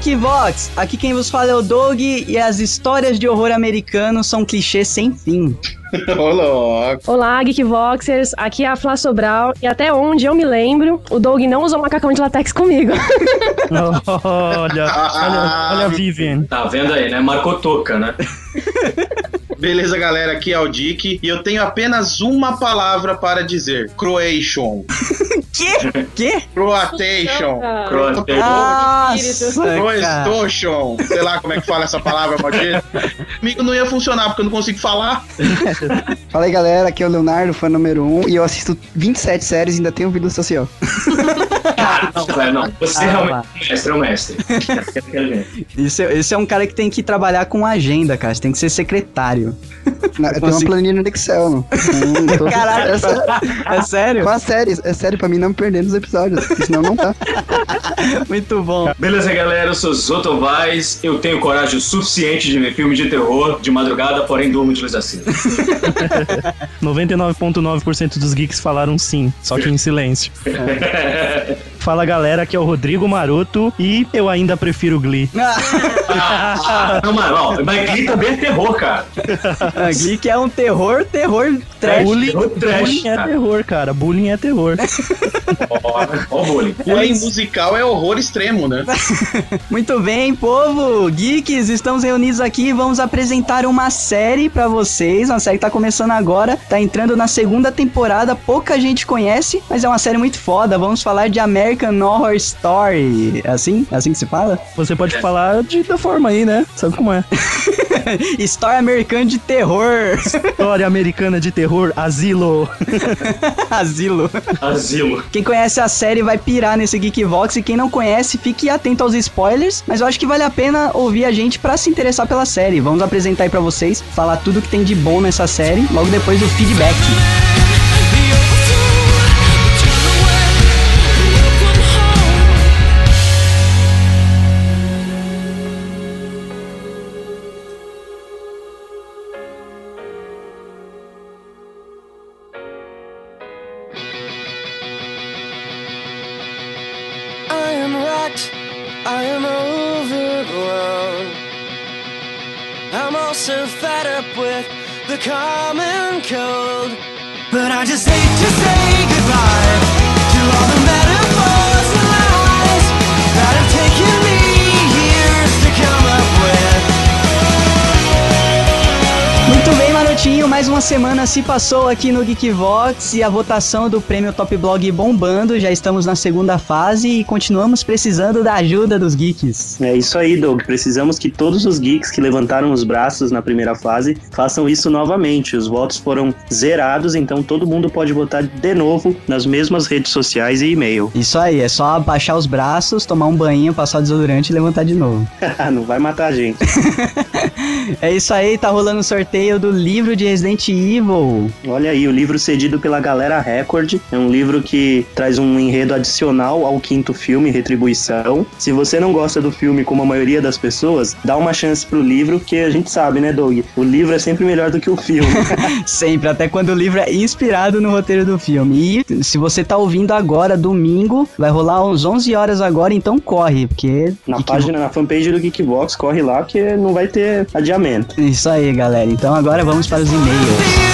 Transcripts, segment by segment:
Está começando mais um Geek Vox. Aqui quem vos fala é o Doug e as histórias de horror americano são clichês sem fim. Olá. Olá, Geekvoxers. Aqui é a Flá Sobral. E até onde eu me lembro, o Doug não usou macacão de latex comigo. olha, olha, olha a Vivian. Tá vendo aí, né? Marcou toca, né? Beleza, galera, aqui é o Dick e eu tenho apenas uma palavra para dizer: Croation. que? Que? Croatation. Croatation. Croatation. Sei lá como é que fala essa palavra, maldito. Comigo não ia funcionar porque eu não consigo falar. Fala aí, galera, aqui é o Leonardo, fã número 1 um, e eu assisto 27 séries e ainda tenho vida social. Não, não. Você ah, realmente é um mestre, é um mestre. Isso, esse é um cara que tem que trabalhar com agenda, cara. Você tem que ser secretário. Não, eu tenho uma planilha no Excel, não. Caralho, é sério? é sério? Com as séries, é sério pra mim não perder nos episódios, senão não tá. Muito bom. Beleza, galera, eu sou Zoto Vaz, eu tenho coragem o suficiente de ver filme de terror de madrugada, porém durmo de luz acesa. 99,9% dos geeks falaram sim, só que em silêncio. Fala galera, aqui é o Rodrigo Maroto e eu ainda prefiro Glee. ah, não, mas, ó, mas Glee também é terror, cara. A Glee que é um terror, terror trash. Bullying, terror trash, bullying é terror, cara. Bullying é terror. Ó, ó bullying. Bullying musical é horror extremo, né? Muito bem, povo. Geeks, estamos reunidos aqui e vamos apresentar uma série para vocês. Uma série que tá começando agora, tá entrando na segunda temporada. Pouca gente conhece, mas é uma série muito foda. Vamos falar de American American Horror Story. É assim? É assim que se fala? Você pode é. falar de da forma aí, né? Sabe como é? História americana de terror. História americana de terror, Asilo. Asilo. Asilo. Quem conhece a série vai pirar nesse Geekvox e quem não conhece, fique atento aos spoilers, mas eu acho que vale a pena ouvir a gente para se interessar pela série. Vamos apresentar aí para vocês, falar tudo que tem de bom nessa série, logo depois do feedback. Marotinho, mais uma semana se passou aqui no Geekvox e a votação do prêmio Top Blog bombando. Já estamos na segunda fase e continuamos precisando da ajuda dos geeks. É isso aí, Doug. Precisamos que todos os geeks que levantaram os braços na primeira fase façam isso novamente. Os votos foram zerados, então todo mundo pode votar de novo nas mesmas redes sociais e e-mail. Isso aí, é só abaixar os braços, tomar um banho, passar o desodorante e levantar de novo. Não vai matar a gente. é isso aí, tá rolando o sorteio do livro de Resident Evil. Olha aí, o livro cedido pela Galera Record. É um livro que traz um enredo adicional ao quinto filme, Retribuição. Se você não gosta do filme como a maioria das pessoas, dá uma chance pro livro, que a gente sabe, né, Doug? O livro é sempre melhor do que o filme. sempre, até quando o livro é inspirado no roteiro do filme. E se você tá ouvindo agora, domingo, vai rolar uns 11 horas agora, então corre, porque... Na Geek... página, na fanpage do Geekbox, corre lá, porque não vai ter adiamento. Isso aí, galera. Então agora vamos para os e-mails.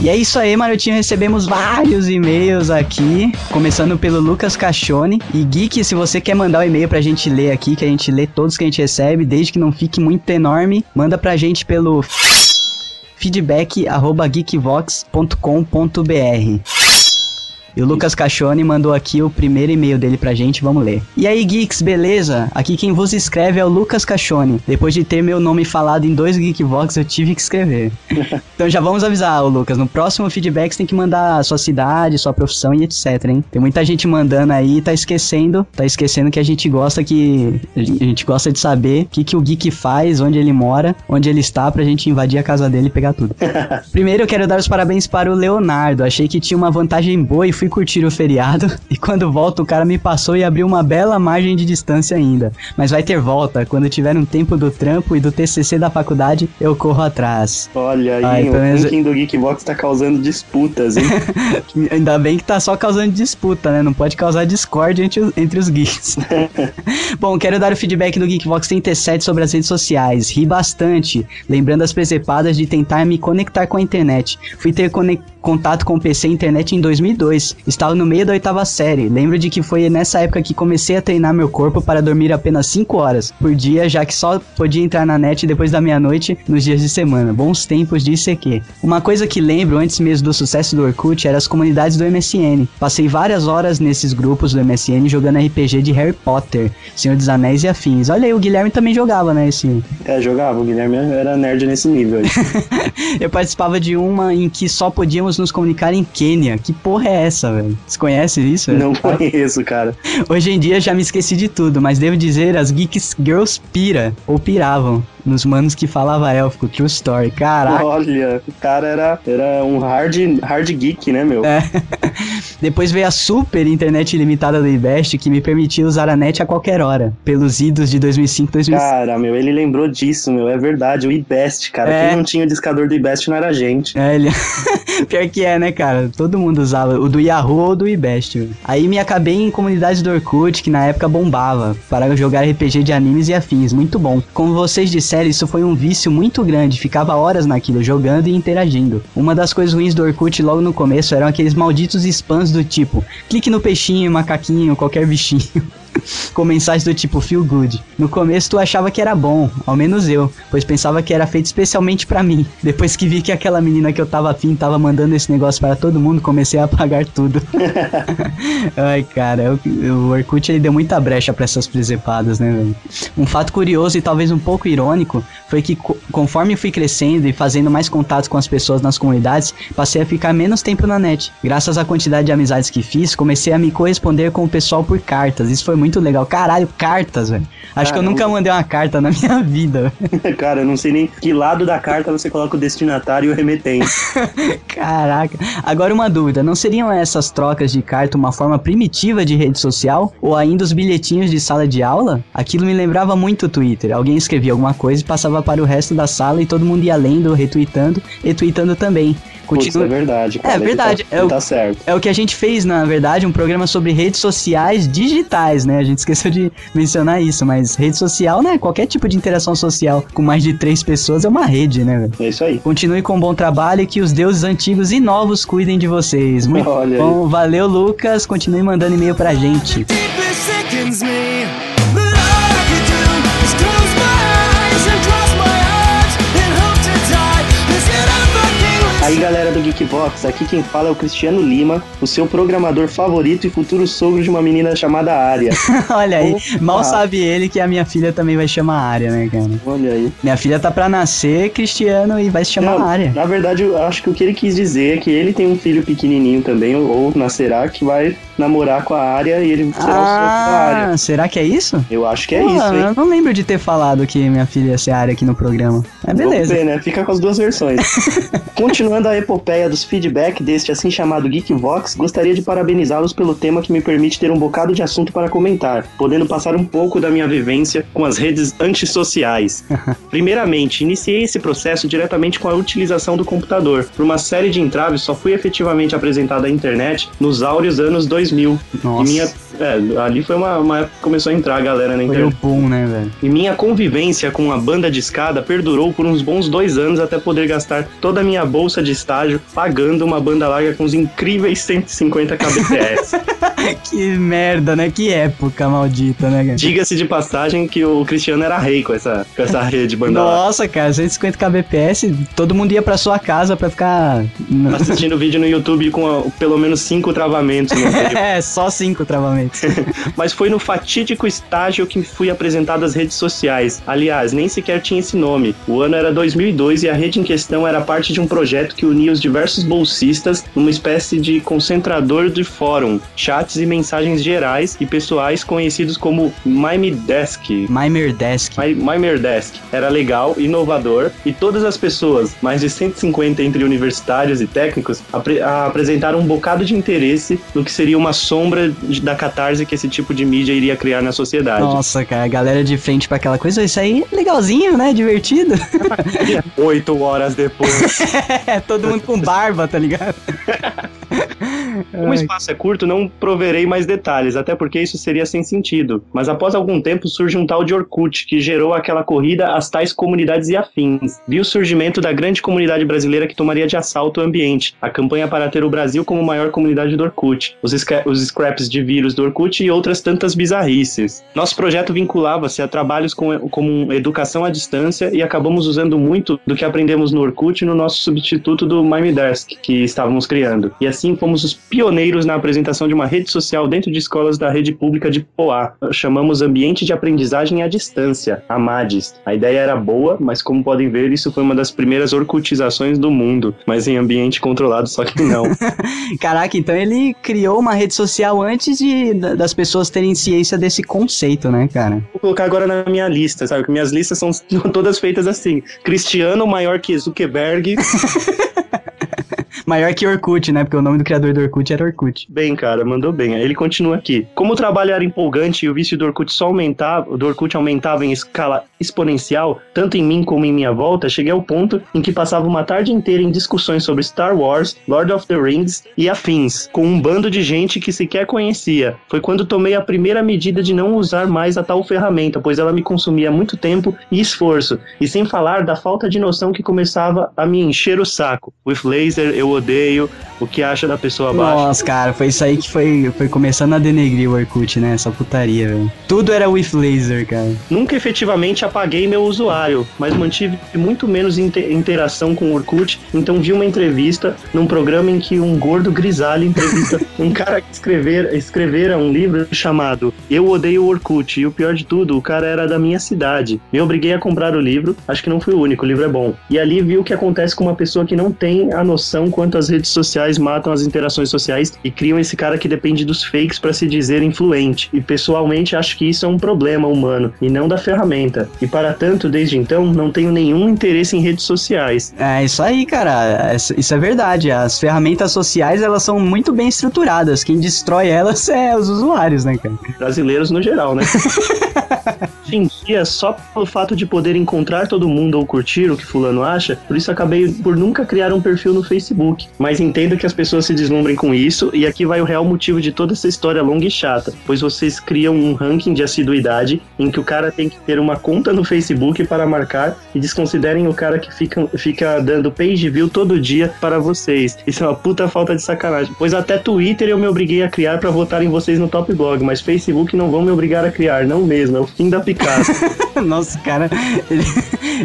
E é isso aí, Marotinho. Recebemos vários e-mails aqui, começando pelo Lucas Cachone. E Geek, se você quer mandar o um e-mail pra gente ler aqui, que a gente lê todos que a gente recebe, desde que não fique muito enorme, manda pra gente pelo feedback@geekvox.com.br. E o Lucas Cachone mandou aqui o primeiro e-mail dele pra gente, vamos ler. E aí, geeks, beleza? Aqui quem vos escreve é o Lucas Cachone. Depois de ter meu nome falado em dois Geekvox, eu tive que escrever. então já vamos avisar, o Lucas, no próximo feedback você tem que mandar a sua cidade, sua profissão e etc, hein? Tem muita gente mandando aí e tá esquecendo, tá esquecendo que a gente gosta que a gente gosta de saber o que que o geek faz, onde ele mora, onde ele está pra gente invadir a casa dele e pegar tudo. Primeiro eu quero dar os parabéns para o Leonardo. Achei que tinha uma vantagem boa e fui curtir o feriado e quando volto o cara me passou e abriu uma bela margem de distância ainda. Mas vai ter volta, quando tiver um tempo do trampo e do TCC da faculdade, eu corro atrás. Olha aí, Ai, o menos- ranking do Geekbox tá causando disputas, hein? Ainda bem que tá só causando disputa, né? Não pode causar discórdia entre, os- entre os geeks. Bom, quero dar o feedback do Geekbox 37 sobre as redes sociais. Ri bastante, lembrando as presepadas de tentar me conectar com a internet. Fui ter conec- contato com o PC e internet em 2002. Estava no meio da oitava série. Lembro de que foi nessa época que comecei a treinar meu corpo para dormir apenas 5 horas por dia, já que só podia entrar na net depois da meia-noite nos dias de semana. Bons tempos de ICQ. Uma coisa que lembro antes mesmo do sucesso do Orkut era as comunidades do MSN. Passei várias horas nesses grupos do MSN jogando RPG de Harry Potter, Senhor dos Anéis e afins. Olha aí, o Guilherme também jogava, né? Esse... é, jogava, o Guilherme era nerd nesse nível aí. Eu participava de uma em que só podíamos nos comunicar em Quênia. Que porra é essa, velho? Você conhece isso? velho? Não conheço, cara. Hoje em dia já me esqueci de tudo, mas devo dizer, as Geeks Girls pira, ou piravam, nos manos que falava élfico, true story. Caraca. Olha, o cara era, era um hard, hard geek, né, meu? É. Depois veio a super internet ilimitada do IBEST, que me permitia usar a net a qualquer hora, pelos idos de 2005 2006. Cara, meu, ele lembrou disso, meu, é verdade, o iBest, cara. É. Quem não tinha o discador do iBest não era a gente. É, ele... Pior que é, né, cara? Todo mundo usava o do Yahoo ou do IBEST. velho. Aí me acabei em comunidades do Orkut, que na época bombava, para jogar RPG de animes e afins. Muito bom. Como vocês disseram, isso foi um vício muito grande. Ficava horas naquilo, jogando e interagindo. Uma das coisas ruins do Orkut logo no começo eram aqueles malditos spams do tipo: clique no peixinho, macaquinho, qualquer bichinho. com mensagens do tipo feel good. No começo tu achava que era bom, ao menos eu, pois pensava que era feito especialmente pra mim. Depois que vi que aquela menina que eu tava afim tava mandando esse negócio para todo mundo, comecei a apagar tudo. Ai, cara, o, o Orkut ele deu muita brecha pra essas presepadas, né, velho? Um fato curioso e talvez um pouco irônico foi que co- conforme fui crescendo e fazendo mais contatos com as pessoas nas comunidades, passei a ficar menos tempo na net. Graças à quantidade de amizades que fiz, comecei a me corresponder com o pessoal por cartas. Isso foi muito legal. Caralho, cartas, velho. Acho que eu Caramba. nunca mandei uma carta na minha vida. cara, eu não sei nem que lado da carta você coloca o destinatário e o remetente. Caraca. Agora uma dúvida, não seriam essas trocas de carta uma forma primitiva de rede social? Ou ainda os bilhetinhos de sala de aula? Aquilo me lembrava muito o Twitter. Alguém escrevia alguma coisa e passava para o resto da sala e todo mundo ia lendo, retweetando e tweetando também. Putz, Continua... é verdade, cara. ele verdade, Tá, é o- tá certo. É o que a gente fez, na verdade, um programa sobre redes sociais digitais, né? A gente esqueceu de mencionar isso, mas rede social, né? Qualquer tipo de interação social com mais de três pessoas é uma rede, né, velho? É isso aí. Continue com um bom trabalho e que os deuses antigos e novos cuidem de vocês. Muito Olha aí. bom, valeu, Lucas. Continue mandando e-mail pra gente. deeply Geekbox, aqui quem fala é o Cristiano Lima, o seu programador favorito e futuro sogro de uma menina chamada Ária. Olha aí, mal Opa. sabe ele que a minha filha também vai chamar Área, né, cara? Olha aí. Minha filha tá pra nascer, Cristiano, e vai se chamar Não, Área. na verdade, eu acho que o que ele quis dizer é que ele tem um filho pequenininho também, ou, nascerá, que vai namorar com a Área e ele será o sogro da Área. Ah, será que é isso? Eu acho que é Pô, isso, hein? Eu não lembro de ter falado que minha filha ia ser Área aqui no programa. Vamos beleza. ver, né? Fica com as duas versões. Continuando a epopeia dos feedback deste assim chamado Geekvox, gostaria de parabenizá-los pelo tema que me permite ter um bocado de assunto para comentar, podendo passar um pouco da minha vivência com as redes antissociais. Primeiramente, iniciei esse processo diretamente com a utilização do computador. Por uma série de entraves, só fui efetivamente apresentado à internet nos áureos anos 2000. Nossa. E minha, é, ali foi uma, uma época que começou a entrar a galera na Foi o internet. boom, né, velho? E minha convivência com a banda de escada perdurou por uns bons dois anos até poder gastar toda a minha bolsa de estágio pagando uma banda larga com os incríveis 150 kbps. que merda, né? Que época maldita, né, cara? Diga-se de passagem que o Cristiano era rei com essa, com essa rede banda larga. Nossa, cara, 150 kbps, todo mundo ia pra sua casa pra ficar. Assistindo vídeo no YouTube com ah, pelo menos cinco travamentos. Meio. é, só cinco travamentos. Mas foi no fatídico estágio que fui apresentado às redes sociais. Aliás, nem sequer tinha esse nome. O ano era 2002 e a rede em questão era parte de um projeto que unia os diversos bolsistas numa espécie de concentrador de fórum, chats e mensagens gerais e pessoais conhecidos como Mimedesk. Mimerdesk. My, Mimerdesk era legal, inovador e todas as pessoas, mais de 150 entre universitários e técnicos, apre- apresentaram um bocado de interesse no que seria uma sombra de- da catarse que esse tipo de mídia iria criar na sociedade. Nossa, cara, a galera de frente pra aquela coisa, isso aí é legalzinho, né? Divertido. Oito horas depois. Todo mundo com barba, tá ligado? Como o espaço é curto, não proverei mais detalhes, até porque isso seria sem sentido. Mas após algum tempo surge um tal de Orkut, que gerou aquela corrida às tais comunidades e afins. Vi o surgimento da grande comunidade brasileira que tomaria de assalto o ambiente. A campanha para ter o Brasil como maior comunidade do Orkut. Os, scra- os scraps de vírus do Orkut e outras tantas bizarrices. Nosso projeto vinculava-se a trabalhos com, como educação à distância e acabamos usando muito do que aprendemos no Orkut no nosso substituto do Mimedesk, que estávamos criando. E assim fomos os pioneiros na apresentação de uma rede social dentro de escolas da rede pública de Poá. Chamamos Ambiente de Aprendizagem à Distância, AMADIS. A ideia era boa, mas como podem ver, isso foi uma das primeiras orcutizações do mundo, mas em ambiente controlado, só que não. Caraca, então ele criou uma rede social antes de, da- das pessoas terem ciência desse conceito, né, cara? Vou colocar agora na minha lista, sabe? Que minhas listas são todas feitas assim. Cristiano maior que Zuckerberg. Maior que Orkut, né? Porque o nome do criador do Orkut era Orkut. Bem, cara, mandou bem. Ele continua aqui. Como o trabalho era empolgante e o vício do Orkut só aumentava, do Orkut aumentava em escala exponencial, tanto em mim como em minha volta, cheguei ao ponto em que passava uma tarde inteira em discussões sobre Star Wars, Lord of the Rings e afins, com um bando de gente que sequer conhecia. Foi quando tomei a primeira medida de não usar mais a tal ferramenta, pois ela me consumia muito tempo e esforço, e sem falar da falta de noção que começava a me encher o saco. With laser, eu odeio, o que acha da pessoa abaixo. Nossa, cara, foi isso aí que foi, foi começando a denegrir o Orkut, né? Essa putaria, velho. Tudo era with laser, cara. Nunca efetivamente apaguei meu usuário, mas mantive muito menos inte- interação com o Orkut, então vi uma entrevista num programa em que um gordo grisalho entrevista um cara que escrever, escrevera um livro chamado Eu Odeio o Orkut, e o pior de tudo, o cara era da minha cidade. Me obriguei a comprar o livro, acho que não fui o único, o livro é bom. E ali vi o que acontece com uma pessoa que não tem a noção quanto as redes sociais matam as interações sociais e criam esse cara que depende dos fakes para se dizer influente. E pessoalmente acho que isso é um problema humano e não da ferramenta. E para tanto, desde então, não tenho nenhum interesse em redes sociais. É isso aí, cara. Isso isso é verdade. As ferramentas sociais, elas são muito bem estruturadas. Quem destrói elas é os usuários, né, cara? Brasileiros no geral, né? Hoje em dia, só pelo fato de poder encontrar todo mundo ou curtir o que fulano acha, por isso acabei por nunca criar um perfil no Facebook. Mas entendo que as pessoas se deslumbrem com isso, e aqui vai o real motivo de toda essa história longa e chata, pois vocês criam um ranking de assiduidade em que o cara tem que ter uma conta no Facebook para marcar e desconsiderem o cara que fica, fica dando page view todo dia para vocês. Isso é uma puta falta de sacanagem. Pois até Twitter eu me obriguei a criar para votar em vocês no Top Blog, mas Facebook não vão me obrigar a criar, não mesmo, é o fim da picada. Nossa, cara, ele,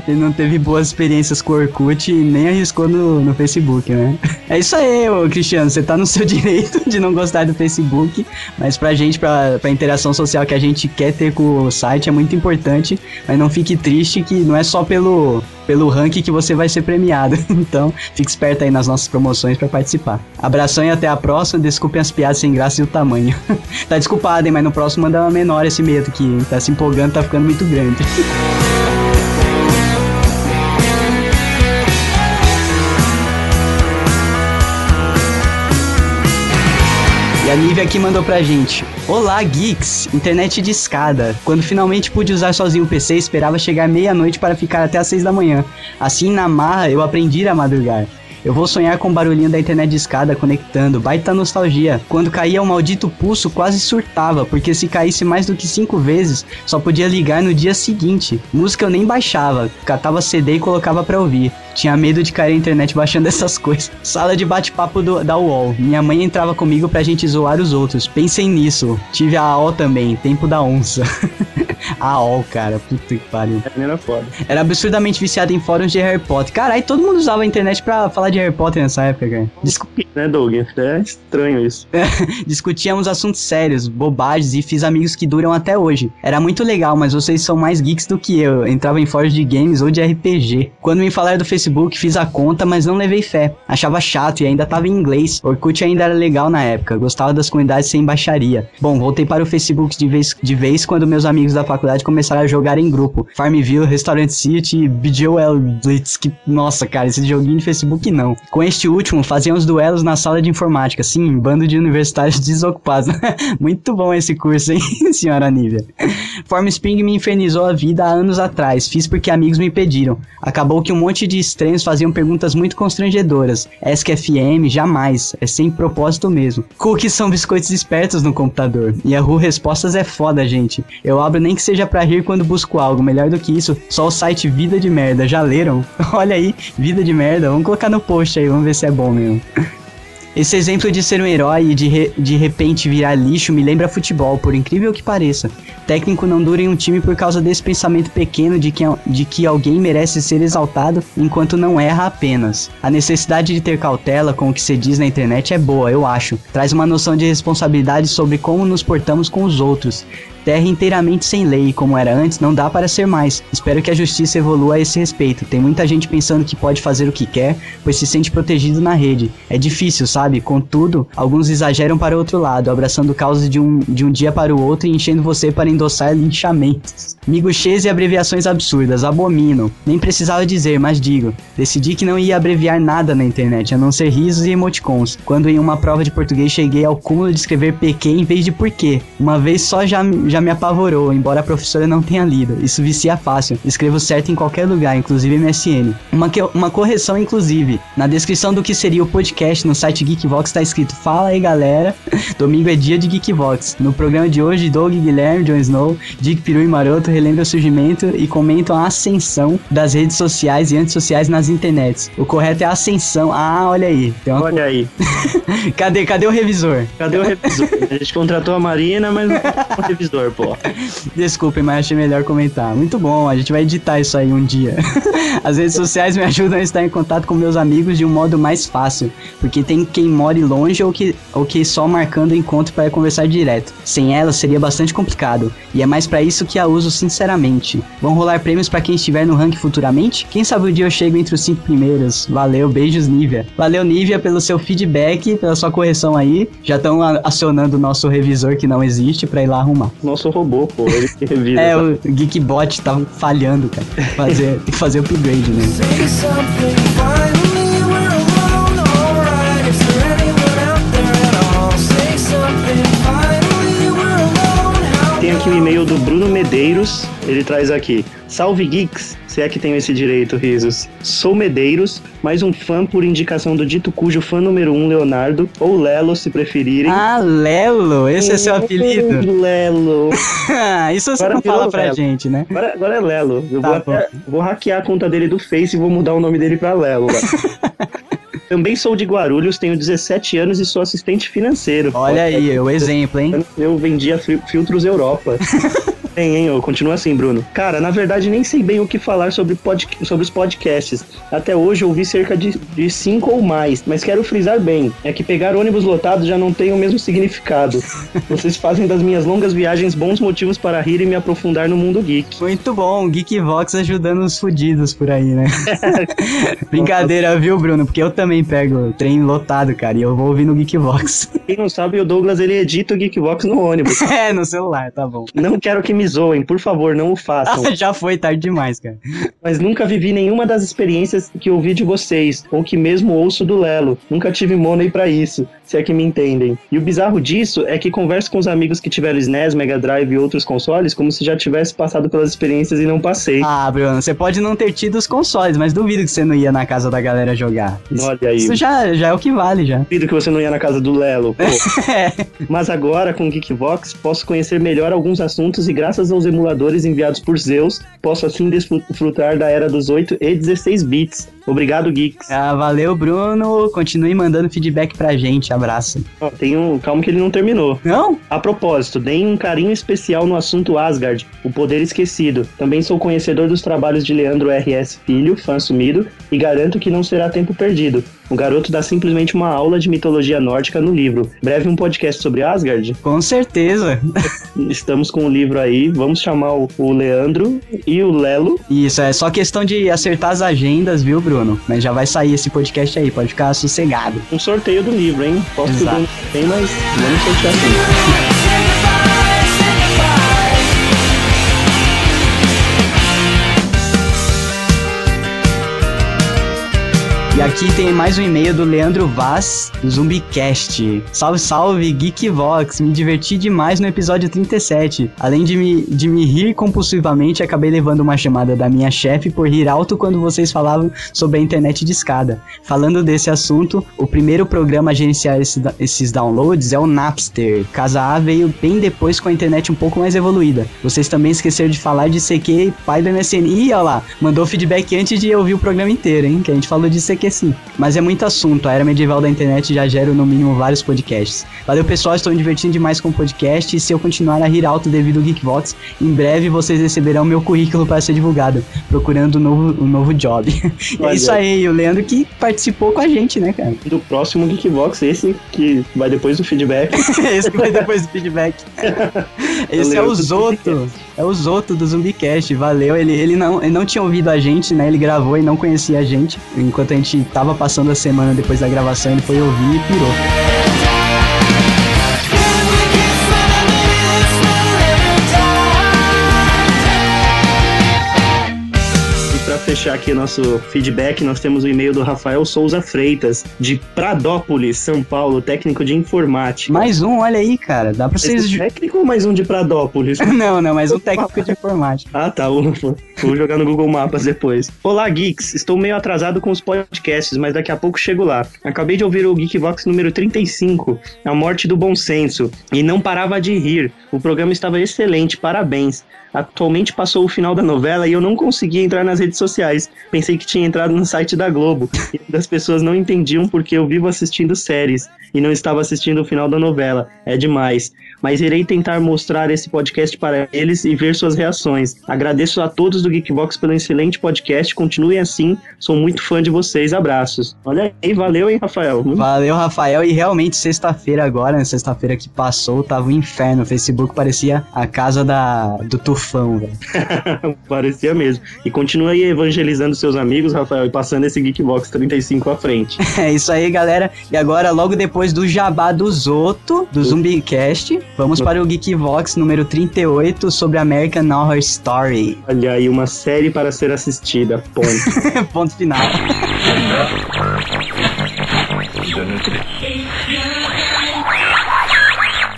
ele não teve boas experiências com o Orkut e nem arriscou no, no Facebook, né? É isso aí, ô Cristiano, você tá no seu direito de não gostar do Facebook, mas pra gente, pra, pra interação social que a gente quer ter com o site é muito importante, mas não fique triste que não é só pelo, pelo ranking que você vai ser premiado. Então, fique esperto aí nas nossas promoções pra participar. Abração e até a próxima, desculpem as piadas sem graça e o tamanho. tá desculpado, hein, mas no próximo manda uma menor esse medo que tá se empolgando, tá ficando muito grande. E a Nívia aqui mandou pra gente. Olá, geeks! Internet de escada. Quando finalmente pude usar sozinho o PC, esperava chegar meia-noite para ficar até às seis da manhã. Assim, na marra, eu aprendi a madrugar. Eu vou sonhar com o barulhinho da internet de escada conectando, baita nostalgia. Quando caía o maldito pulso, quase surtava, porque se caísse mais do que cinco vezes, só podia ligar no dia seguinte. Música eu nem baixava, catava CD e colocava pra ouvir. Tinha medo de cair a internet baixando essas coisas. Sala de bate-papo da UOL. Minha mãe entrava comigo pra gente zoar os outros. Pensem nisso. Tive a AOL também, tempo da onça. AOL, cara. Puta que pariu. Era foda. Era absurdamente viciado em fóruns de Harry Potter. Caralho, todo mundo usava a internet pra falar de Harry Potter nessa época, cara. Né, Doug? É estranho isso. discutíamos assuntos sérios, bobagens e fiz amigos que duram até hoje. Era muito legal, mas vocês são mais geeks do que eu. Entrava em fóruns de games ou de RPG. Quando me falaram do Facebook, fiz a conta, mas não levei fé. Achava chato e ainda tava em inglês. Orkut ainda era legal na época. Gostava das comunidades sem baixaria. Bom, voltei para o Facebook de vez, de vez quando meus amigos da faculdade começaram a jogar em grupo. Farmville, Restaurant City BJOL Blitz. Que, nossa, cara, esse joguinho de Facebook não. Com este último, fazíamos duelos na sala de informática. Sim, bando de universitários desocupados. Muito bom esse curso, hein, senhora Nívia? Formspring me infernizou a vida há anos atrás. Fiz porque amigos me pediram. Acabou que um monte de estranhos faziam perguntas muito constrangedoras. Ask FM, jamais. É sem propósito mesmo. Cookies são biscoitos espertos no computador. Yahoo Respostas é foda, gente. Eu abro nem que seja pra rir quando busco algo. Melhor do que isso, só o site Vida de Merda. Já leram? Olha aí, Vida de Merda. Vamos colocar no post aí, vamos ver se é bom mesmo. Esse exemplo de ser um herói e de, re- de repente virar lixo me lembra futebol, por incrível que pareça. Técnico não dura em um time por causa desse pensamento pequeno de que, de que alguém merece ser exaltado enquanto não erra apenas. A necessidade de ter cautela com o que se diz na internet é boa, eu acho. Traz uma noção de responsabilidade sobre como nos portamos com os outros. Terra inteiramente sem lei, como era antes, não dá para ser mais. Espero que a justiça evolua a esse respeito. Tem muita gente pensando que pode fazer o que quer, pois se sente protegido na rede. É difícil, sabe? Contudo, alguns exageram para o outro lado, abraçando causas de um, de um dia para o outro e enchendo você para endossar linchamentos. Miguxês e abreviações absurdas, abomino. Nem precisava dizer, mas digo. Decidi que não ia abreviar nada na internet, a não ser risos e emoticons. Quando em uma prova de português cheguei ao cúmulo de escrever PQ em vez de porquê. Uma vez só já, já me apavorou, embora a professora não tenha lido. Isso vicia fácil. Escrevo certo em qualquer lugar, inclusive MSN. Uma, que- uma correção, inclusive. Na descrição do que seria o podcast no site Geekvox tá escrito Fala aí galera, domingo é dia de Geekvox. No programa de hoje, Doug, Guilherme, Jon Snow, Dick Peru e Maroto relembram o surgimento e comentam a ascensão das redes sociais e antissociais nas internets. O correto é ascensão. Ah, olha aí. Olha aí. cadê, cadê o revisor? Cadê o revisor? A gente contratou a Marina, mas não contratou o revisor, pô. Desculpem, mas achei melhor comentar. Muito bom, a gente vai editar isso aí um dia. As redes sociais me ajudam a estar em contato com meus amigos de um modo mais fácil, porque tem quem more longe ou que, ou que só marcando encontro para conversar direto. Sem ela seria bastante complicado, e é mais para isso que a uso sinceramente. Vão rolar prêmios para quem estiver no ranking futuramente? Quem sabe o dia eu chego entre os cinco primeiros. Valeu, beijos Nívia. Valeu Nívia pelo seu feedback, pela sua correção aí. Já estão acionando o nosso revisor que não existe para ir lá arrumar. Nosso robô, pô, ele que revisa. É, o Geekbot tá falhando, cara. Fazer, tem que fazer upgrade, né? Medeiros. Ele traz aqui. Salve Geeks, se é que tenho esse direito, risos. Sou Medeiros, mais um fã por indicação do dito cujo fã número um, Leonardo, ou Lelo, se preferirem. Ah, Lelo, esse é seu apelido. Lelo. Isso você Agora não fala pra Lelo. gente, né? Agora, agora é Lelo. Eu Tá vou, até- vou hackear a conta dele do Face e vou mudar o nome dele pra Lelo. Também sou de Guarulhos, tenho 17 anos e sou assistente financeiro. Olha aí, o exemplo, hein? Eu vendia fil- filtros Europa. Tem, hein? ô, Continua assim, Bruno. Cara, na verdade, nem sei bem o que falar sobre, pod- sobre os podcasts. Até hoje ouvi cerca de, de cinco ou mais, mas quero frisar bem: é que pegar ônibus lotado já não tem o mesmo significado. Vocês fazem das minhas longas viagens bons motivos para rir e me aprofundar no mundo geek. Muito bom, Geekvox ajudando os fudidos por aí, né? Brincadeira, viu, Bruno? Porque eu também pego trem lotado, cara, e eu vou ouvir no Geekvox. Quem não sabe, o Douglas ele edita o Geekbox no ônibus. é, no celular, tá bom. Não quero que me zoem, por favor, não o façam. Ah, já foi tarde demais, cara. mas nunca vivi nenhuma das experiências que ouvi de vocês, ou que mesmo ouço do Lelo. Nunca tive money pra isso, se é que me entendem. E o bizarro disso é que converso com os amigos que tiveram SNES, Mega Drive e outros consoles como se já tivesse passado pelas experiências e não passei. Ah, Bruno, você pode não ter tido os consoles, mas duvido que você não ia na casa da galera jogar. Isso, Aí. isso já, já é o que vale, já. Duvido que você não ia na casa do Lelo, pô. É. Mas agora, com o Geekvox, posso conhecer melhor alguns assuntos e graças aos emuladores enviados por Zeus, posso assim desfrutar da era dos 8 e 16 bits. Obrigado, Geeks. Ah, valeu, Bruno. Continue mandando feedback pra gente. Abraço. Ó, tem um. Calma que ele não terminou. Não? A propósito, deem um carinho especial no assunto Asgard, o poder esquecido. Também sou conhecedor dos trabalhos de Leandro R.S. Filho, fã assumido, e garanto que não será tempo perdido. O garoto dá simplesmente uma aula de mitologia nórdica no livro. Breve um podcast sobre Asgard. Com certeza. Estamos com o livro aí. Vamos chamar o, o Leandro e o Lelo. Isso, é só questão de acertar as agendas, viu, Bruno? Mas já vai sair esse podcast aí, pode ficar sossegado. Um sorteio do livro, hein? Posso que o Exato. Bruno tem, mas vamos sortear sim. E aqui tem mais um e-mail do Leandro Vaz, do Zumbicast. Salve, salve, Geekvox. Me diverti demais no episódio 37. Além de me, de me rir compulsivamente, acabei levando uma chamada da minha chefe por rir alto quando vocês falavam sobre a internet de escada. Falando desse assunto, o primeiro programa a gerenciar esse- esses downloads é o Napster. Casa A veio bem depois com a internet um pouco mais evoluída. Vocês também esqueceram de falar de CQ e pai do MSN. Ih, olha lá, mandou feedback antes de ouvir o programa inteiro, hein? Que a gente falou de CQ sim. Mas é muito assunto, a era medieval da internet já gera no mínimo vários podcasts. Valeu pessoal, estou me divertindo demais com o podcast e se eu continuar a rir alto devido ao Geekvox, em breve vocês receberão meu currículo para ser divulgado, procurando um novo, um novo job. é isso aí, o Leandro que participou com a gente, né, cara? Do próximo Geekbox, esse que vai depois do feedback. Esse que vai depois do feedback. Esse é o Zoto. É o Zoto do Zumbicast. Valeu. Ele, ele, não, ele não tinha ouvido a gente, né? Ele gravou e não conhecia a gente. Enquanto a gente tava passando a semana depois da gravação, ele foi ouvir e pirou. Fechar aqui nosso feedback, nós temos o e-mail do Rafael Souza Freitas, de Pradópolis, São Paulo, técnico de informática. Mais um, olha aí, cara. Dá pra vocês. É técnico ou mais um de Pradópolis? Não, não, mais um técnico de informática. Ah, tá. Ufa. Vou jogar no Google Maps depois. Olá, Geeks. Estou meio atrasado com os podcasts, mas daqui a pouco chego lá. Acabei de ouvir o Geekvox número 35, A Morte do Bom Senso, e não parava de rir. O programa estava excelente, parabéns. Atualmente passou o final da novela e eu não consegui entrar nas redes sociais. Pensei que tinha entrado no site da Globo. E as pessoas não entendiam porque eu vivo assistindo séries e não estava assistindo o final da novela. É demais. Mas irei tentar mostrar esse podcast para eles e ver suas reações. Agradeço a todos do Geekbox pelo excelente podcast. Continuem assim. Sou muito fã de vocês. Abraços. Olha aí, valeu, hein, Rafael? Valeu, Rafael. E realmente, sexta-feira agora, né? Sexta-feira que passou, tava um inferno. O Facebook parecia a casa da, do tufão, velho. Parecia mesmo. E continua aí evangelizando seus amigos, Rafael, e passando esse Geekbox 35 à frente. É isso aí, galera. E agora, logo depois do jabá do Zoto, do Zumbicast, vamos para o Geekvox número 38 sobre American Horror Story. Olha aí, uma série para ser assistida. Ponto. Ponto final.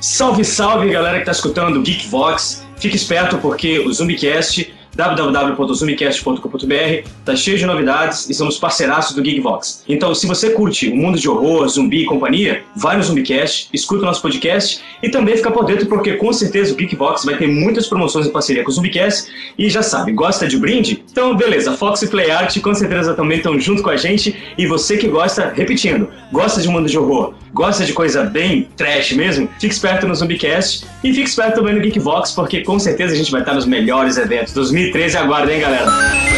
Salve, salve, galera que tá escutando o Geekvox. Fique esperto porque o Zumbicast, www.zumbicast.com.br, tá cheio de novidades e somos parceiraços do Geekvox. Então, se você curte o mundo de horror, zumbi e companhia, vai no Zumbicast, escuta o nosso podcast e também fica por dentro porque com certeza o Geekvox vai ter muitas promoções em parceria com o Zumbicast e já sabe, gosta de brinde? Então, beleza, Fox e Play Art com certeza também estão junto com a gente e você que gosta, repetindo, gosta de mundo de horror, gosta de coisa bem trash mesmo, fique esperto no Zumbicast e fique esperto também no Geekvox, porque com certeza a gente vai estar nos melhores eventos. 2013 aguarda, hein, galera?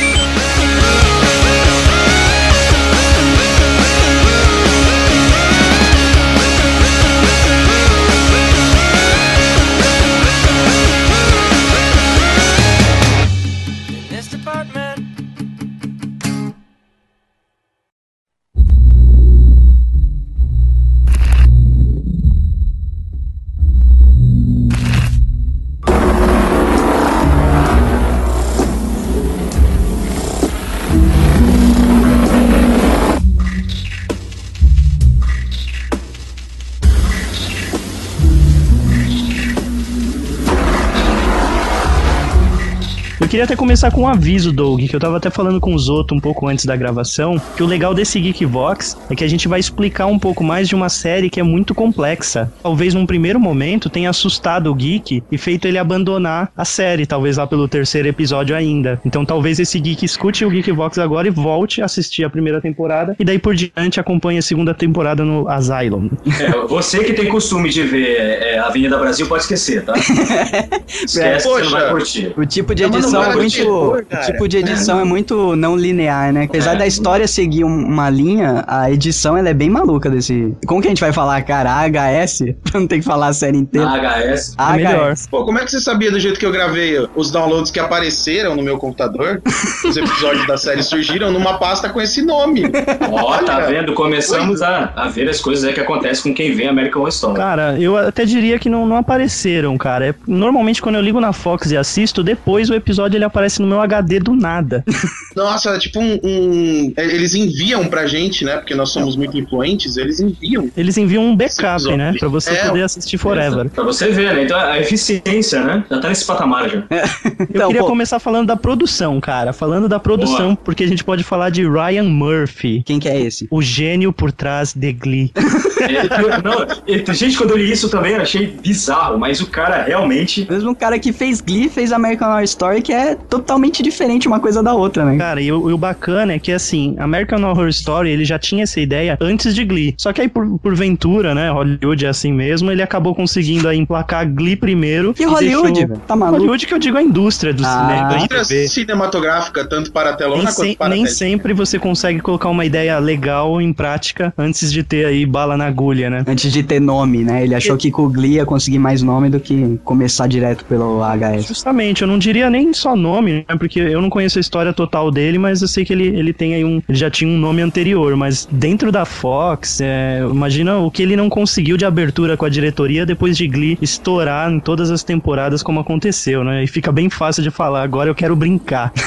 Queria até começar com um aviso, Doug, que eu tava até falando com o Zoto um pouco antes da gravação, que o legal desse Geekvox é que a gente vai explicar um pouco mais de uma série que é muito complexa. Talvez num primeiro momento tenha assustado o Geek e feito ele abandonar a série, talvez lá pelo terceiro episódio ainda. Então talvez esse Geek escute o Geekvox agora e volte a assistir a primeira temporada e daí por diante acompanhe a segunda temporada no Asylum. É, você que tem costume de ver é, Avenida Brasil pode esquecer, tá? Esquece que você não vai Poxa. curtir. O tipo de É edição é muito. terror, tipo de edição é muito não linear, né? Apesar É. da história seguir um- uma linha, a edição ela é bem maluca desse. Como que a gente vai falar, cara? AHS? Pra não ter que falar a série inteira. Na HS. É melhor. AHS. Pô, como é que você sabia do jeito que eu gravei os downloads que apareceram no meu computador? Os episódios da série surgiram numa pasta com esse nome. Ó, tá Olha. vendo? Começamos a, a ver as coisas aí que acontecem com quem vê American Horror Story. Cara, eu até diria que não, não apareceram, cara. É- normalmente quando eu ligo na Fox e assisto, depois o episódio ele aparece no meu HD do nada. Nossa, é tipo um, um- Eles enviam pra gente, né? Porque nós somos muito influentes, eles enviam. Eles enviam um backup, né? Pra você É, poder assistir forever. Pra você ver, né? Então a eficiência, né? Já tá nesse patamar já. Eu Então, queria pô, começar falando da produção, cara. Falando da produção, Boa. porque a gente pode falar de Ryan Murphy. quem que é esse? O gênio por trás de Glee. É, não, é, gente, quando eu li isso também eu achei bizarro, mas o cara realmente. Mesmo um cara que fez Glee, fez American Horror Story, que é totalmente diferente uma coisa da outra, né? Cara, e o, e o bacana é que, assim, American Horror Story, ele já tinha essa ideia antes de Glee. Só que aí, por, por ventura, né, Hollywood é assim mesmo, ele acabou conseguindo aí emplacar Glee primeiro. Que e Hollywood, deixou-? Tá maluco? Hollywood que eu digo a indústria do Ah. cinema, da Indústria TV. cinematográfica, tanto para a telona Nem, quanto para a nem sempre você consegue colocar uma ideia legal em prática antes de ter aí bala na agulha, né? Antes de ter nome, né? Ele achou que com o Glee ia conseguir mais nome do que começar direto pelo HS. Justamente, eu não diria nem só nome, né? Porque eu não conheço a história total dele, mas eu sei que ele, ele tem aí um. Ele já tinha um nome anterior, mas dentro da Fox, é, imagina o que ele não conseguiu de abertura com a diretoria depois de Glee estourar em todas as temporadas como aconteceu, né? E fica bem fácil de falar, agora eu quero brincar.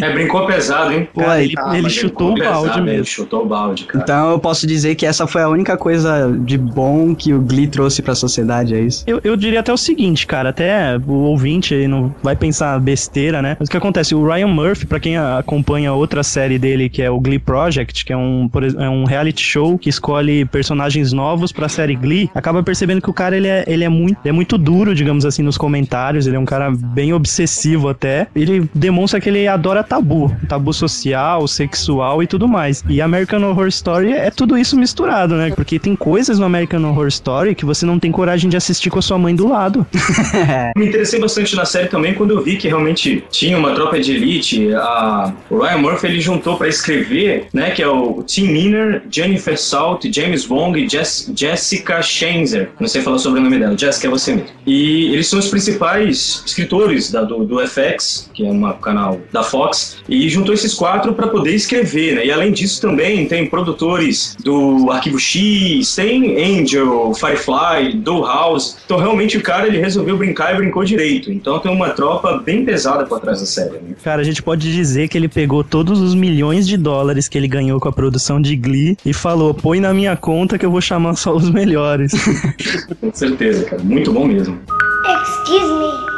É, brincou pesado, hein? Pô, Cara, ele, ah, ele mas chutou o balde pesado, ele mesmo. Chutou o balde, cara. Então eu posso dizer que essa foi a única coisa de bom que o Glee trouxe pra sociedade, é isso? Eu, eu diria até o seguinte, cara, até o ouvinte aí não vai pensar besteira, né? Mas o que acontece? O Ryan Murphy, pra quem a- acompanha outra série dele, que é o Glee Project, que é um, é um reality show que escolhe personagens novos pra série Glee, acaba percebendo que o cara ele é, ele é, muito, ele é muito duro, digamos assim, nos comentários, ele é um cara bem obsessivo até. Ele demonstra que ele adora tabu, tabu social, sexual e tudo mais. E American Horror Story é tudo isso misturado, né? Porque tem coisas no American Horror Story que você não tem coragem de assistir com a sua mãe do lado. Me interessei bastante na série também quando eu vi que realmente tinha uma tropa de elite. A, o Ryan Murphy ele juntou pra escrever, né? Que é o Tim Miner, Jennifer Salt, James Wong e Jess- Jessica Schenzer. Não sei falar sobre o nome dela. Jessica é você mesmo. E eles são os principais escritores da- do, do FX, que é um canal da Fox, e juntou esses quatro pra poder escrever, né? E além disso também tem produtores do Arquivo X, tem Angel, Firefly, Dollhouse. Então realmente o cara ele resolveu brincar e brincou direito. Então tem uma tropa bem pesada por trás da série. Né? Cara, a gente pode dizer que ele pegou todos os milhões de dólares que ele ganhou com a produção de Glee e falou: põe na minha conta que eu vou chamar só os melhores. Com certeza, cara. Muito bom mesmo. Excuse me.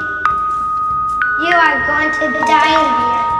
You are going to here.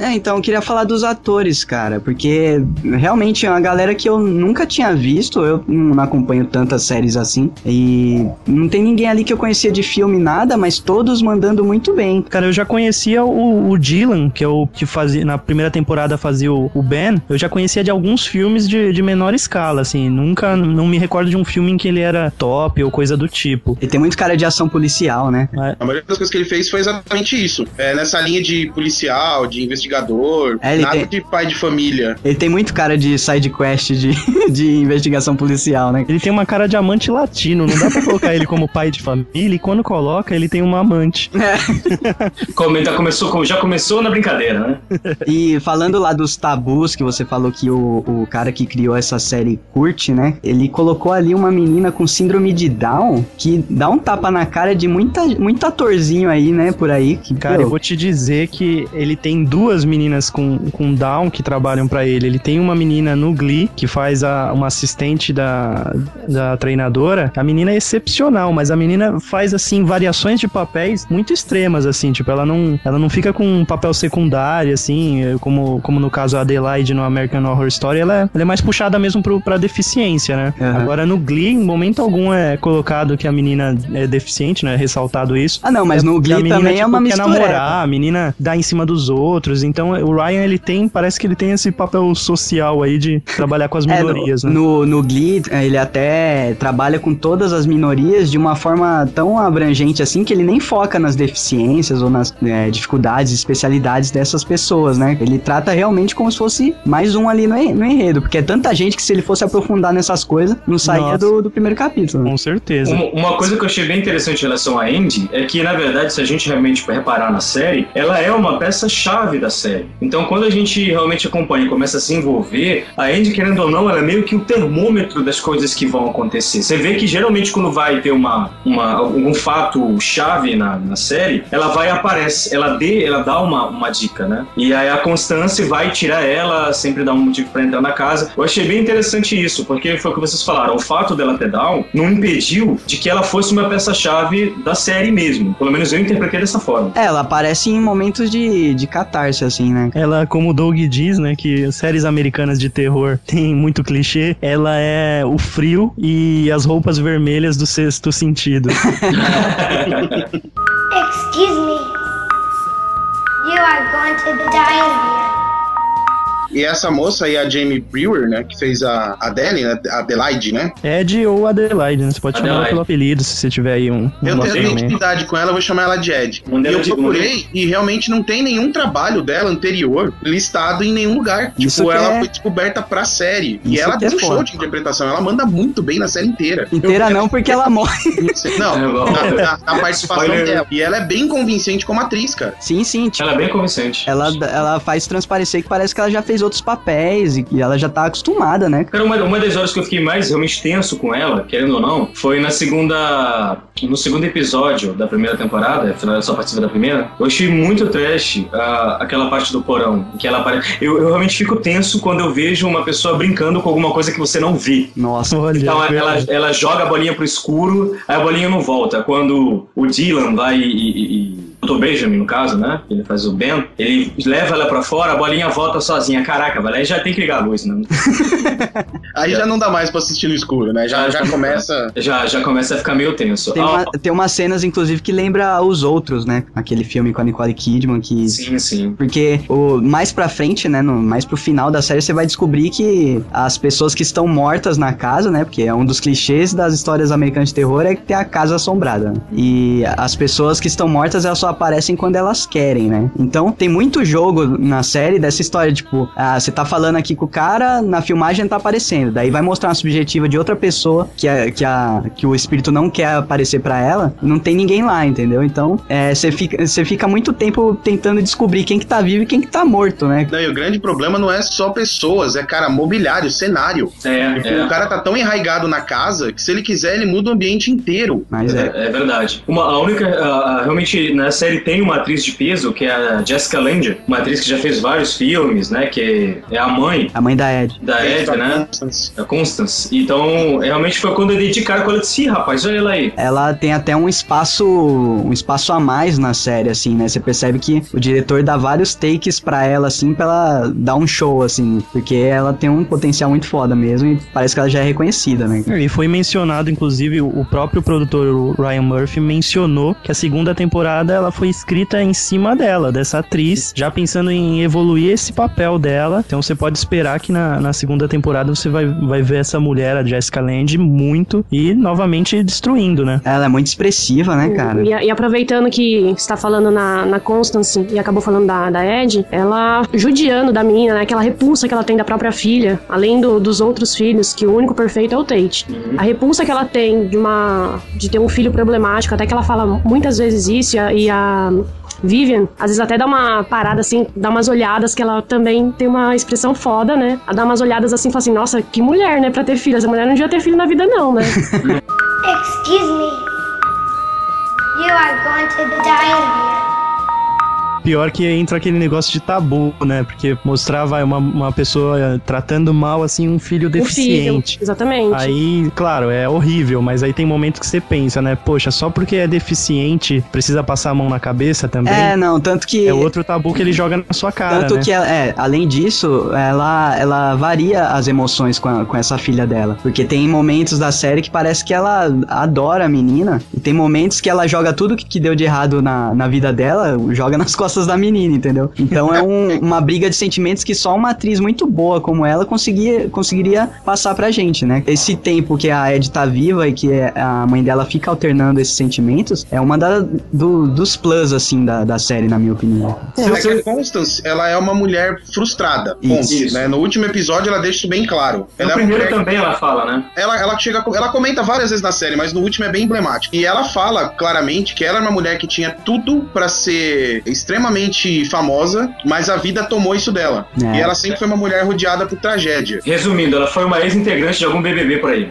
É, então eu queria falar dos atores, cara, porque realmente é uma galera que eu nunca tinha visto, eu não acompanho tantas séries assim, e não tem ninguém ali que eu conhecia de filme nada, mas todos mandando muito bem. Cara, eu já conhecia o, o Dylan, que é o que fazia na primeira temporada fazia o, o Ben. Eu já conhecia de alguns filmes de, de menor escala, assim. Nunca, não me recordo de um filme em que ele era top ou coisa do tipo. E tem muito cara de ação policial, né? A maioria das coisas que ele fez foi exatamente isso. É, nessa linha de policial, de investigador, É, ele nada tem- de pai de família. Ele tem muito cara de side quest de, de investigação policial, né? Ele tem uma cara de amante latino, não dá pra colocar ele como pai de família, e quando coloca, ele tem uma amante. Comenta, começou, com- já começou na brincadeira, né? E falando lá dos tabus, que você falou que o, o cara que criou essa série curte, né? Ele colocou ali uma menina com síndrome de Down que dá um tapa na cara de muita, muito atorzinho aí, né? Por aí. Que, Cara, pô, eu vou te dizer que ele tem duas duas meninas com, com Down que trabalham pra ele. Ele tem uma menina no Glee que faz a, uma assistente da, da treinadora. A menina é excepcional, mas a menina faz assim variações de papéis muito extremas assim, tipo, ela não, ela não fica com um papel secundário assim, como, como no caso a Adelaide no American Horror Story, ela é, ela é mais puxada mesmo pro, pra deficiência, né? Aham. Agora no Glee, em momento algum é colocado que a menina é deficiente, né? Ressaltado isso. Ah, não, mas no E a Glee menina, também é tipo, uma quer mistura. namorar, a menina dá em cima dos outros. Então o Ryan, ele tem, parece que ele tem esse papel social aí de trabalhar com as É, minorias, no, né? no, no Glee, eh, ele até trabalha com todas as minorias de uma forma tão abrangente assim que ele nem foca nas deficiências ou nas eh, dificuldades, especialidades dessas pessoas, né? Ele trata realmente como se fosse mais um ali no, en- no enredo, porque é tanta gente que se ele fosse aprofundar nessas coisas, não saía do, do primeiro capítulo. né? Com certeza. Uma, uma coisa que eu achei bem interessante em relação a Andy é que, na verdade, se a gente realmente reparar na série, ela é uma peça-chave da série. Então, quando a gente realmente acompanha e começa a se envolver, a Andy, querendo ou não, ela é meio que o termômetro das coisas que vão acontecer. Você vê que geralmente quando vai ter uma, uma, fato chave na, na série, ela vai e aparece, ela, dê, ela dá uma, uma dica, né? E aí a Constance vai tirar ela, sempre dá um motivo pra entrar na casa. Eu achei bem interessante isso, porque foi o que vocês falaram. O fato dela ter down não impediu de que ela fosse uma peça-chave da série mesmo. Pelo menos eu interpretei dessa forma. É, ela aparece em momentos de, de catarse, assim, né? Ela, como o Doug diz, né, que séries americanas de terror tem muito clichê, ela é o frio e as roupas vermelhas do sexto sentido. Excuse me. You are going to dying here. E essa moça aí, a Jamie Brewer, né? Que fez a Adele, né, a Adelaide, né? Ed ou Adelaide, né? Você pode chamar ela Adelaide. pelo apelido, se você tiver aí um, Eu um tenho também. identidade com ela, eu vou chamar ela de Ed. E eu de- procurei e realmente não tem nenhum trabalho dela anterior listado em nenhum lugar. Isso tipo, ela é- foi descoberta pra série. e Isso ela que é um foda. show de interpretação. Ela manda muito bem na série inteira. Inteira não, porque ela morre. Não, É, na, na- na participação Spoiler. dela. E ela é bem convincente como atriz, cara. Sim, sim, tipo, Ela é bem convincente. ela, ela faz transparecer que parece que ela já fez outros papéis e, ela já tá acostumada, né? Cara, uma, uma das horas que eu fiquei mais realmente tenso com ela, querendo ou não, foi na segunda. No segundo episódio da primeira temporada, afinal ela só participa da primeira. Eu achei muito trash ah, aquela parte do porão. Que ela aparece. Eu, eu realmente fico tenso quando eu vejo uma pessoa brincando com alguma coisa que você não vê. Nossa. Olha, Então ela, verdade. ela joga a bolinha pro escuro, aí a bolinha não volta. Quando o Dylan vai e. e, e o Dr. Benjamin, no caso, né? Ele faz o Ben, ele leva ela pra fora, a bolinha volta sozinha. Caraca, velho, aí já tem que ligar a luz, né? Aí já não dá mais pra assistir no escuro, né? Já, já começa. Já, já começa a ficar meio tenso. Tem, uma- tem umas cenas, inclusive, que lembra os outros, né? Aquele filme com a Nicole Kidman, que... Sim, sim. Porque o, mais pra frente, né? No, mais pro final da série, você vai descobrir que as pessoas que estão mortas na casa, né? Porque é um dos clichês das histórias americanas de terror é que tem a casa assombrada. né? E as pessoas que estão mortas, elas só aparecem quando elas querem, né? Então tem muito jogo na série dessa história, tipo, ah, você tá falando aqui com o cara, na filmagem tá aparecendo. Daí vai mostrar uma subjetiva de outra pessoa que, a, que, a, que o espírito não quer aparecer pra ela, não tem ninguém lá, entendeu? Então é, você fica, você fica muito tempo tentando descobrir quem que tá vivo e quem que tá morto, né? Não, e o grande problema não é só pessoas, é, cara, mobiliário, cenário. É, é. O cara tá tão enraigado na casa que se ele quiser, ele muda o ambiente inteiro. Mas é. É, é verdade. Uma, a única. a- a- realmente, na série tem uma atriz de peso, que é a Jessica Lange, uma atriz que já fez vários filmes, né? Que é a mãe A mãe da Ed. da Ed, né? Constance. Da Constance. Então, realmente foi quando eu dei de cara com ela disse: "Ih, rapaz, olha ela aí. Ela tem até um espaço, um espaço a mais na série, assim, né? Você percebe que o diretor dá vários takes pra ela, assim, pra ela dar um show, assim, porque ela tem um potencial muito foda mesmo e parece que ela já é reconhecida, né? E foi mencionado, inclusive, o próprio produtor o Ryan Murphy mencionou que a segunda temporada ela foi escrita em cima dela, dessa atriz, já pensando em evoluir esse papel dela. Então você pode esperar que na, na segunda temporada você vai, vai ver essa mulher, a Jessica Lange, muito e novamente destruindo, né? Ela é muito expressiva, né, cara? E, e aproveitando que você tá falando na, na Constance e acabou falando da, da Ed, ela judiando da menina, né? Aquela repulsa que ela tem da própria filha, além do- dos outros filhos, que o único perfeito é o Tate. A repulsa que ela tem de uma de ter um filho problemático, até que ela fala muitas vezes isso, e a, e a Vivian, às vezes até dá uma parada assim, dá umas olhadas que ela também tem uma expressão foda, né? Ela dá umas olhadas assim e fala assim, nossa, que mulher, né, pra ter filho. Essa mulher não devia ter filho na vida, não, né? Excuse me. You are going to dying here. Pior que entra aquele negócio de tabu, né? Porque mostrar, vai, uma, uma pessoa tratando mal, assim, um filho O filho, deficiente. exatamente. Aí, claro, é horrível, mas aí tem momentos que você pensa, né? Poxa, só porque é deficiente precisa passar a mão na cabeça também. É, não, tanto que. É outro tabu que ele joga na sua cara, Tanto né? que, é, além disso, ela, ela varia as emoções com, a- com essa filha dela. Porque tem momentos da série que parece que ela adora a menina. E tem momentos que ela joga tudo que, que deu de errado na, na vida dela, joga nas costas da menina, entendeu? Então é um- uma briga de sentimentos que só uma atriz muito boa como ela conseguia, conseguiria passar pra gente, né? Esse tempo que a Ed tá viva e que a mãe dela fica alternando esses sentimentos é uma da, do- dos plus, assim, da, da série, na minha opinião. É que a Constance, ela é uma mulher frustrada. Ponto, Isso. né? No último episódio ela deixa isso bem claro. No Ela é uma primeiro também ela fala, né? ela, ela chega, ela comenta várias vezes na série, mas no último é bem emblemático. E ela fala claramente que ela é uma mulher que tinha tudo pra ser extremamente famosa, mas a vida tomou isso dela. É. E ela sempre foi uma mulher rodeada por tragédia. Resumindo, ela foi uma ex-integrante de algum BBB por aí.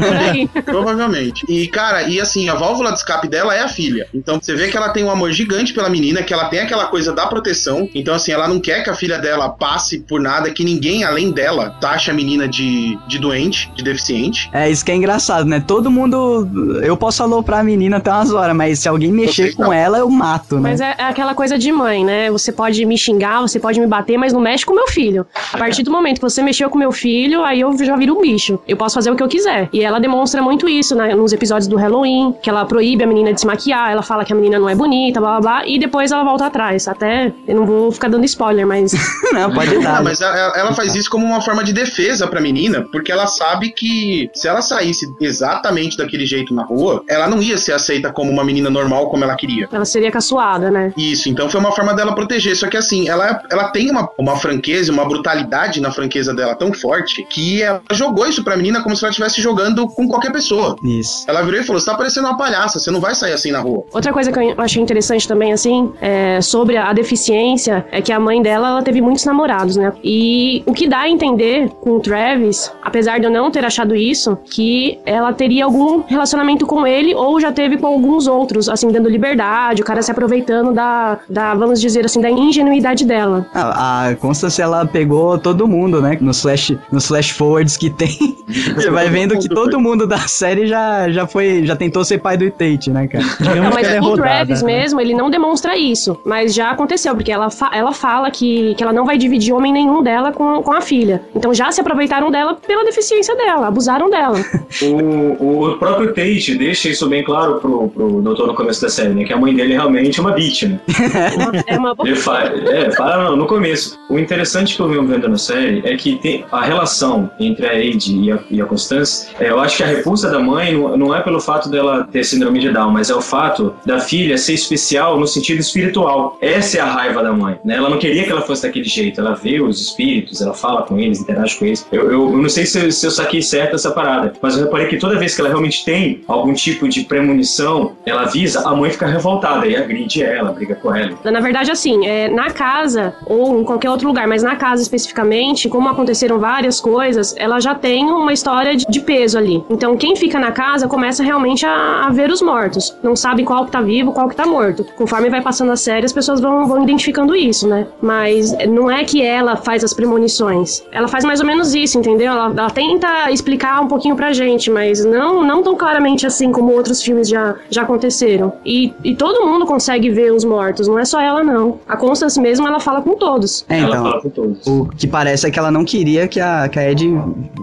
Provavelmente. E, cara, e assim, a válvula de escape dela é a filha. Então você vê que ela tem um amor gigante pela menina, que ela tem aquela coisa da proteção. Então, assim, ela não quer que a filha dela passe por nada, que ninguém além dela taxe a menina de, de doente, de deficiente. É, isso que é engraçado, né? Todo mundo. Eu posso aloprar a menina até umas horas, mas se alguém mexer com ela, eu mato, né? Mas é, é aquela coisa de mãe, né? Você pode me xingar, você pode me bater, mas não mexe com meu filho. A partir do momento que você mexeu com meu filho, aí eu já viro um bicho. Eu posso fazer o que eu quiser. E ela demonstra muito isso né, nos episódios do Halloween, que ela proíbe a menina de se maquiar, ela fala que a menina não é bonita, blá blá blá, e depois ela volta atrás. Até, eu não vou ficar dando spoiler, mas não, pode dar. Mas ela, ela faz isso como uma forma de defesa pra menina, porque ela sabe que se ela saísse exatamente daquele jeito na rua, ela não ia ser aceita como uma menina normal como ela queria. ela seria caçoada, né? Isso, então foi uma forma dela proteger. Só que assim, ela, ela tem uma, uma franqueza, uma brutalidade na franqueza dela tão forte que ela jogou isso pra menina como se ela estivesse jogando com qualquer pessoa. Isso. Ela virou e falou: Você tá parecendo uma palhaça, você não vai sair assim na rua. Outra coisa que eu achei interessante também, assim, é, sobre a deficiência, é que a mãe dela, ela teve muitos namorados, né? E o que dá a entender com o Travis, apesar de eu não ter achado isso, que ela teria algum relacionamento com ele ou já teve com alguns outros, assim, dando liberdade, o cara se aproveitando da, da vamos dizer assim, da ingenuidade dela. A, a Constance, ela pegou todo mundo, né? Nos flash, nos flash forwards que tem. Você vai vendo que todo mundo da série já, já foi, já tentou ser pai do Tate, né, cara? Digamos Não, que mas ela é o rodada, Travis né? mesmo, ele não demonstra isso. Mas já aconteceu, porque ela, fa- ela fala que, que ela não vai dividir homem nenhum dela com, com a filha. Então já se aproveitaram dela pela deficiência dela, abusaram dela. O, o próprio Tate deixa isso bem claro pro, pro doutor no começo da série, né? Que a mãe dele é realmente uma vítima. É uma boa. Fala, é, fala no, no começo. O interessante que eu venho vendo na série é que tem a relação entre a Aide e a, e a Constance. é, eu acho que a repulsa da mãe não, não é pelo fato dela ter síndrome de Down, mas é o fato da filha ser especial no sentido espiritual. Essa é a raiva da mãe. Né? Ela não queria que ela fosse daquele jeito. Ela vê os espíritos, ela fala com eles, interage com eles. Eu, eu, eu não sei se, se eu saquei certo essa parada, mas eu reparei que toda vez que ela realmente tem algum tipo de premonição, ela avisa, a mãe fica revoltada e agride ela, briga com ela. Na verdade, assim, é, na casa, ou em qualquer outro lugar, mas na casa especificamente, como aconteceram várias coisas, ela já tem uma história de, de peso ali. Então, quem fica na casa começa realmente a, a ver os mortos. Não sabe qual que tá vivo, qual que tá morto. Conforme vai passando a série, as pessoas vão, vão identificando isso, né? Mas não é que ela faz as premonições. Ela faz mais ou menos isso, entendeu? Ela, ela tenta explicar um pouquinho pra gente, mas não, não tão claramente assim como outros filmes já, já aconteceram. E, e todo mundo consegue ver os mortos, não é só ela, não. A Constance mesmo, ela fala com todos. É, ela então. fala com todos. O que parece é que ela não queria que a, que a Ed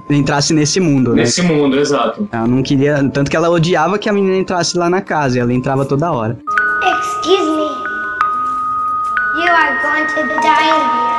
entrasse nesse mundo, né? Nesse mundo, exato. Ela não queria. Tanto que ela odiava que a menina entrasse lá na casa. E ela entrava toda hora. Excuse me. You are going to die in here.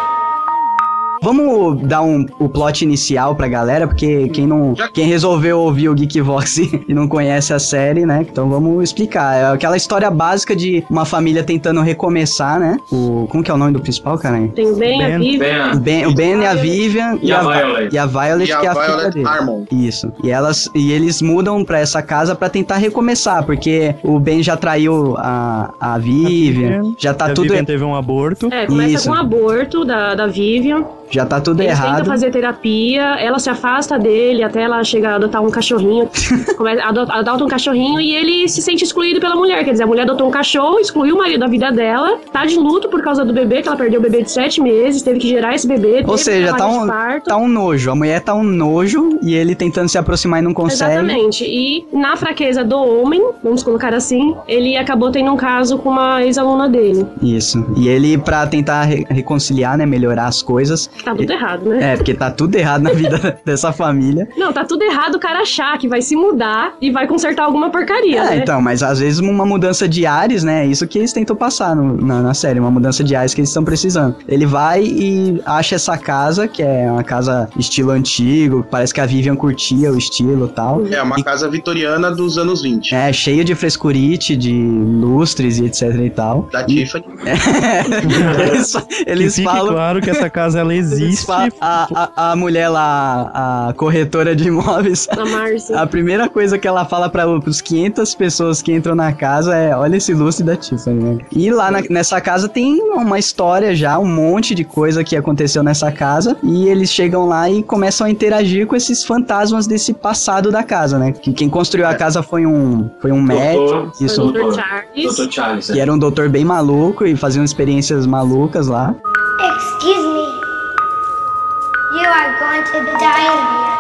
Vamos dar um, o plot inicial pra galera, porque quem não. Quem resolveu ouvir o Geekvox e não conhece a série, né? Então vamos explicar. É aquela história básica de uma família tentando recomeçar, né? O. Como que é o nome do principal, cara? Tem o Ben, a Ben. Vivi. Bem, O Ben, o ben e a Vivian E a Violet. E a Violet, E a que é a filha Violet dele. Armond. Isso. E elas e eles mudam pra essa casa pra tentar recomeçar, porque o Ben já traiu a, a Vivian, já tá a tudo Vivian teve um aborto. É, começa Isso. com o aborto da, da Vivian. Já tá tudo Eles errado. fazer terapia, ela se afasta dele até ela chegar a adotar um cachorrinho. Começa- ado- adota um cachorrinho e ele se sente excluído pela mulher. Quer dizer, a mulher adotou um cachorro, excluiu o marido da vida dela, tá de luto por causa do bebê, que ela perdeu o bebê de sete meses, teve que gerar esse bebê. Ou seja, tá um, tá um nojo. A mulher tá um nojo e ele tentando se aproximar e não consegue. Exatamente. E na fraqueza do homem, vamos colocar assim, ele acabou tendo um caso com uma ex-aluna dele. Isso. E ele, pra tentar re- reconciliar, né, melhorar as coisas. Tá tudo errado, né? É, porque tá tudo errado na vida dessa família. Não, tá tudo errado o cara achar que vai se mudar e vai consertar alguma porcaria, É, né? então, mas às vezes uma mudança de ares, né? É isso que eles tentam passar no- na, na série, uma mudança de ares que eles estão precisando. Ele vai e acha essa casa, que é uma casa estilo antigo, parece que a Vivian curtia o estilo e tal. É uma casa vitoriana dos anos 20. É, cheio de frescurite, de lustres e etc e tal. Da Tiffany. eles eles que fique falam. claro que essa casa ela eles existe. a, a, a mulher lá, a corretora de imóveis, A Márcia. a primeira coisa que ela fala para os 500 pessoas que entram na casa é: olha esse lustre da Tiffany. né? E lá na- nessa casa tem uma história já, um monte de coisa que aconteceu nessa casa. E eles chegam lá e começam a interagir com esses fantasmas desse passado da casa, né? Que quem construiu a casa foi um, foi um médico. Doutor, Isso, Foi o doutor. Dr. Charles. Dr. Charles. que É. era um doutor bem maluco e faziam experiências malucas lá. Excuse me. You are going to be dying here.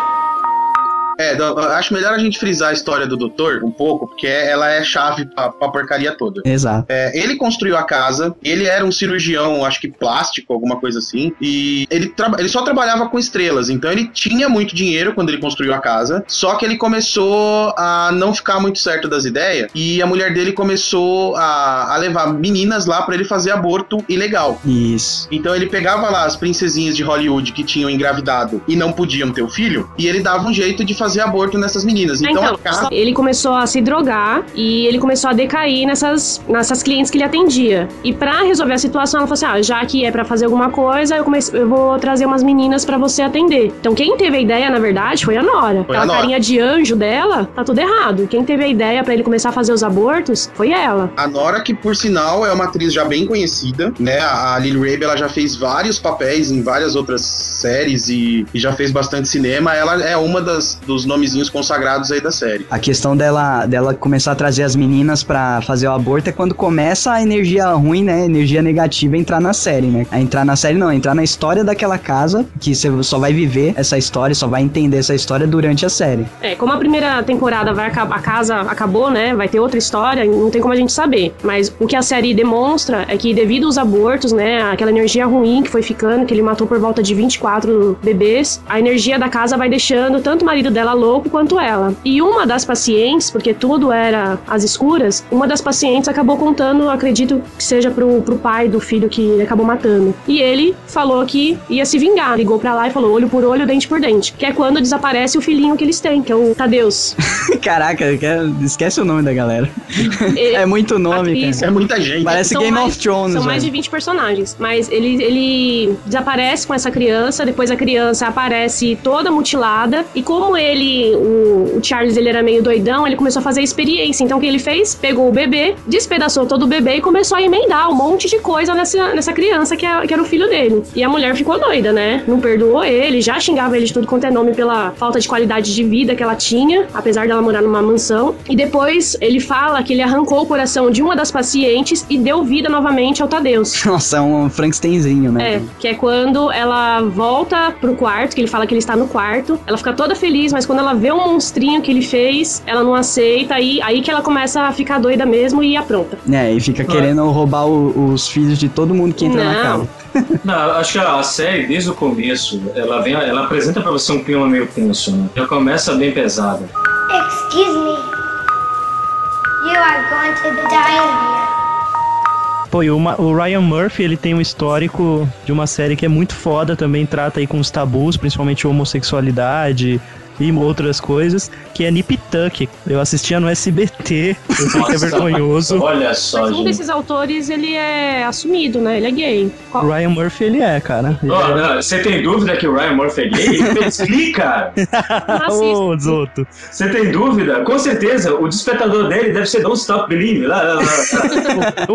É, acho melhor a gente frisar a história do doutor um pouco, porque ela é chave pra, pra porcaria toda. Exato. É, ele construiu a casa, ele era um cirurgião, acho que plástico, alguma coisa assim, e ele, ele só trabalhava com estrelas, então ele tinha muito dinheiro quando ele construiu a casa, só que ele começou a não ficar muito certo das ideias, e a mulher dele começou a, a levar meninas lá pra ele fazer aborto ilegal. Isso. Então ele pegava lá as princesinhas de Hollywood que tinham engravidado e não podiam ter o filho, e ele dava um jeito de fazer aborto nessas meninas. Então, Então, a ele começou a se drogar e ele começou a decair nessas, nessas clientes que ele atendia. E pra resolver a situação, ela falou assim: ah, já que é pra fazer alguma coisa, eu, comecei, eu vou trazer umas meninas pra você atender. Então, quem teve a ideia, na verdade, foi a Nora. Foi a Aquela Nora. carinha de anjo dela, tá tudo errado. Quem teve a ideia pra ele começar a fazer os abortos foi ela. A Nora, que por sinal é uma atriz já bem conhecida, né? A Lily Rabe, ela já fez vários papéis em várias outras séries e, e já fez bastante cinema. Ela é uma das, dos nomezinhos consagrados aí da série. A questão dela, dela começar a trazer as meninas pra fazer o aborto é quando começa a energia ruim, né? Energia negativa entrar na série, né? A entrar na série não, entrar na história daquela casa, que você só vai viver essa história, só vai entender essa história durante a série. É, como a primeira temporada vai acabar, a casa acabou, né? Vai ter outra história, não tem como a gente saber. Mas o que a série demonstra é que devido aos abortos, né, aquela energia ruim que foi ficando, que ele matou por volta de 24 bebês, a energia da casa vai deixando tanto o marido dela louco quanto ela. E uma das pacientes, porque tudo era às escuras, uma das pacientes acabou contando, acredito que seja pro, pro pai do filho que ele acabou matando. E ele falou que ia se vingar, ligou pra lá e falou olho por olho, dente por dente. Que é quando desaparece o filhinho que eles têm, que é o Tadeus. Caraca, que- esquece o nome da galera. Ele- É muito nome, Atriz. cara. É muita gente. Parece São Game mais- of Thrones, São mais de velho. 20 personagens. Mas ele, ele desaparece com essa criança, depois a criança aparece toda mutilada. E como ele, o, o Charles, ele era meio doidão, ele começou a fazer experiência. Então o que ele fez? Pegou o bebê, despedaçou todo o bebê e começou a emendar um monte de coisa nessa, nessa criança que, é- que era o filho dele. E a mulher ficou doida, né? Não perdoou ele, já xingava ele de tudo quanto é nome pela falta de qualidade de vida que ela tinha, apesar dela morar numa mansão. E depois ele fala que ele arrancou o coração de uma das pacientes e deu vida novamente ao Tadeus. Nossa, é um Frankensteinzinho, né? É, que é quando ela volta pro quarto, que ele fala que ele está no quarto. Ela fica toda feliz, mas quando ela vê o monstrinho que ele fez, ela não aceita. E aí que ela começa a ficar doida mesmo e apronta. É, e fica querendo roubar o- os filhos de todo mundo que entra na Não. casa. Não, acho que a série, desde o começo, ela, vem, ela apresenta pra você um clima meio tenso, né? Já começa bem pesada. Excuse me. You are going to be dying here. Pô, e o, o Ryan Murphy, ele tem um histórico de uma série que é muito foda, também trata aí com os tabus, principalmente homossexualidade, e outras coisas, que é Nip Tuck. Eu assistia no SBT, eu sei que é vergonhoso. Olha só, Mas um gente. desses autores, ele é assumido, né? Ele é gay. Qual- O Ryan Murphy, ele é, cara. Ele Ó, é- não, você tem dúvida que o Ryan Murphy é gay? Explica! Ô, Zoto. Você tem dúvida? Com certeza, o despertador dele deve ser Don't Stop Believing. Lá, lá, lá,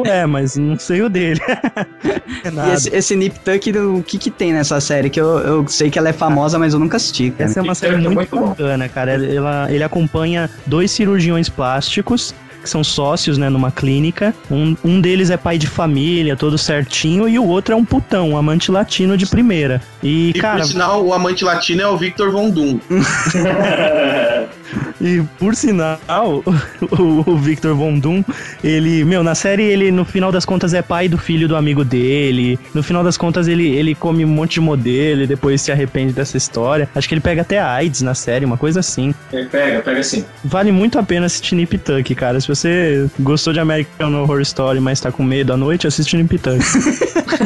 é, mas não sei o dele. é E esse, esse Nip Tuck, o que que tem nessa série? Que eu, eu sei que ela é famosa, mas eu nunca assisti, cara. Essa é uma série é muito. Bacana, cara. Ela, ele acompanha dois cirurgiões plásticos que são sócios, né, numa clínica. Um, um deles é pai de família, todo certinho, e o outro é um putão, um amante latino de primeira. E, E cara, por sinal, o amante latino é o Victor Von Doom. E por sinal, o, o Victor Von Doom, ele, meu, na série ele no final das contas é pai do filho do amigo dele. No final das contas ele, ele come um monte de modelo e depois se arrepende dessa história. Acho que ele pega até AIDS na série, uma coisa assim. Ele pega, pega assim. Vale muito a pena assistir Nip Tuck, cara. Se você gostou de American Horror Story, mas tá com medo à noite, assiste Nip Tuck.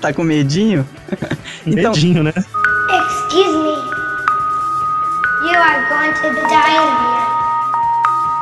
Tá com medinho? Então- Medinho, né? Excuse me. You are going to be dying here.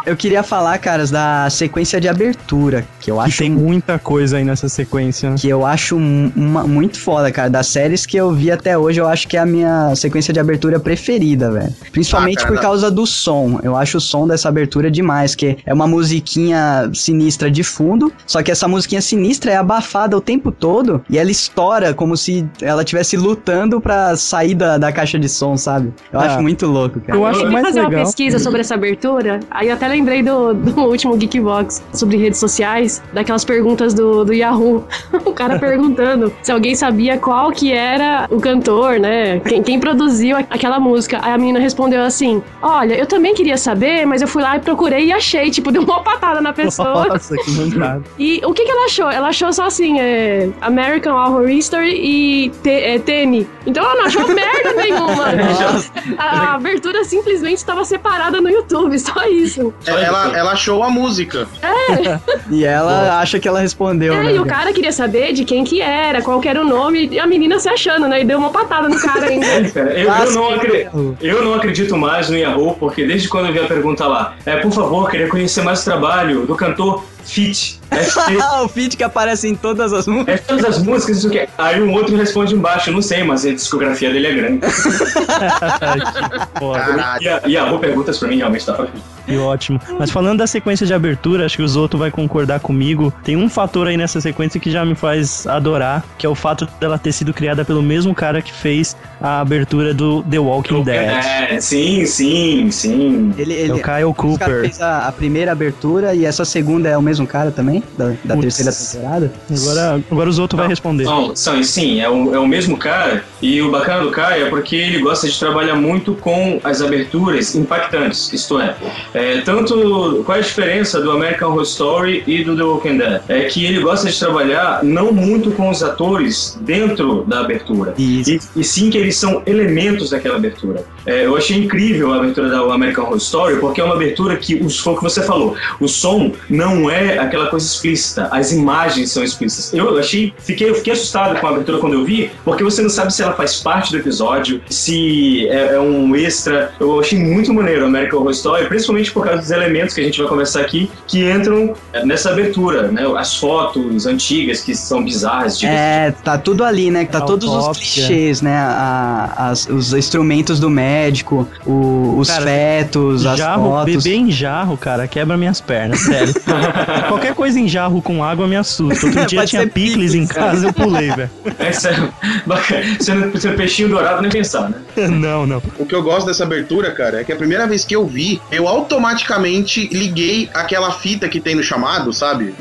Eu queria falar, caras, da sequência de abertura, que eu E acho tem muita coisa aí nessa sequência. que eu acho uma- muito foda, cara. Das séries que eu vi até hoje, eu acho que é a minha sequência de abertura preferida, velho. Principalmente Ah, cara, por causa do som. Eu acho o som dessa abertura demais, que é uma musiquinha sinistra de fundo, só que essa musiquinha sinistra é abafada o tempo todo e ela estoura como se ela estivesse lutando pra sair da, da caixa de som, sabe? Eu Ah. acho muito louco, cara. Eu acho Eu mais fazer uma pesquisa sobre essa abertura, aí eu até lembrei do, do último Geekbox sobre redes sociais, daquelas perguntas do, do Yahoo. o cara perguntando se alguém sabia qual que era o cantor, né? Quem, quem produziu aquela música. Aí a menina respondeu assim: Olha, eu também queria saber, mas eu fui lá e procurei e achei. Tipo, deu uma patada na pessoa. Nossa, que mancada. E o que, que ela achou? Ela achou só assim, é, American Horror History e te, é, Tene. Então ela não achou merda nenhuma. A, a abertura simplesmente estava separada no YouTube, só isso. É, Ela, ela achou a música. E ela acha que ela respondeu, É, né? e o cara queria saber de quem que era, qual que era o nome, e a menina se achando, né? E deu uma patada no cara ainda. É, cara, eu, eu, Clássico não acre- Yahoo. eu não acredito mais no Yahoo, porque desde quando eu vi a pergunta lá, é, por favor, queria conhecer mais o trabalho do cantor Fit. Ah, o feed que aparece em todas as músicas. É todas as músicas, isso que Aí um outro responde embaixo, eu não sei, mas a discografia dele é grande. Foda. Caralho. E a, e perguntas pra mim realmente tá fraquinho. Que ótimo. Mas falando da sequência de abertura, acho que o Zoto vai concordar comigo. Tem um fator aí nessa sequência que já me faz adorar, que é o fato dela ter sido criada pelo mesmo cara que fez a abertura do The Walking Dead. É, sim, sim, sim. Ele, É ele, o Kyle Cooper. fez a, a primeira abertura e essa segunda é o mesmo cara também? Da, da terceira temporada? Agora, agora o Zoto vai responder. São, são, sim, é o, é o mesmo cara. E o bacana do Kai é porque ele gosta de trabalhar muito com as aberturas impactantes. Isto é, é, tanto qual é a diferença do American Horror Story e do The Walking Dead? É que ele gosta de trabalhar não muito com os atores dentro da abertura. E, e sim que eles são elementos daquela abertura. É, eu achei incrível a abertura da American Horror Story, porque é uma abertura que, os- foi o que você falou, o som não é aquela coisa explícita, as imagens são explícitas. Eu achei, fiquei, eu fiquei assustado com a abertura quando eu vi, porque você não sabe se ela faz parte do episódio, se é, é um extra. Eu achei muito maneiro a American Horror Story, principalmente por causa dos elementos que a gente vai conversar aqui, que entram é, nessa abertura, né? As fotos antigas que são bizarras, diga-se É, tá tudo ali, né? Tá todos os clichês, né? A- as- os instrumentos do médico, o- os Cara, fetos, as jarro, fotos. beber em jarro, cara, quebra minhas pernas, sério. Qualquer coisa em jarro com água me assusta. Outro dia Pode tinha ser picles em picles. casa, eu pulei, velho. Essa é bacana. Sendo, sendo peixinho dourado, nem pensar, né? Não, não. O que eu gosto dessa abertura, cara, é que a primeira vez que eu vi, eu automaticamente liguei aquela fita que tem no chamado, sabe?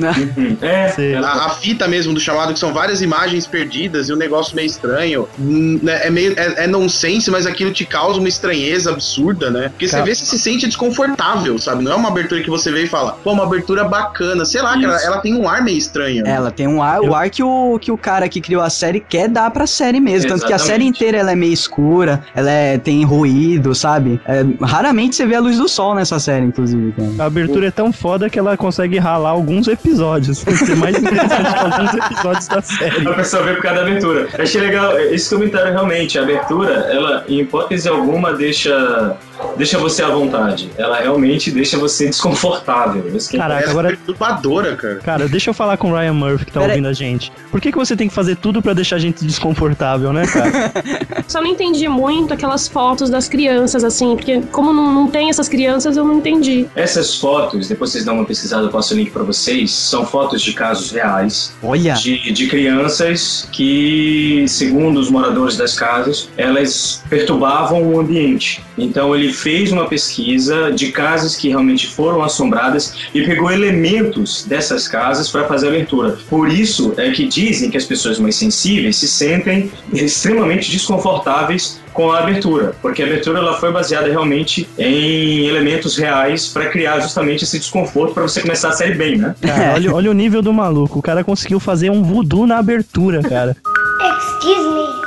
É, Sei. ela- A, a fita mesmo do chamado, que são várias imagens perdidas e um negócio meio estranho. Hum, né, É meio. É, é nonsense, mas aquilo te causa uma estranheza absurda, né? Porque você vê, você se sente desconfortável, sabe? Não é uma abertura que você vê e fala, pô, uma abertura bacana. Bacana. Sei lá, cara, ela tem um ar meio estranho. né? Ela tem um ar, o ar que o, que o cara que criou a série quer dar pra série mesmo. Tanto que a série Exatamente. inteira ela é meio escura, ela é, tem ruído, sabe? É, raramente você vê a luz do sol nessa série, inclusive, cara. A abertura é tão foda que ela consegue ralar alguns episódios. Ser mais interessante alguns episódios da série. A pessoa vê por causa da abertura. Eu achei legal esse comentário realmente. A abertura, ela, em hipótese alguma, deixa, deixa você à vontade. Ela realmente deixa você desconfortável. É Caraca, é agora perturbadora, cara. Cara, deixa eu falar com o Ryan Murphy que tá Pera aí. ouvindo a gente. Por que, que você tem que fazer tudo pra deixar a gente desconfortável, né, cara? Só não entendi muito aquelas fotos das crianças, assim, porque como não, não tem essas crianças, eu não entendi. Essas fotos, depois vocês dão uma pesquisada, eu passo o link pra vocês, são fotos de casos reais, Olha, de, de crianças que, segundo os moradores das casas, elas perturbavam o ambiente. Então ele fez uma pesquisa de casas que realmente foram assombradas e pegou elementos dessas casas para fazer a abertura. Por isso é que dizem que as pessoas mais sensíveis se sentem extremamente desconfortáveis com a abertura, porque a abertura ela foi baseada realmente em elementos reais para criar justamente esse desconforto para você começar a série bem, né? Cara, olha, olha o nível do maluco. O cara conseguiu fazer um voodoo na abertura, cara. Excuse me.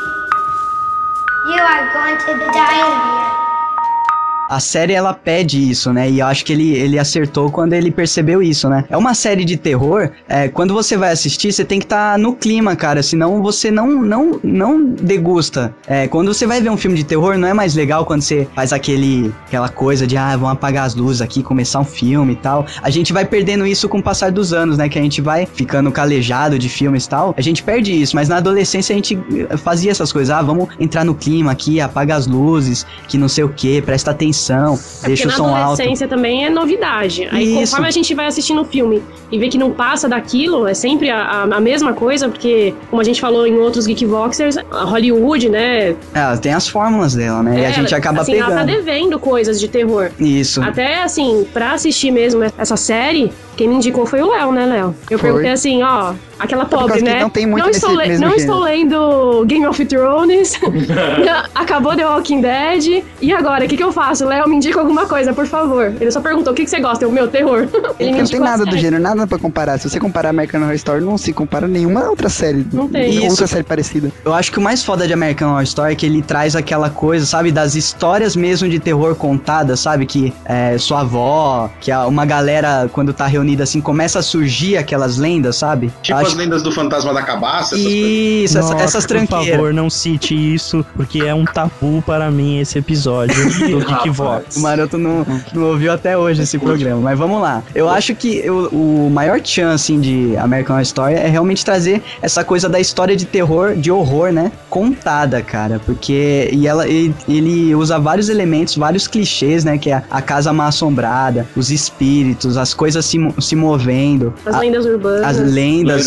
You are going to here. A série ela pede isso, né? E eu acho que ele, ele acertou quando ele percebeu isso, né? É uma série de terror, é, quando você vai assistir, você tem que estar no clima, cara, senão você não não não degusta. É, quando você vai ver um filme de terror, não é mais legal quando você faz aquele aquela coisa de ah, vamos apagar as luzes aqui, começar um filme e tal. A gente vai perdendo isso com o passar dos anos, né? Que a gente vai ficando calejado de filmes e tal. A gente perde isso, mas na adolescência a gente fazia essas coisas. Ah, vamos entrar no clima aqui, apaga as luzes, que não sei o que, presta atenção, É deixa o na som alto. adolescência também é novidade. Aí Isso. conforme a gente vai assistindo o filme e vê que não passa daquilo, é sempre a, a- mesma coisa, porque, como a gente falou em outros Geekvoxers, a Hollywood, né? Ela tem as fórmulas dela, né? e a é, gente acaba assim, pegando. Ela tá devendo coisas de terror. Isso. Até assim, pra assistir mesmo essa série, quem me indicou foi o Léo, né, Léo? Eu Foi. perguntei assim, ó, aquela por pobre, né? não tem muito estou, nesse le- mesmo não estou lendo Game of Thrones, acabou The Walking Dead, e agora, o que, que eu faço? Léo, me indica alguma coisa, por favor. Ele só perguntou, o que, que você gosta? Eu, meu, terror. Ele não tem nada do gênero, nada pra comparar. Se você comparar American Horror Story, não se compara a nenhuma outra série. Não tem. Nenhuma Isso. outra série parecida. Eu acho que o mais foda de American Horror Story é que ele traz aquela coisa, sabe, das histórias mesmo de terror contadas, sabe? Que é, sua avó, que a- uma galera, quando tá reunida assim, começa a surgir aquelas lendas, sabe? Tipo Eu as lendas do fantasma da cabaça, essas. Isso, essa- Nossa, essas Por tranqueiras. favor, não cite isso, porque é um tabu para mim esse episódio do. Geekvox. O Maroto não, não ouviu até hoje esse programa, mas vamos lá. Eu acho que o, o maior chance assim, de American Horror Story é realmente trazer essa coisa da história de terror, de horror, né? Contada, cara. Porque e ela, ele, ele usa vários elementos, vários clichês, né? Que é a casa mal assombrada, os espíritos, as coisas se, se movendo, As a- lendas urbanas. as lendas, Lendas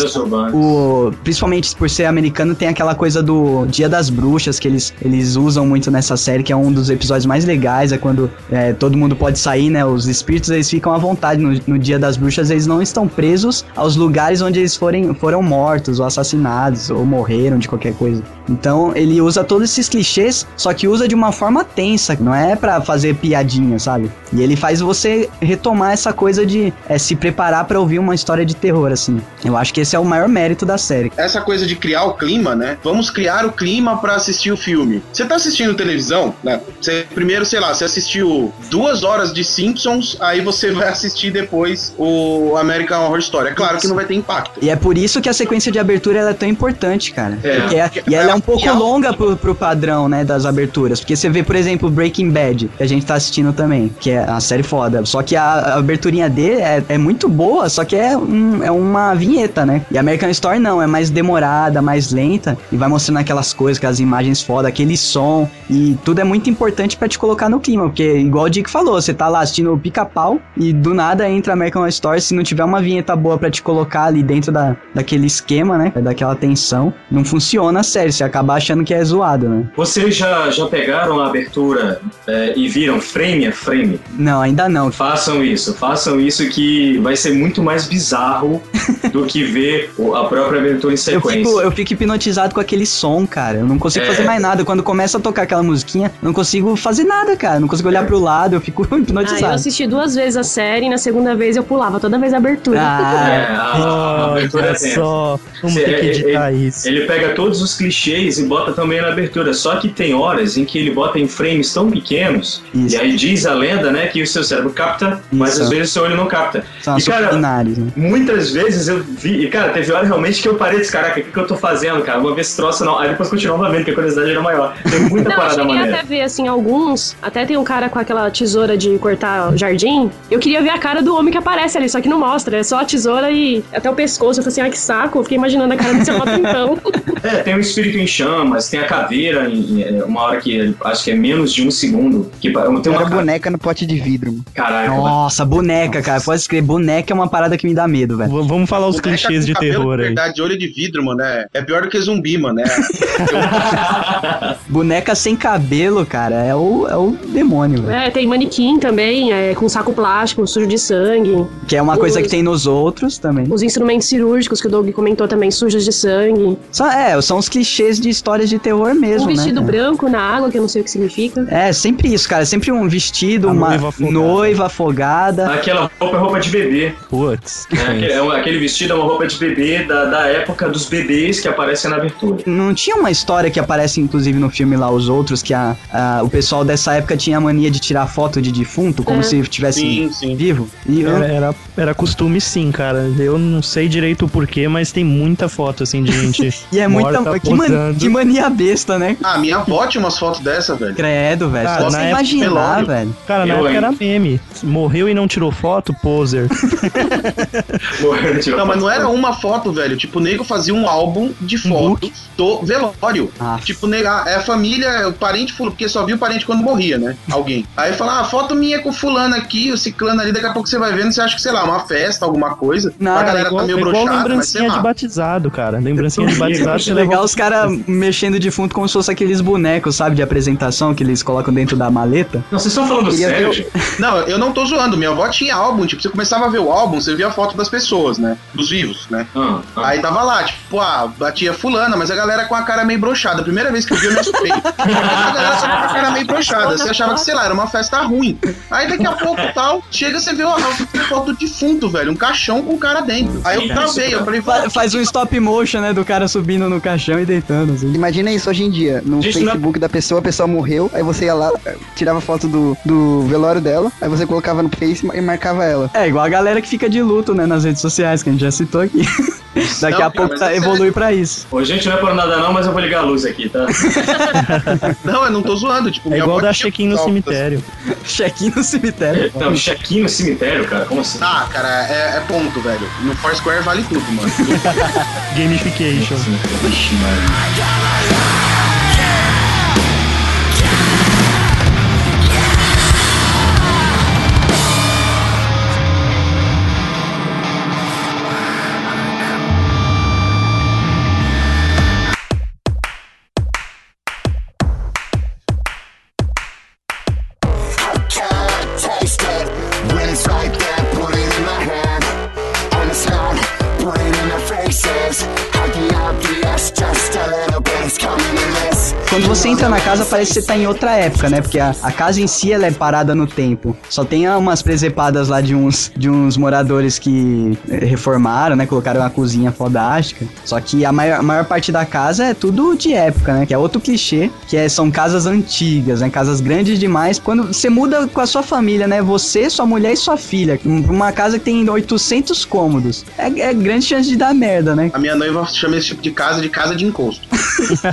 o, principalmente por ser americano, tem aquela coisa do Dia das Bruxas que eles, eles usam muito nessa série, que é um dos episódios mais legais, é quando é, todo mundo pode sair, né? Os espíritos eles ficam à vontade no, no Dia das Bruxas, eles não estão presos aos lugares onde eles forem, foram mortos ou assassinados ou morreram de qualquer coisa. Então ele usa todos esses clichês, só que usa de uma forma tensa, não é pra fazer piadinha, sabe? E ele faz você retomar essa coisa de é, se preparar pra ouvir uma história de terror, assim. Eu acho que esse é o maior mérito da série. Essa coisa de criar o clima, né? Vamos criar o clima pra assistir o filme. Você tá assistindo televisão, né? Você, primeiro, sei lá, você assistiu duas horas de Simpsons, aí você vai assistir depois o American Horror Story. É claro que não vai ter impacto. E é por isso que a sequência de abertura é tão importante, cara. É. Porque é- e ela é um pouco longa pro, pro padrão, né, das aberturas. Porque você vê, por exemplo, Breaking Bad, que a gente tá assistindo também, que é uma série foda. Só que a, a aberturinha dele é, é muito boa, só que é, um- é uma vinheta, né? E American Story não, é mais demorada, mais lenta, e vai mostrando aquelas coisas, aquelas imagens foda, aquele som, e tudo é muito importante pra te colocar no clima, porque igual o Dick falou, você tá lá assistindo o pica-pau, e do nada entra American Story, se não tiver uma vinheta boa pra te colocar ali dentro da, daquele esquema, né, daquela tensão, não funciona a série, você acaba achando que é zoado, né? Vocês já, já pegaram a abertura é, e viram frame a frame? Não, ainda não. Façam isso, façam isso que vai ser muito mais bizarro do que ver ver a própria abertura em Eu sequência. fico, eu fico hipnotizado com aquele som, cara. Eu não consigo É. fazer mais nada. Quando começa a tocar aquela musiquinha, eu não consigo fazer nada, cara. Eu não consigo olhar pro lado, eu fico Ah, eu hipnotizado. assisti duas vezes a série e na segunda vez eu pulava toda vez a abertura. É, Ah, a, a abertura é só, vamos Cê- ter que é- editar isso. Ele pega todos os clichês e bota também na abertura. Só que tem horas em que ele bota em frames tão pequenos. Isso. E aí diz a lenda, né, que o seu cérebro capta, mas Isso. às vezes o seu olho não capta. são e cara, né? muitas vezes eu vi. E cara, teve hora realmente que eu parei e disse: caraca, o que, que eu tô fazendo, cara? Vou ver esse troço não. Aí depois continuava vendo, que a curiosidade era maior. Tem muita Não, eu parada maneira. até ver, assim, alguns. Até tem um cara com aquela tesoura de cortar o jardim. Eu queria ver a cara do homem que aparece ali, só que não mostra. É só a tesoura e até o pescoço. Eu falei assim, ah, que saco. Eu fiquei imaginando a cara desse moto então. É, tem o espírito em chamas, tem a caveira, em, em- uma hora que acho que é menos de um segundo. Que tem uma. ca- boneca no pote de vidro. Caraca, Nossa, boneca, cara. Pode escrever, boneca é uma parada que me dá medo, velho. V- Vamos falar os Boneca clichês de terror de aí. verdade, olho de vidro, mano. É, é pior do que zumbi, mano. É, Boneca sem cabelo, cara, é o, é o demônio, velho. é, tem manequim também, é, com saco plástico, sujo de sangue. Que é uma coisa que tem nos outros também. Os instrumentos cirúrgicos que o Doug comentou também, sujos de sangue. São, é, são os clichês de histórias de terror mesmo, um vestido né? branco na água, que eu não sei o que significa. É, sempre isso, cara. Sempre um vestido, A uma noiva afogada. noiva afogada. Aquela roupa é roupa de bebê. Putz. né? Aquele, é um- aquele vestido é uma roupa de bebê da, da época dos bebês que aparecem na abertura. Não tinha uma história que aparece, inclusive, no filme lá, os outros, que a, a- o pessoal dessa época tinha a mania de tirar foto de defunto, como É. se estivesse sim, sim. vivo. E eu- Era, era, era costume sim, cara. Eu não sei direito o porquê, mas tem muita foto assim de gente. E é morta muita. Que, man- que mania besta, né? Ah, minha avó tinha umas fotos dessa, velho. Credo, velho. Cara, época- imaginar, velho. Cara, na Eu, época era meme. Morreu e não tirou foto, poser. Tirou Não, mas foto. não era uma foto, velho. Tipo, o nego fazia um álbum de fotos do velório. Ah. Tipo, nega, é a família, o parente fulano, porque só viu o parente quando morria, né? Alguém. Aí fala, ah, foto minha com o fulano aqui, o ciclano ali, daqui a pouco você vai vendo, você acha que, sei lá, uma festa, alguma coisa. Não, a é galera igual, tá meio é igual broxada, lembrancinha de batizado, cara. Lembrancinha de batizado. É legal os caras mexendo de defunto como se fosse aqueles bonecos, sabe, de apresentação que eles colocam dentro da maleta. Não, vocês estão falando sério? Não, eu não tô zoando. Minha avó tinha álbum, tipo, você começava a ver o álbum, você via a foto das pessoas, né? Dos vivos, né? Ah, ah. Aí tava lá, tipo, pô, ah, a tia fulana, mas a galera com a cara meio broxada. A primeira vez que eu vi, eu me assustei. a galera só com a cara meio broxada. Você achava que, sei lá, era uma festa ruim. Aí daqui a pouco tal, chega, você vê a a foto do defunto, velho. Um caixão com o cara dentro. Aí eu travei, eu falei, Fa- Faz um stop motion, né, do cara subindo no caixão e deitando, assim. Imagina isso hoje em dia. No Gente, não- Facebook da pessoa, a pessoa morreu, aí você ia lá, tirava foto do, do velório dela, aí você colocava no Face e marcava ela. É, igual a galera que fica de luto, né, nas redes sociais, que a gente já citou aqui. Daqui Não, a pouco tá, é evolui pra isso. Ô, gente, não é por nada não, mas eu vou ligar a luz aqui, tá? Não, eu não tô zoando. Tipo, É igual dar check-in no cemitério. Check-in no cemitério. Não, check-in no cemitério, cara, como assim? Ah, cara, é, é ponto, velho. No Foursquare vale tudo, mano. Gamification. Vixe, mano. Você entra na casa, parece que você tá em outra época, né? Porque a, a casa em si, ela é parada no tempo. Só tem umas presepadas lá de uns, de uns moradores que eh, reformaram, né? Colocaram uma cozinha fodástica. Só que a maior, a maior parte da casa é tudo de época, né? Que é outro clichê, que é, são casas antigas, né? Casas grandes demais. Quando você muda com a sua família, né? Você, sua mulher e sua filha. Uma casa que tem 800 cômodos. É, é grande chance de dar merda, né? A minha noiva chama esse tipo de casa de casa de encosto.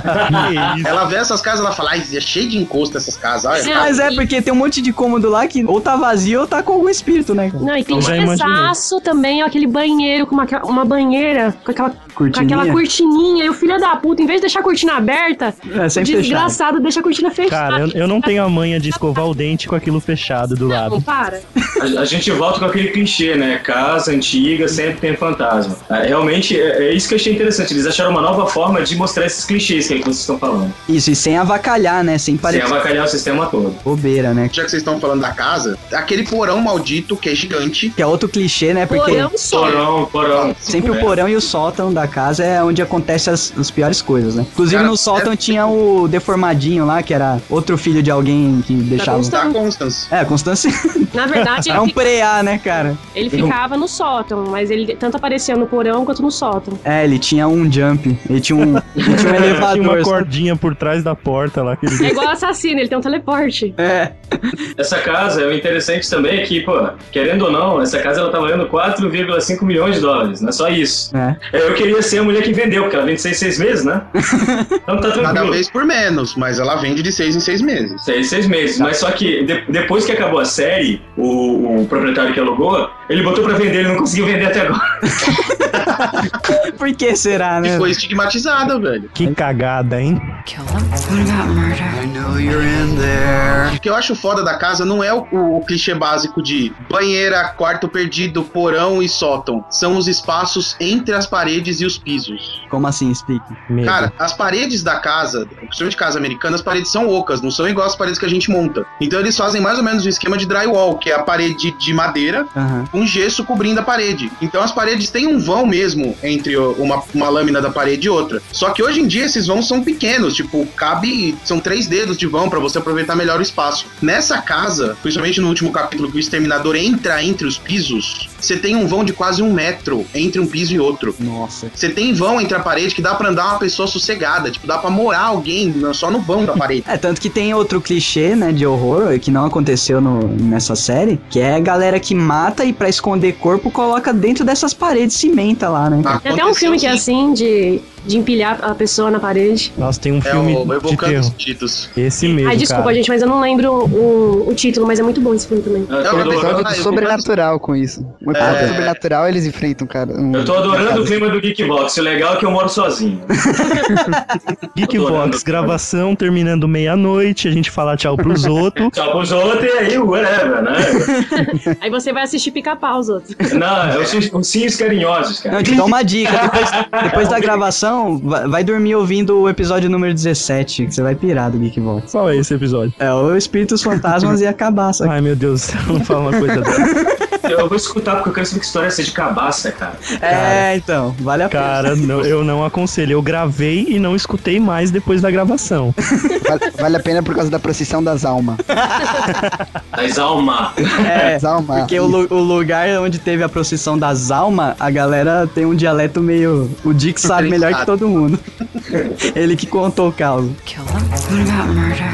Ela vê essas casas, ela fala, ai, é cheio de encosto essas casas. Olha, cara. Mas é porque tem um monte de cômodo lá que ou tá vazio ou tá com algum espírito, né? Não, e tem pedaço também, ó, aquele banheiro com uma, uma banheira, com aquela, com Cortininha. aquela cortininha. E o filho da puta, em vez de deixar a cortina aberta, É o sempre fechado. desgraçado deixa a cortina fechada. Cara, eu, eu não tenho a manha de escovar o dente com aquilo fechado do Não, lado. para. A, a gente volta com aquele clichê, né? Casa antiga sempre tem fantasma. É, realmente, é, é isso que eu achei interessante. Eles acharam uma nova forma de mostrar esses clichês que, é que vocês estão falando. Isso, e sem avacalhar, né? Sem Sem parecer avacalhar o sistema todo. bobeira, né? Já que vocês estão falando da casa, aquele porão maldito que é gigante. Que é outro clichê, né? Porque Porão. Porão, porão. sempre É. o porão e o sótão da casa é onde acontecem as, as piores coisas, né? Inclusive Cara, no sótão é- tinha o deformadinho lá, que era outro filho de alguém que deixava. Da Constance. É, Constância Na verdade, é um fica- preá, né, cara? ele ficava no sótão, mas ele tanto aparecia no porão quanto no sótão. É, ele tinha um jump, ele tinha um, ele tinha um Tinha uma elevador. cordinha por trás da porta lá. Que ele... É igual assassino, ele tem um teleporte. É, Essa casa, o interessante também é que, pô, querendo ou não, essa casa ela tá valendo 4,5 milhões de dólares, não é só isso. é. Eu queria ser a mulher que vendeu, porque ela vende seis, seis meses, né? Então tá Cada tranquilo. vez por menos, mas ela vende de seis em seis meses. Seis, seis meses. Mas só que de- depois que acabou a série, o, o proprietário que alugou, ele botou pra vender, ele não conseguiu vender até agora. Por que será, né? E foi estigmatizada, velho. Que cagada, hein? Kill them? O que eu acho foda da casa não é o, o- o clichê básico de banheira, quarto perdido, porão e sótão. São os espaços entre as paredes e os pisos. Como assim? Explique. Medo. Cara, as paredes da casa, principalmente casa americana, as paredes são ocas, não são igual as paredes que a gente monta. Então eles fazem mais ou menos um esquema de drywall, que é a parede de madeira Aham. com gesso cobrindo a parede. Então as paredes têm um vão mesmo entre o- uma, uma lâmina da parede e outra. Só que hoje em dia esses vãos são pequenos, tipo, cabe. São três dedos de vão pra você aproveitar melhor o espaço. Nessa casa, principalmente no último capítulo que o exterminador entra entre os pisos, você tem um vão de quase um metro entre um piso e outro. Nossa. Você tem vão entre a parede que dá pra andar uma pessoa sossegada, tipo, dá pra morar alguém não- só no vão da parede. É, tanto que tem outro clichê, né, de horror, que não aconteceu no- nessa série, que é a galera que mata e pra esconder corpo coloca dentro dessas paredes cimenta lá, né? cara? Tem até um filme que é assim, de, de empilhar a pessoa na parede. Nossa, tem um É filme o de terror. Titos. Esse mesmo, Ai, desculpa, cara. gente, mas eu não lembro o, o título, mas é muito bom esse filme também. Eu É tô, um um episódio do sobrenatural com isso. Um episódio É. sobrenatural eles enfrentam, cara. um- eu tô adorando o clima do Geekbox. O legal é que eu moro sozinho. Geekbox, gravação terminando meia-noite, a gente fala tchau pros outros. Tchau pros outros e aí, whatever, né? Aí você vai assistir pica-pau os outros. Não, eu sou os ursinhos carinhosos, cara. Não, te dou uma dica. Depois, depois da gravação, vai, vai dormir ouvindo o episódio número 17, que você vai pirar do Geekbox. Qual é esse episódio? É o Espíritos Fantasmas e a Cabaça. Ai, meu Deus, não fala uma coisa dessa. Eu vou escutar porque eu quero saber que história é essa de cabaça, cara. É, então, vale a pena. Cara, eu não aconselho. Eu gravei e não escutei mais depois da gravação. Vale, vale a pena por causa da procissão das almas. Das alma. É, Das almas. porque o, o lugar onde teve a procissão das almas, a galera tem um dialeto meio. O Dick sabe melhor que todo mundo. Ele que contou o caos. Kill them? What about murder?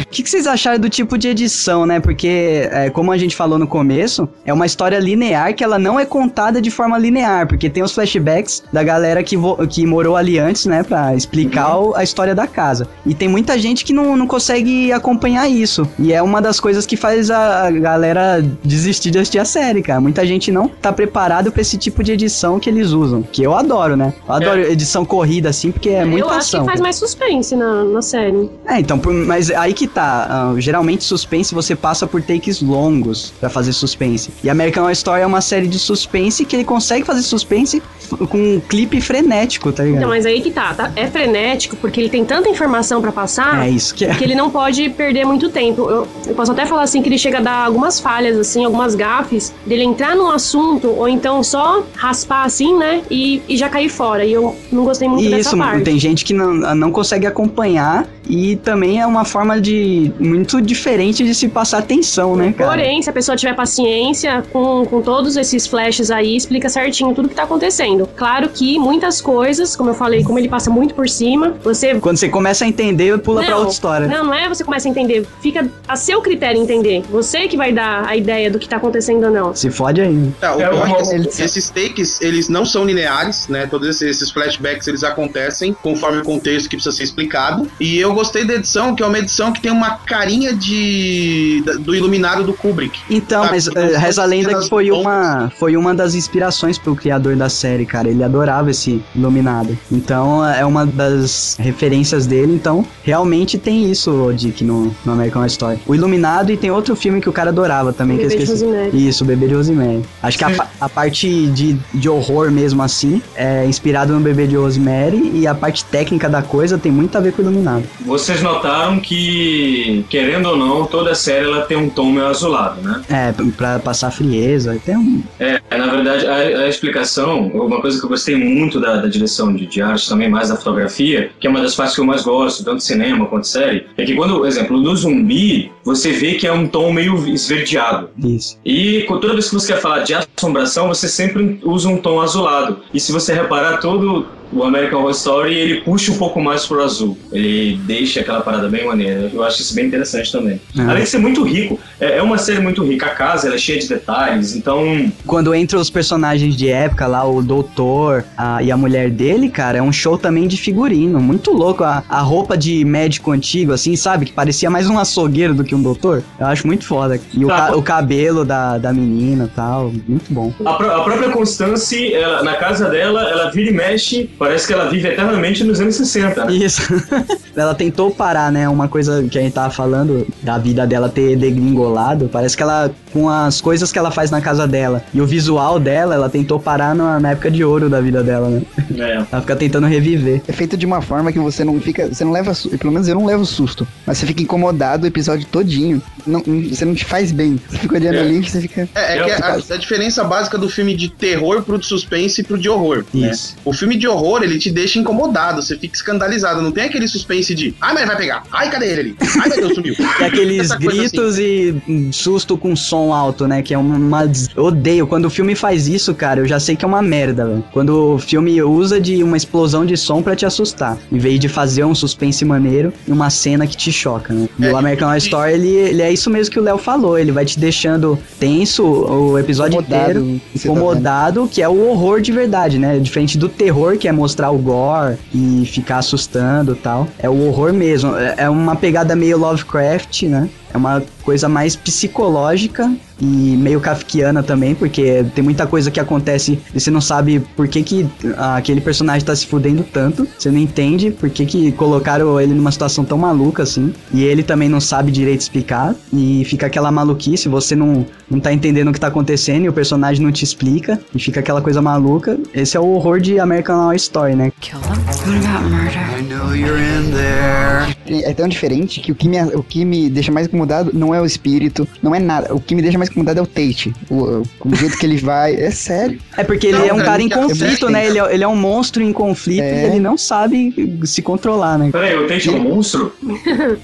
O que, que vocês acharam do tipo de edição, né? Porque, é, como a gente falou no começo, é uma história linear que ela não é contada de forma linear, porque tem os flashbacks da galera que, que morou ali antes, né? Pra explicar o- a história da casa. E tem muita gente que não, não consegue acompanhar isso. E é uma das coisas que faz a, galera desistir de assistir a série, cara. Muita gente não tá preparado pra esse tipo de edição que eles usam. Que eu adoro, né? Eu adoro edição corrida, assim, porque é muita eu acho ação. que faz mais suspense na, na série. É, então, mas aí que tá. ah, geralmente suspense você passa por takes longos pra fazer suspense. E American Horror Story é uma série de suspense que ele consegue fazer suspense com um clipe frenético, tá ligado? Então, mas aí que tá, tá? É frenético porque ele tem tanta informação pra passar É isso que é. que ele não pode perder muito tempo. Eu, eu posso até falar assim que ele chega a dar algumas falhas, assim, algumas gafes, dele entrar num assunto ou então só raspar assim, né? E, e já cair fora. E eu não gostei muito dessa Isso, parte. tem gente que não, não consegue acompanhar e também é uma forma de muito diferente de se passar atenção, né, cara? Porém, se a pessoa tiver paciência com, com todos esses flashes aí, explica certinho tudo que tá acontecendo. Claro que muitas coisas, como eu falei, como ele passa muito por cima, você. Quando você começa a entender, pula pra outra história. Não, não é você começa a entender. Fica a seu critério entender. Você que vai dar a ideia do que tá acontecendo ou não. Se fode aí. Tá, o É, é que uma- esses- takes, eles não são lineares, né? Todos esses, esses flashbacks, eles acontecem conforme o contexto que precisa ser explicado. E eu gostei da edição, que é uma edição que tem uma carinha de do iluminado do Kubrick. Então, Sabe, mas então eh, reza a lenda que foi uma, foi uma das inspirações pro criador da série, cara. Ele adorava esse Iluminado. Então é uma das referências dele. Então realmente tem isso, Dick, no, no American Horror Story. O Iluminado e tem outro filme que o cara adorava também, que eu Bebê de esqueci. Rosemary. Isso, o Bebê de Rosemary. Acho que a, a parte de, de horror mesmo assim é inspirado no Bebê de Rosemary e a parte técnica da coisa tem muito a ver com o Iluminado. Vocês notaram que, querendo ou não, toda a série ela tem um tom meio azulado, né? É, pra passar frieza. Tem um. É, na verdade, a, a explicação, uma coisa que eu gostei muito da, da direção de, de arte, também mais da fotografia, que é uma das partes que eu mais gosto, tanto cinema quanto série, é que quando, por exemplo, no zumbi, você vê que é um tom meio esverdeado. Isso. E com- toda vez que você quer falar de assombração, você sempre usa um tom azulado. E se você reparar, todo o American Horror Story, ele puxa um pouco mais pro azul. Ele deixa aquela parada bem maneira. Eu acho isso bem interessante também. É. Além de ser muito rico, é, é uma série muito rica. A casa ela é cheia de detalhes, então Quando entra os personagens de época lá, o doutor a- e a mulher dele, cara, é um show também de figurino. Muito louco. A, a roupa de médico antigo, assim, sabe? Que parecia mais um açougueiro do que um doutor. Eu acho muito foda. E o, Tá, ca- o cabelo da, da menina e tal. Muito bom. A, pró- a própria Constance, ela- na casa dela, ela vira e mexe, parece que ela vive eternamente nos anos 60. Né? Isso. ela tentou parar, né? Uma coisa que a gente tava falando da vida dela ter degringolado. Parece que ela, com as coisas que ela faz na casa dela e o visual dela, ela tentou parar na, na época de ouro da vida dela, né? É. Ela fica tentando reviver. É feito de uma forma que você não fica. Você não leva. Pelo menos eu não levo susto. Mas você fica incomodado o episódio todinho. Não, você não te faz bem. Você fica olhando É. ali e você fica. É, é Eu- que a, a diferença básica do filme de terror pro de suspense e pro de horror. né? Isso. O filme de horror, ele te deixa incomodado, você fica escandalizado. Não tem aquele suspense de, ai, mas vai pegar. Ai, cadê ele ali? Ai, meu Deus, sumiu. E aqueles Essa coisa gritos assim. e um susto com som alto, né? Que é uma. Eu odeio. Quando o filme faz isso, cara, eu já sei que é uma merda, velho. Quando o filme usa de uma explosão de som pra te assustar. Em vez de fazer um suspense maneiro e uma cena que te choca, né? E É, o American Horror Story, ele, ele é isso mesmo que o Léo falou. Ele vai te deixando tenso o episódio Incomodado, inteiro. tá Incomodado, que é o horror de verdade, né? Diferente do terror, que é mostrar o gore e ficar assustando tal. É o horror mesmo. É é uma pegada meio Lovecraft, né? É uma coisa mais psicológica e meio kafkiana também, porque tem muita coisa que acontece e você não sabe por que, que aquele personagem tá se fudendo tanto. Você não entende por que, que colocaram ele numa situação tão maluca assim. E ele também não sabe direito explicar. E fica aquela maluquice, você não, não tá entendendo o que tá acontecendo e o personagem não te explica. E fica aquela coisa maluca. Esse é o horror de American Horror Story, né? Kill them? What about murder? I know you're in there. É tão diferente que o que, me, o que me deixa mais incomodado não é o espírito, não é nada. O que me deixa mais incomodado é o Tate. O, o jeito que ele vai. É sério. É porque ele Não, é um cara, em conflito, né? Ele é, ele é um monstro em conflito É. e ele não sabe se controlar, né? Peraí, o Tate é um monstro?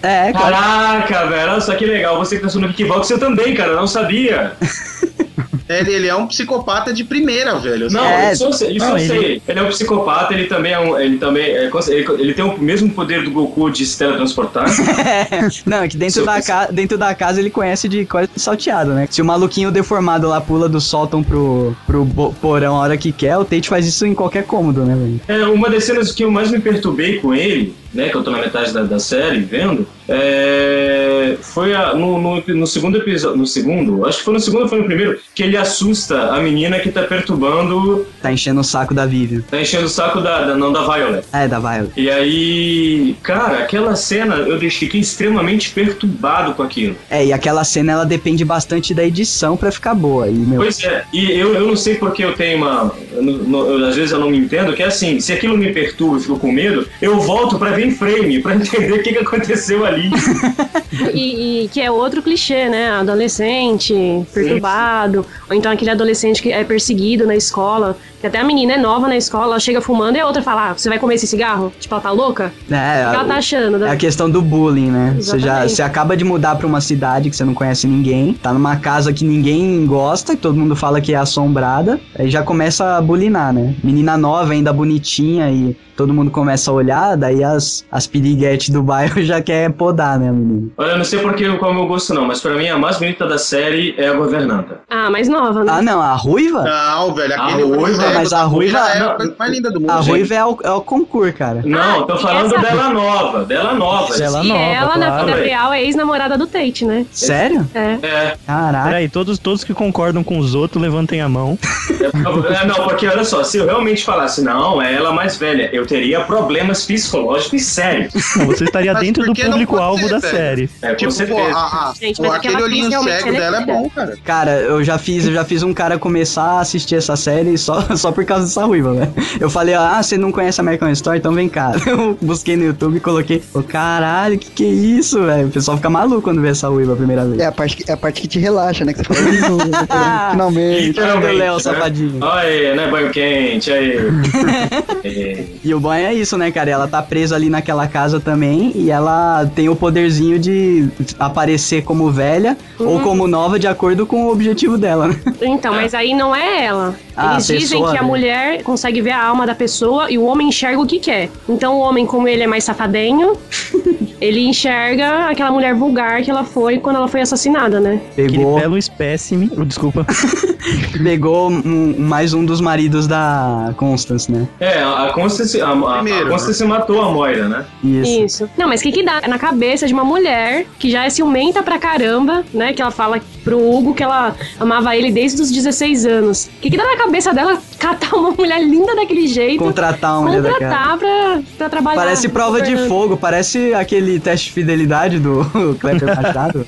É, cara. Caraca, velho, olha só que legal. Você que tá no Geekbox, eu também, cara, eu não sabia. Ele, ele é um psicopata de primeira, velho. Não, É, isso eu sei. Isso não, eu ele- sei. Ele é um psicopata, ele também é um. Ele também é, ele, ele tem o mesmo poder do Goku de se teletransportar. Não, é que dentro Seu da, ca... dentro da casa ele conhece de coisa salteado, né? Se o maluquinho deformado lá pula do sótão pro, pro porão a hora que quer, o Tate faz isso em qualquer cômodo, né, velho? É, uma das cenas que eu mais me perturbei com ele, né, que eu tô na metade da, da série vendo, é, foi a- no, no, no segundo episódio, no segundo, acho que foi no segundo ou foi no primeiro, que ele assusta a menina que tá perturbando, Tá enchendo o saco da Vivian. tá enchendo o saco da, da- não da Violet. É, da Violet. E aí, cara, aquela cena eu deixei- fiquei extremamente perturbado com aquilo. É, e aquela cena ela depende bastante da edição pra ficar boa. E, meu, Pois é, e eu, eu não sei porque eu tenho uma. eu eu, às vezes eu não me entendo, que é assim, se aquilo me perturba e fico com medo, eu volto pra ver em frame, pra entender o que, que aconteceu ali. E, e que é outro clichê, né? Adolescente, perturbado. Ou então aquele adolescente que é perseguido na escola. Que até a menina é nova na escola, ela chega fumando e a outra fala: ah, você vai comer esse cigarro? Tipo, ela tá louca? é, O que ela tá achando? É né? a questão do bullying, né? Você já Exatamente. você acaba de mudar pra uma cidade que você não conhece ninguém, tá numa casa que ninguém gosta, que todo mundo fala que é assombrada, aí já começa a bulinar, né? Menina nova, ainda bonitinha e todo mundo começa a olhar, daí as as, as piriguetes do bairro já quer podar, né, a menina? Olha, eu não sei porque qual é o meu gosto não, mas pra mim a mais bonita da série é a governanta. Ah, mais nova, né? Ah, não, a ruiva? Não, velho, A aquele olho ruiva, cego mas a ruiva- é a coisa mais linda do mundo. A gente. ruiva é o, é o concurso, cara. Não, tô e falando essa- dela nova, dela nova. Dela e nova, ela, na claro. vida real, é ex-namorada do Tate, né? Sério? É. É, Caraca. Peraí, todos, todos que concordam com os outros, levantem a mão. é, não, porque olha só, se eu realmente falasse, não, é ela mais velha, eu teria problemas psicológicos sérios. Não, você estaria Mas dentro do público-alvo da série. É, Tipo, pô, certeza. a, a, Gente, pô, aquele olhinho cego dela é ela é bom, cara. Cara, eu já fiz, eu já fiz um cara começar a assistir essa série só, só por causa dessa ruiva, velho. Eu falei, ah, você não conhece American Story, então vem cá. Eu busquei no YouTube e coloquei, ô caralho, que que é isso, velho? O pessoal fica maluco quando vê essa ruiva a primeira vez. É a parte, que- é a parte que te relaxa, né? Que você fala, "Hum, finalmente. Olha o Léo, né? safadinho. Olha aí, né, banho quente, aí. E o bom é isso, né, cara? Ela tá presa ali naquela casa também e ela tem o poderzinho de aparecer como velha ou como nova de acordo com o objetivo dela, né? Então, mas aí não é ela. Ah, Eles a dizem pessoa, que a né? mulher consegue ver a alma da pessoa e o homem enxerga o que quer. Então o homem, como ele é mais safadinho, ele enxerga aquela mulher vulgar que ela foi quando ela foi assassinada, né? Aquele Pegou, belo espécime. oh, Desculpa. pegou um- mais um dos maridos da Constance, né? É, a Constance, a, a, Primeiro, a Constance matou a Moira, né? Isso. Isso. Não, mas o que que dá na cabeça de uma mulher que já é ciumenta pra caramba, né? Que ela fala pro Hugo que ela amava ele desde os 16 anos. O que que dá na cabeça dela catar uma mulher linda daquele jeito? Contratar uma mulher daquela. contratar pra, pra trabalhar. Parece prova de fogo, parece aquele teste de fidelidade do Kleber Machado.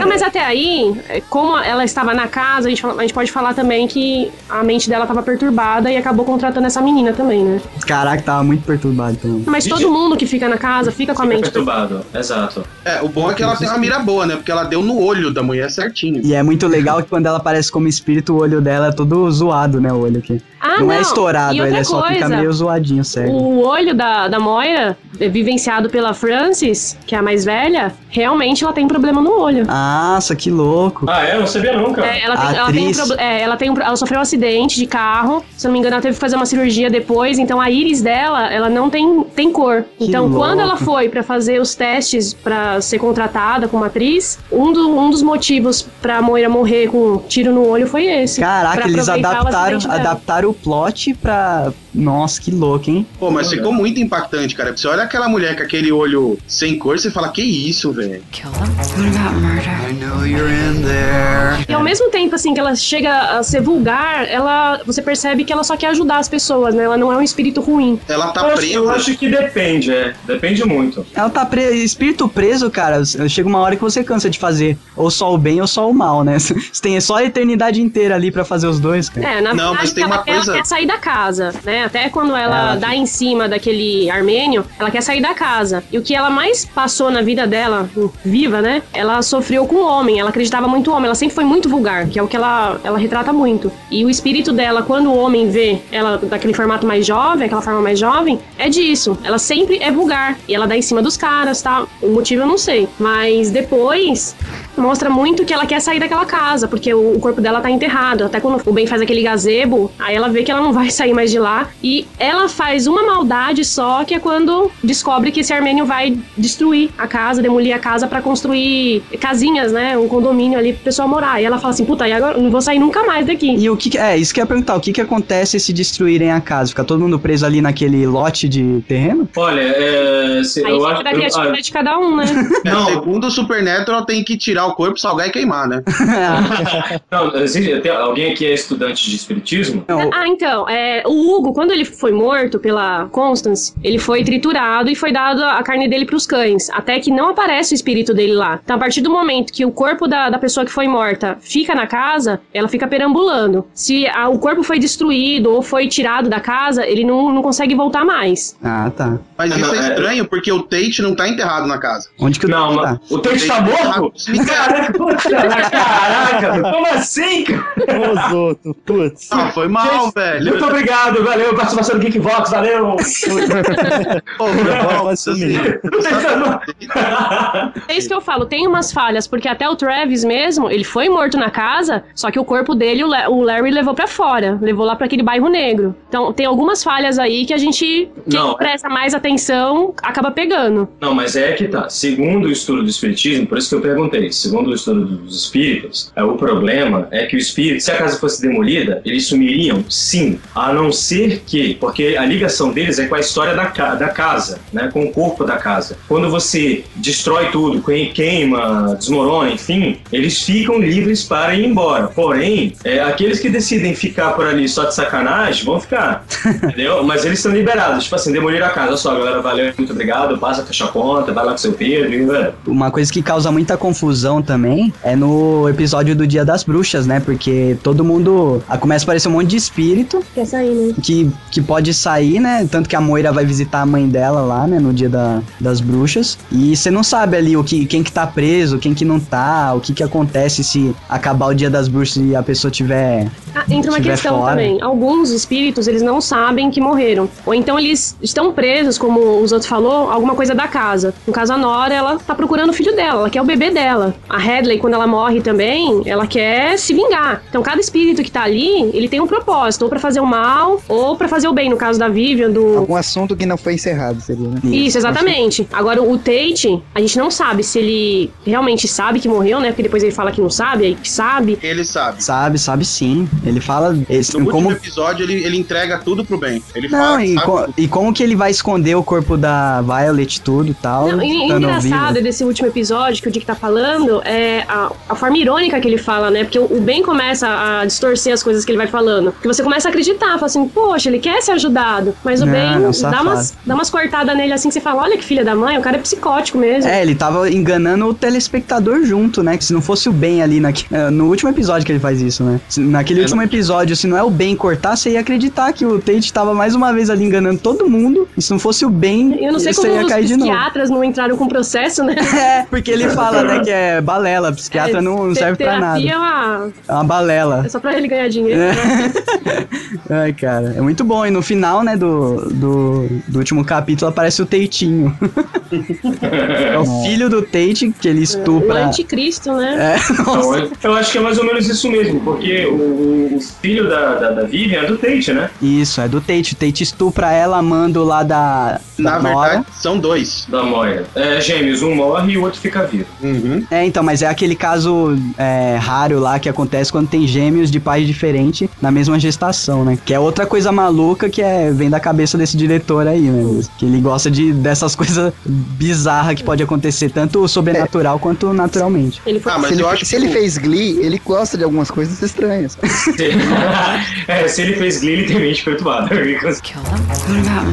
Não, mas até aí, como ela estava na casa, a gente, a gente pode falar também que a mente dela estava perturbada e acabou contratando essa menina também, né? Caraca, tava muito perturbado também. Mas todo mundo que fica na casa fica com a Fica mente perturbado, exato. É, o bom é que ela tem uma mira boa, né? Porque ela deu no olho da mulher certinho. E é muito legal que quando ela aparece como espírito, o olho dela é todo zoado, né? O olho aqui. Ah, não, é não. estourado, E ele outra é só fica coisa, meio zoadinho, sério. O olho da, da Moira, é, vivenciado pela Frances, que é a mais velha, realmente ela tem problema no olho. Nossa, que louco. Ah, é? Eu não sabia nunca. É, ela, tem, ela, tem um é, ela, tem um ela sofreu um acidente de carro, se eu não me engano, ela teve que fazer uma cirurgia depois, então a íris dela, ela não tem, tem cor. então, louco. quando ela foi pra fazer os testes pra ser contratada como atriz, um, do- um dos motivos pra Moira morrer com um tiro no olho foi esse. Caraca, eles adaptaram, adaptaram o plot pra. Nossa, que louco, hein? Pô, mas ficou muito impactante, cara. Você olha aquela mulher com aquele olho sem cor, você fala, que isso, velho? Kill them? What about murder? I know you're in there. E ao mesmo tempo, assim, que ela chega a ser vulgar, ela, você percebe que ela só quer ajudar as pessoas, né? Ela não é um espírito ruim. Ela tá eu, acho, eu presa. acho que depende, é. Depende muito. Ela tá preso, espírito preso, cara. Chega uma hora que você cansa de fazer ou só o bem ou só o mal, né? Você tem só a eternidade inteira ali pra fazer os dois, cara. É, na Não, verdade, mas tem ela, uma coisa- ela quer sair da casa, né? Até quando ela Ah, dá em cima daquele armênio, ela quer sair da casa. E o que ela mais passou na vida dela, viva, né? Ela sofreu com o homem, ela acreditava muito no homem, ela sempre foi muito vulgar, que é o que ela, ela retrata muito. E o espírito dela, quando o homem vê ela daquele formato mais jovem, aquela forma mais jovem, é disso. Ela sempre é vulgar. E ela dá em cima dos caras, tá? O motivo eu não sei. Mas depois mostra muito que ela quer sair daquela casa, porque o, o corpo dela tá enterrado. Até quando o Ben faz aquele gazebo, aí ela vê que ela não vai sair mais de lá. E ela faz uma maldade só, que é quando descobre que esse armênio vai destruir a casa, demolir a casa pra construir casinhas, né? Um condomínio ali pro pessoal morar. E ela fala assim: puta, e agora eu não vou sair nunca mais daqui. E o que que- é, isso que eu ia perguntar, o que que acontece se destruírem a casa? Fica todo mundo preso ali naquele lote de terreno? Olha, é. Se, Aí eu acho. da eu- criatividade de cada um, né? Não. segundo o Supernatural, tem que tirar o corpo, salgar e queimar, né? Não, existe- tem- alguém aqui é estudante de espiritismo? Não, Ah, então, é, o Hugo, quando ele foi morto pela Constance, ele foi triturado e foi dado a carne dele pros cães, até que não aparece o espírito dele lá. Então, a partir do momento que o corpo da, da pessoa que foi morta fica na casa, ela fica perambulando. Se a- o corpo foi destruído ou foi tirado da casa, ele não, não consegue voltar mais. Ah, tá. Mas isso não, é é- estranho, porque o Tate não tá enterrado na casa. Onde que o Não, tá? o Tate tá morto? Caraca, caraca, como assim, cara? Os outros, putz. Ah, foi mal, Gente, velho. Muito obrigado, valeu, participação do Geekvox, valeu. Pô. Vai sumir. Tô tentando- É isso que eu falo, tem umas falhas, porque até o Travis mesmo, ele foi morto na casa, só que o corpo dele, o La- o Larry levou pra fora, levou lá pra aquele bairro negro. Então, tem algumas falhas aí que a gente, quem Não, é- presta mais atenção, acaba pegando. Não, mas é que tá. Segundo o estudo do espiritismo, por isso que eu perguntei, segundo o estudo dos espíritos, é, o problema é que o espírito, se a casa fosse demolida, eles sumiriam? Sim. A não ser que, porque a ligação deles é com a história da, da casa, né? Com o corpo da casa. Quando você destrói tudo, que- queima, desmorona, enfim, eles ficam livres para ir embora. Porém, é, aqueles que decidem ficar por ali só de sacanagem, vão ficar. entendeu? Mas eles estão liberados. Tipo assim, demoliram a casa. Olha só, galera, valeu, muito obrigado. Passa a fechar a conta, vai lá com seu Pedro. Velho, Uma coisa que causa muita confusão também é no episódio do Dia das Bruxas, né? Porque todo mundo. ah, Começa a aparecer um monte de espírito Quer sair, né? Que, que pode sair, né? Tanto que a Moira vai visitar a mãe dela lá, né? No dia da, das bruxas. E você não sabe ali o que, quem que tá preso, quem que não tá, o que que acontece se acabar o dia das bruxas e a pessoa tiver. Ah, entra uma questão fora. também. Alguns espíritos, eles não sabem que morreram. Ou então eles estão presos, como os outros falou, alguma coisa da casa. No caso, a Nora, ela tá procurando o filho dela, ela quer o bebê dela. A Hadley, quando ela morre também, ela quer se vingar. Então, cada espírito que tá ali, ele tem um propósito, ou pra fazer o mal, ou pra fazer o bem. No caso da Vivian, do, Algum assunto que não foi encerrado, seria, né? isso, exatamente. Agora, o Tate, a gente não sabe se ele realmente sabe que morreu, né? Porque depois ele fala que não sabe, aí que sabe. Ele sabe. Sabe, sabe sim. Ele fala. esse- No como, último episódio, ele, ele entrega tudo pro bem. Ele não, fala que e, co- e como que ele vai esconder o corpo da Violet e tudo e tal? Não, e estando engraçado vivo? desse último episódio que o Dick tá falando é a, a forma irônica que ele fala, né? Porque o, o Ben começa a distorcer as coisas que ele vai falando. Porque você começa a acreditar, fala assim, poxa, ele quer ser ajudado. Mas o Não, Ben não, dá umas, dá umas cortadas nele assim que você fala, olha que filha da mãe, o cara é psicótico mesmo. É, ele tava enganando o telespectador junto, né? Que se não fosse o Ben ali eh, no último episódio que ele faz isso, né? Se- Naquele É, último episódio, se não é o Ben cortar, você ia acreditar que o Tate tava mais uma vez ali enganando todo mundo. E se não fosse o Ben, Eu não sei você como ia os cair de novo. psiquiatras não entraram com processo, né? É, porque ele fala, né, que é balela, psiquiatra não, não serve pra nada. É, uma- É uma balela. é só pra ele ganhar dinheiro. É. né? Ai, cara, é muito bom. E no final, né, do, do, do último capítulo aparece o Teitinho. é o filho do Tate que ele O estupra. anticristo, né? É, eu- eu acho que é mais ou menos isso mesmo, porque o, o filho da, da, da Vivian é do Tate, né? Isso, é do Tate. O Tate estupra ela, manda lá da. Na Nora. verdade, são dois. Da Moira. É, gêmeos, um morre e o outro fica vivo. Uhum. É, então, mas é aquele caso é, raro lá que acontece quando tem gêmeos de pais diferentes na mesma gestação, né? Que é outra coisa maluca que é, vem da cabeça desse diretor aí, né? Que ele gosta de, dessas coisas bizarras que pode acontecer, tanto sobrenatural quanto naturalmente. Ele foi Ah, mas se ele, eu fe- acho se que ele fez Glee, ele gosta de algumas coisas estranhas. Se, é, se ele fez Glee, ele tem mente perturbada. Kill them? What about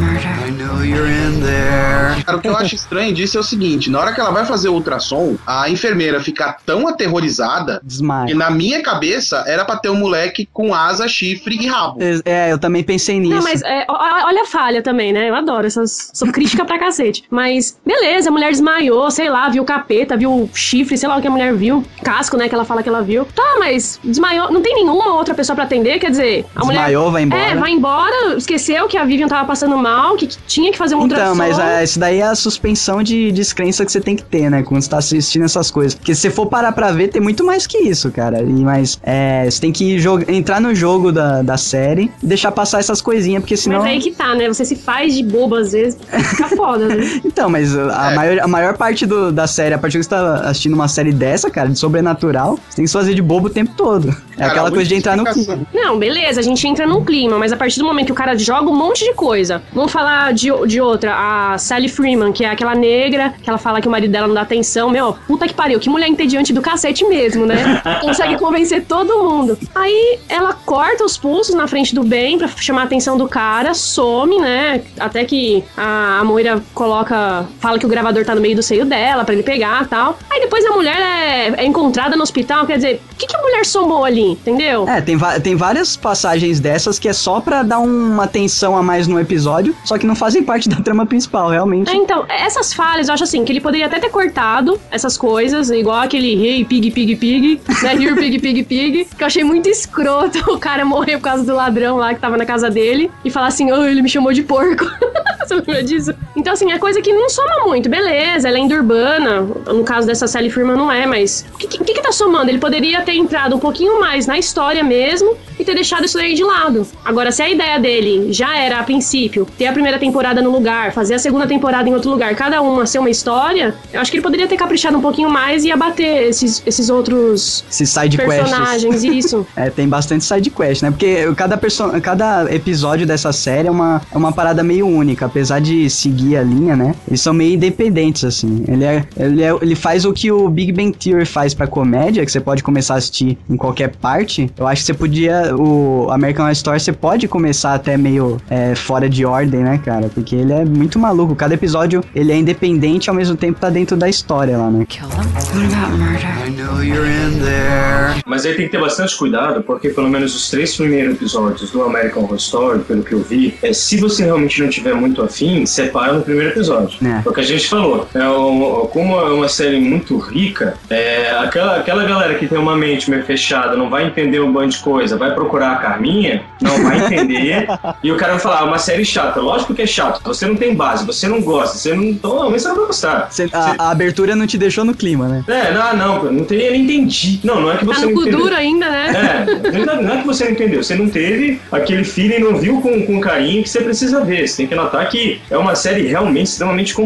murder? Cara, o que eu acho estranho disso é o seguinte: na hora que ela vai fazer o ultrassom, a enfermeira fica tão aterrorizada que Desmaia. na minha cabeça era pra ter um moleque com asa, chifre e rabo. É, eu também pensei nisso. Não, mas é, olha a falha também, né? Eu adoro essas. Sou crítica pra cacete. Mas, beleza, a mulher desmaiou, sei lá, viu capeta, viu chifre, sei lá o que a mulher viu. Casco, né? Que ela fala que ela viu. Tá, mas desmaiou. Não tem nenhuma outra pessoa pra atender, quer dizer, a mulher. Desmaiou, vai embora. É, vai embora, esqueceu que a Vivian tava passando mal, que, tinha que fazer um Então, ultrassom. mas é, isso daí é a suspensão de descrença que você tem que ter, né? Quando você tá assistindo essas coisas. Porque se você for parar pra ver, tem muito mais que isso, cara. E, mas é, você tem que joga- entrar no jogo da, da série e deixar passar essas coisinhas, porque senão. Mas aí que tá, né? Você se faz de bobo às vezes, fica foda, né? Então, mas a, É. maior, a maior parte do- da série, a partir que você tá assistindo uma série dessa, cara, de sobrenatural, você tem que se fazer de bobo o tempo todo. É Cara, aquela coisa de entrar no clima. Não, beleza, a gente entra num clima, mas a partir do momento que o cara joga um monte de coisa. Vamos falar de, de outra, a Sally Freeman, que é aquela negra, que ela fala que o marido dela não dá atenção. Meu, puta que pariu, que mulher entediante do cacete mesmo, né? Consegue convencer todo mundo. Aí ela corta os pulsos na frente do bem pra chamar a atenção do cara, some, né? Até que a, a Moira coloca. Fala que o gravador tá no meio do seio dela pra ele pegar e tal. Aí depois a mulher é, é encontrada no hospital, quer dizer, o que, que a mulher somou ali, entendeu? É, tem, tem várias passagens dessas que é só pra dar uma tensão a mais no episódio, só que não fazem parte da trama principal, realmente. É, então, essas falhas, eu acho assim, que ele poderia até ter cortado essas coisas, igual aquele Hey Pig Pig Pig, né? Here Pig Pig Pig, que eu achei muito escroto o cara morrer por causa do ladrão lá que tava na casa dele e falar assim, oh, ele me chamou de porco. Você lembra disso? Então, assim, é coisa que não soma muito. Beleza, é lenda urbana. No caso dessa Sally Firma não é, mas o que, que, que tá somando? Ele poderia ter entrado um pouquinho mais na história mesmo e ter deixado isso daí de lado. Agora, se a ideia dele já era, a princípio, ter a primeira temporada no lugar, fazer a segunda temporada em outro lugar, cada uma ser uma história, eu acho que ele poderia ter caprichado um pouquinho mais e abater esses, esses outros Esses side quests. personagens, isso. É, tem bastante side quest, né? Porque cada, perso cada episódio dessa série é uma, é uma parada meio única. Apesar de seguir a linha, né? Eles são meio independentes, assim. Ele, é, ele, é, ele faz o que o Big Bang Theory faz pra comédia, que você pode começar a assistir em qualquer parte. Eu acho que você podia... O American Horror Story, você pode começar até meio é, fora de ordem, né, cara? Porque ele é muito maluco. Cada episódio, ele é independente e ao mesmo tempo tá dentro da história lá, né? Kill them? What about murder? I know you're in there. Mas aí tem que ter bastante cuidado, porque pelo menos os três primeiros episódios do American Horror Story, pelo que eu vi, é se você realmente não tiver muito afim, separa no primeiro episódio. É. Porque a gente falou, é um- como é uma série muito rica, é, aquela, aquela galera que tem uma mente meio fechada, não vai entender um bando de coisa, vai procurar a Carminha, não vai entender, e o cara vai falar, ah, uma série chata. Lógico que é chato, você não tem base, você não gosta, você não. Então, não, você não vai gostar. Você- a, a abertura não te deixou no clima, né? É, não, não, não tem, eu não entendi. Não, não é que Tá você no não cu entendeu. duro ainda, né? É, não é que você não entendeu, você não teve aquele feeling, não viu com, com carinho que você precisa ver. Você tem que notar que é uma série realmente extremamente complexa.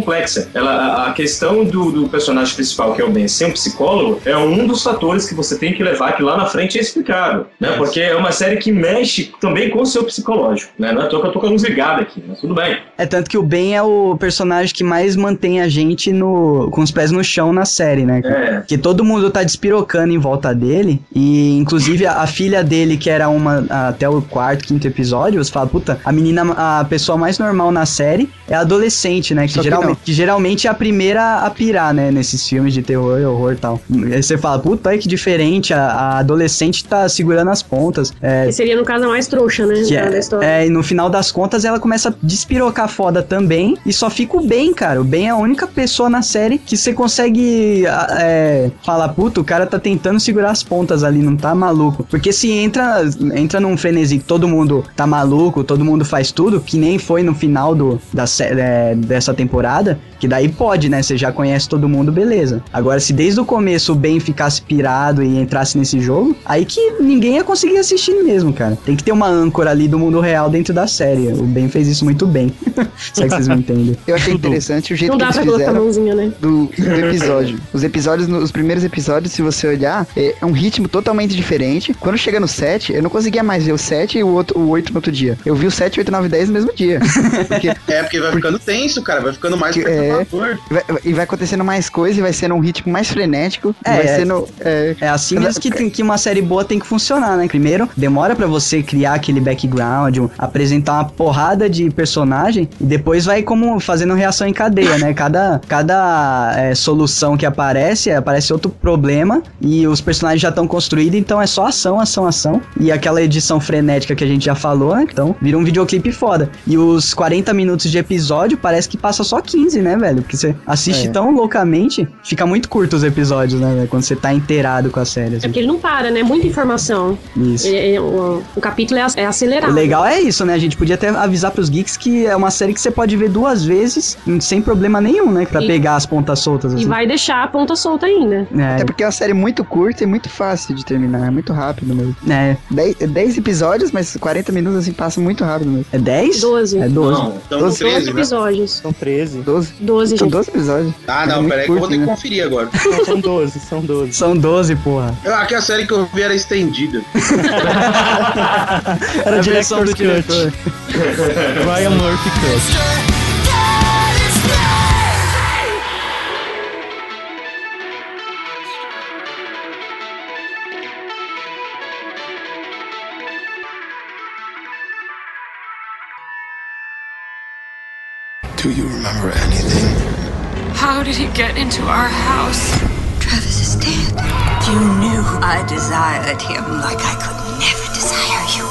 Ela, a- a questão do, do personagem principal, que é o Ben, ser um psicólogo, é um dos fatores que você tem que levar que lá na frente é explicado. Né? Porque é uma série que mexe também com o seu psicológico. Né? Não é à toa que eu tô com a luz ligada aqui, mas tudo bem. É tanto que o Ben é o personagem que mais mantém a gente no, com os pés no chão na série, né? É. Porque todo mundo tá despirocando em volta dele. E inclusive a, a filha dele, que era uma até o quarto, quinto episódio, você fala, puta, a menina, a pessoa mais normal na série é a adolescente, né? Que, Só que geralmente, que geralmente é a primeira a pirar, né? Nesses filmes de terror, horror e tal. Aí você fala, puta, que diferente, a, a adolescente tá segurando as pontas. É, Que seria, no caso, a mais trouxa, né? que da é, história. é, e no final das contas ela começa a despirocar foda também. E só fica o Ben, cara. O Ben é a única pessoa na série que você consegue é, falar, puta, o cara tá tentando segurar as pontas ali, não tá maluco. Porque se entra, entra num frenesi que todo mundo tá maluco, todo mundo faz tudo, que nem foi no final do, da, é, dessa temporada, que daí pode, né? Você já conhece todo mundo, beleza. Agora, se desde o começo o Ben ficasse pirado e entrasse nesse jogo, aí que ninguém ia conseguir assistir mesmo, cara. Tem que ter uma âncora ali do mundo real dentro da série. O Ben fez isso muito bem. Se é que vocês me entendem. Eu achei interessante o jeito Não que eles pra colocar a fizeram mãozinha, né? do, do episódio. Os episódios, os primeiros episódios, se você olhar, é um ritmo totalmente diferente. Quando chega no 7, eu não conseguia mais ver o 7 e o, outro, o 8 no outro dia. Eu vi o 7, 8, 9 10 no mesmo dia. Porque É, porque vai ficando tenso, cara. Vai ficando mais Que- é. perturbador. vai, e vai acontecendo mais coisa e vai sendo um ritmo mais frenético. É, vai é. sendo. É, É assim mesmo que, tem, que uma série boa tem que funcionar, né? Primeiro, demora pra você criar aquele background, um- apresentar uma porrada de personagem e depois vai como fazendo reação em cadeia, né? Cada, cada é, solução que aparece, aparece outro problema e os personagens já estão construídos, então é só ação, ação, ação. E aquela edição frenética que a gente já falou, né? Então vira um videoclipe foda. E os 40 minutos de episódio parece que passa só 15, né, velho? Porque você assiste É. tão loucamente, fica muito curto os episódios, né, velho? Quando você tá inteirado com a série. É assim. porque ele não para, né? Muita informação. Isso. É- o, o capítulo é, é acelerado. O legal é isso, né? A gente podia até avisar pros geeks que é uma série que você pode ver duas vezes sem problema nenhum, né? Pra E- pegar as pontas soltas, E assim. vai deixar a ponta solta ainda. Até É, porque é uma série muito curta e muito fácil de terminar. É muito rápido mesmo. é, 10, 10 episódios, mas 40 minutos assim passa muito rápido mesmo. é 10? 12. É 12. Não, então Doze 13, 12 né? episódios. São 13. 12? 12, São gente. 12 episódios. Ah, É não, muito peraí que eu vou ter que né? conferir agora. Não, são 12, são 12. São 12, porra. Eu, aqui a série que eu vi era estendida. Era A versão do diretor. Ryan Murphy Cut. Do you remember anything? How did he get into our house? Travis is dead. You knew I desired him like I could never desire you.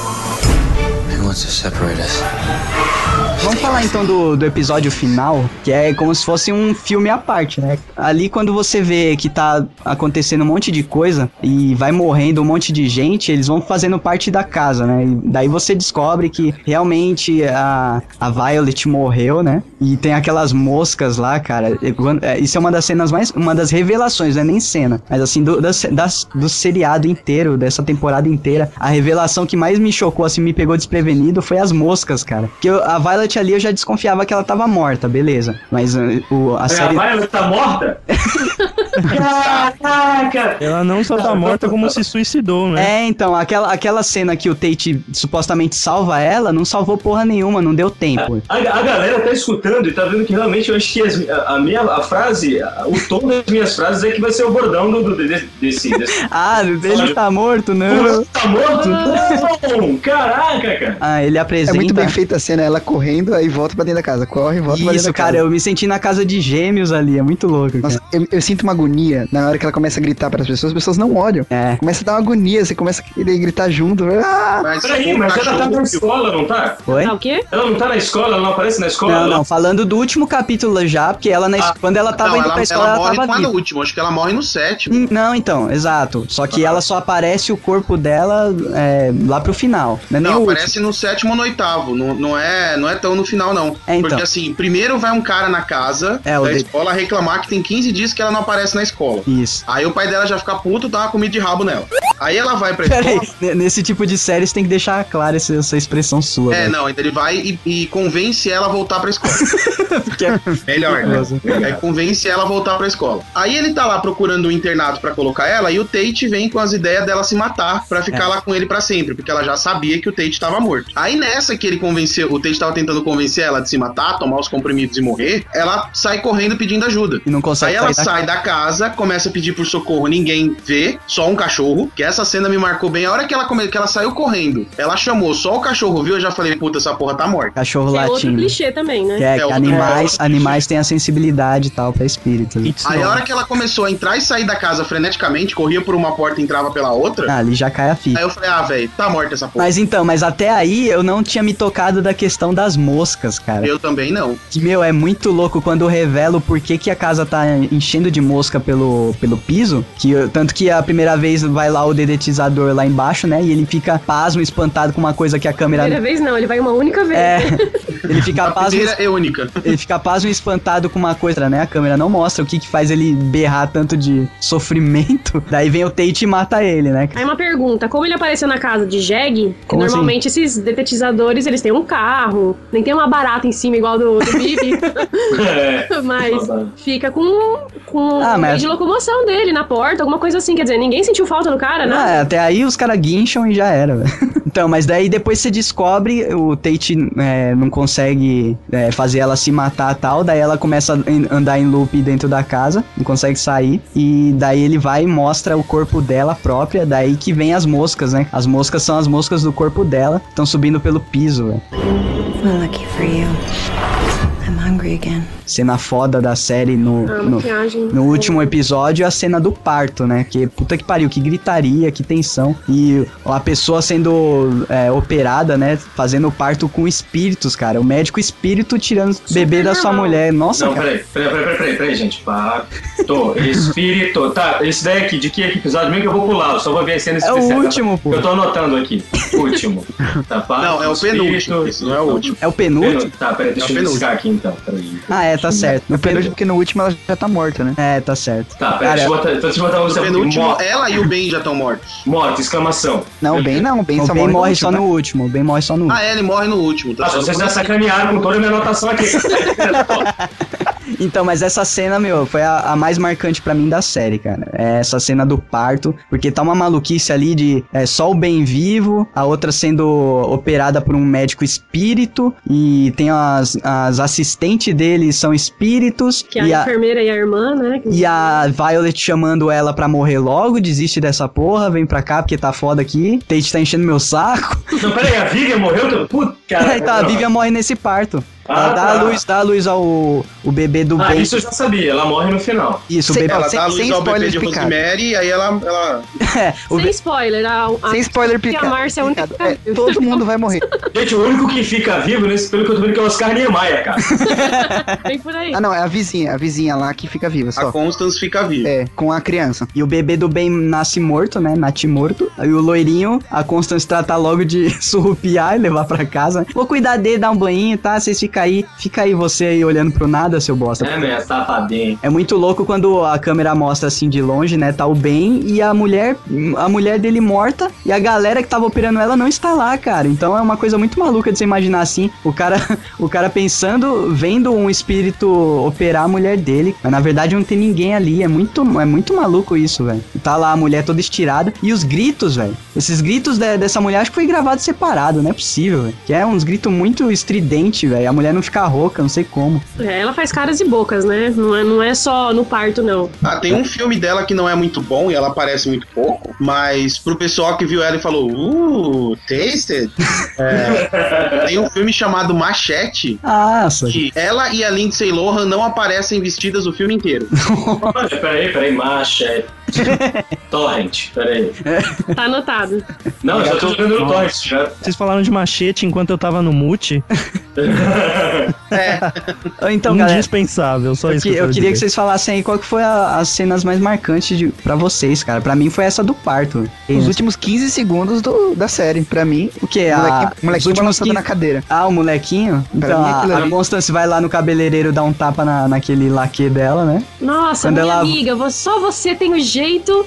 Vamos falar então do, do episódio final, que é como se fosse um filme à parte, né? Ali quando você vê que tá acontecendo um monte de coisa e vai morrendo um monte de gente, eles vão fazendo parte da casa, né? E daí você descobre que realmente a, a Violet morreu, né? E tem aquelas moscas lá, cara. É, Isso é uma das cenas mais. Uma das revelações, não é nem cena. Mas assim, do, das, das- do seriado inteiro, dessa temporada inteira, a revelação que mais me chocou, assim, me pegou desprevenido foi as moscas, cara. Porque eu- a Violet ali eu já desconfiava que ela tava morta, beleza. Mas uh, o, a A série. Violet tá morta? Caraca! Ela não só tá morta, como se suicidou, né? É, então, aquela, aquela cena que o Tate supostamente salva ela, não salvou porra nenhuma, não deu tempo. A, a galera tá escutando e tá vendo que realmente eu acho que as- a, a minha a frase, a- o tom das minhas frases é que vai ser o bordão do, do- de- desse, desse. Ah, ele tá morto, não. Tá morto? Não! Caraca, cara! Ah, ele É apresenta. muito bem feita a cena, ela correndo, aí volta pra dentro da casa. Corre, volta pra dentro Isso, da cara, casa. eu me senti na casa de gêmeos ali, é muito louco. Nossa, eu, eu sinto uma agonia na hora que ela começa a gritar para as pessoas, as pessoas não olham. É. Começa a dar uma agonia, você começa a querer gritar junto. Ah! Mas Peraí, mas ela tá na escola, não tá? Oi? Tá o quê? Ela não tá na escola, ela não aparece na escola? Não, ela- não, falando do último capítulo já, porque ela na es- quando ela tava Não, indo ela, pra escola, ela ela, morre tava não é viva. no último, acho que ela morre no sétimo. Hum, Não, então, exato. Só que ela só aparece o corpo dela é, lá pro final. Não é Não, o último. aparece no sétimo ou no oitavo. Não, não, é, não é tão no final, não. É, então. Porque assim, primeiro vai um cara na casa É, da de- escola reclamar que tem 15 dias que ela não aparece na escola. Isso. Aí o pai dela já fica puto, dá uma comida de rabo nela. Aí ela vai pra escola. nesse tipo de série você tem que deixar clara essa, essa expressão sua. É, velho. não, então ele vai e, e convence ela a voltar pra escola. É- Melhor, né? Aí convence ela a voltar pra escola. Aí ele tá lá procurando um internato pra colocar ela e o Tate vem com as ideias dela se matar pra ficar É. lá com ele pra sempre, porque ela já sabia que o Tate tava morto. Aí nessa que ele convenceu, o Tate tava tentando convencer ela de se matar, tomar os comprimidos e morrer, ela sai correndo pedindo ajuda. E não consegue Aí ela da sai da casa, começa a pedir por socorro, ninguém vê, só um cachorro. Que essa cena me marcou bem. A hora que ela, come... que ela saiu correndo, ela chamou, só o cachorro viu, eu já falei, puta, essa porra tá morta. cachorro É outro latindo. clichê também, né? Que é, É que animais, é, animais têm a sensibilidade e tal pra espíritos. It's Aí a hora que ela começou a entrar e sair da casa freneticamente, corria por uma porta e entrava pela outra, Ah, ali já cai a ficha. aí eu falei, ah, velho, tá morta essa porra. Mas então, mas até aí eu não tinha me tocado da questão das moscas, cara. Eu também não. Que, meu, é muito louco quando eu revelo por que, que a casa tá enchendo de mosca pelo, pelo piso. Que, eu- tanto que a primeira vez vai lá o dedetizador lá embaixo, né? E ele fica pasmo, espantado com uma coisa que a câmera. Primeira vez não, ele vai uma única vez. É. Ele fica A pasmo. primeira é única. Ele fica pasmo e espantado com uma coisa, né? A câmera não mostra o que que faz ele berrar tanto de sofrimento. Daí vem o Tate e mata ele, né? Aí uma pergunta, como ele apareceu na casa de Jeg, assim? normalmente esses detetizadores, eles têm um carro, nem tem uma barata em cima igual do, do Bibi, É. mas fica com, com Ah, o meio mas- de locomoção dele na porta, alguma coisa assim, quer dizer, ninguém sentiu falta do cara, né? Ah, até aí os caras guincham e já era, velho. Então, mas daí depois você descobre, o Tate é, não consegue é, fazer ela se matar e tal, daí ela começa a andar em loop dentro da casa, não consegue sair, e daí ele vai e mostra o corpo dela própria, daí que vem as moscas, né? As moscas são as moscas do corpo dela, estão subindo pelo piso, velho. I'm. Cena foda da série no, A no. No último episódio, a cena do parto, né? Que puta que pariu, que gritaria, que tensão. E a pessoa sendo é, operada, né? Fazendo o parto com espíritos, cara. O médico espírito tirando o bebê da sua mulher. Nossa, Não, cara. peraí, peraí, peraí, peraí, peraí, gente. Parto, espírito. Tá, esse daí aqui, de que episódio mesmo que eu vou pular? Eu só vou ver as cenas É o último, pô. Eu tô anotando aqui. Último. Tá, parto, Não, é o espírito. penúltimo. Esse não é o último. É o penúltimo? Tá, peraí, deixa É o eu riscar aqui então. Peraí. Ah, é, tá certo. No penúltimo, porque no último ela já tá morta, né? É, tá certo. Tá, peraí, Cara, deixa eu botar, então deixa eu botar penúltimo, Morte, ela e o Ben já estão mortos. morte, exclamação. Não, bem não, bem o só Ben morre, só último, no último. O Ben morre só no último. Ah, é, ele morre no último. Tá Ah, vocês já sacanearam com toda a minha anotação aqui. Então, mas essa cena, meu, foi a, a mais marcante pra mim da série, cara. É essa cena do parto, porque tá uma maluquice ali de é, só o bem vivo, a outra sendo operada por um médico espírito, e tem as, as assistentes dele são espíritos, Que é a a, enfermeira e a irmã, né? que- e a Violet chamando ela pra morrer logo, desiste dessa porra, vem pra cá porque tá foda aqui, Tate tá enchendo meu saco. Não, peraí, a Vivian morreu? Puta então, a Vivian morre nesse parto. Ela Ah, dá tá. a luz, dá a luz ao o bebê do Ah, bem. isso eu já sabia, ela morre no final. Isso, o Sem- bebê. Ela sem- dá a luz sem ao bebê spoilers de picados. Rosemary e aí ela. ela... É, o Sem be- spoiler, a, a, Sem spoiler que a picado. Márcia é a única que picado. É, viva. todo mundo vai morrer. Gente, o único que fica vivo, nesse, pelo que eu tô vendo, que é o Oscar Niemeyer, cara. Vem por aí. Ah, não, é a vizinha, a vizinha lá que fica viva A só. Constance fica viva. É, com a criança. E o bebê do bem nasce morto, né? Nasce morto. Aí o loirinho, a Constance trata logo de surrupiar e levar pra casa. Vou cuidar dele, dar um banho, tá? Vocês ficam aí. Fica aí você aí olhando pro nada, seu bosta. É, minha safadinha. É muito louco quando a câmera mostra assim de longe, né? Tá o Ben e a mulher, a mulher dele morta e a galera que tava operando ela não está lá, cara. Então é uma coisa muito maluca de você imaginar assim, o cara, o cara pensando, vendo um espírito operar a mulher dele, mas na verdade não tem ninguém ali. É muito, é muito maluco isso, velho. Tá lá a mulher toda estirada e os gritos, velho. Esses gritos de- dessa mulher acho que foi gravado separado, não é possível, velho. Que é uns gritos muito estridente, velho. A mulher não fica rouca, não sei como. É, ela faz caras e bocas, né? Não é, não é só no parto, não. Ah, tem um filme dela que não é muito bom e ela aparece muito pouco, mas pro pessoal que viu ela e falou, uh, tasted. É, tem um filme chamado Machete, Ah, que ela e a Lindsay Lohan não aparecem vestidas o filme inteiro. Peraí, peraí, macha. Torrent, peraí. Tá anotado. Não, já tô jogando no Torrent, já. Vocês falaram de machete enquanto eu tava no mute. Então, galera, Indispensável, só eu, isso que- que eu, eu queria que vocês falassem aí qual que foi a- as cenas mais marcantes de, pra vocês, cara. Pra mim foi essa do parto. Os últimos 15 segundos do, da série, pra mim. O que? A, os molequinho balançando 15 na cadeira. Ah, o molequinho? Então, mim, aquilo a, a Constance vai lá no cabeleireiro dar um tapa na, naquele laque dela, né? Nossa, Quando minha ela- amiga, só você tem o jeito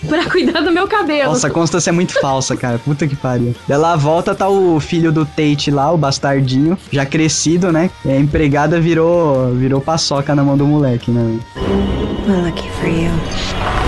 pra cuidar do meu cabelo. Nossa, a Constance é muito falsa, cara. Puta que pariu. Ela volta, tá o filho do Tate lá, o bastardinho, já crescido, né? E a empregada virou, virou paçoca na mão do moleque, né? Well, lucky for you.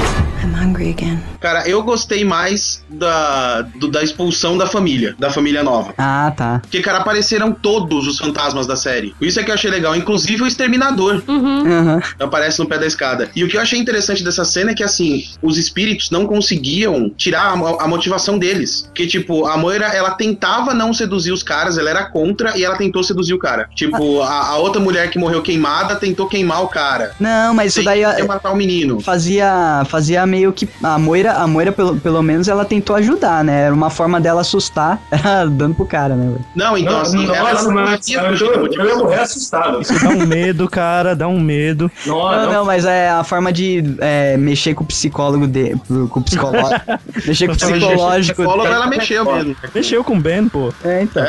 I'm hungry again. Cara, eu gostei mais da, do- da expulsão da família, da família nova. Ah, tá. Porque, cara, apareceram todos os fantasmas da série. Isso é que eu achei legal, inclusive o Exterminador. Uhum. Aham. aparece no pé da escada. E o que eu achei interessante dessa cena é que, assim, os espíritos não conseguiam tirar a, a motivação deles. Que, tipo, a Moira, ela tentava não seduzir os caras, ela era contra e ela tentou seduzir o cara. Tipo, a, a outra mulher que morreu queimada tentou queimar o cara. Não, mas isso daí matar o menino. fazia fazia meio que a Moira, a Moira pelo, pelo menos ela tentou ajudar, né? Era uma forma dela assustar, era dando pro cara, né? Não, então, Não, assim, ela não mas conseguia eu, tô- eu ia motivação. morrer assustado. Isso dá um medo, cara, dá um medo. Não, Não, não, não, mas é a forma de é, mexer com o psicólogo de, com o psicológico, mexer com o psicológico. Psicóloga, ela mexeu mesmo. Mexeu com o Ben, pô. É, então.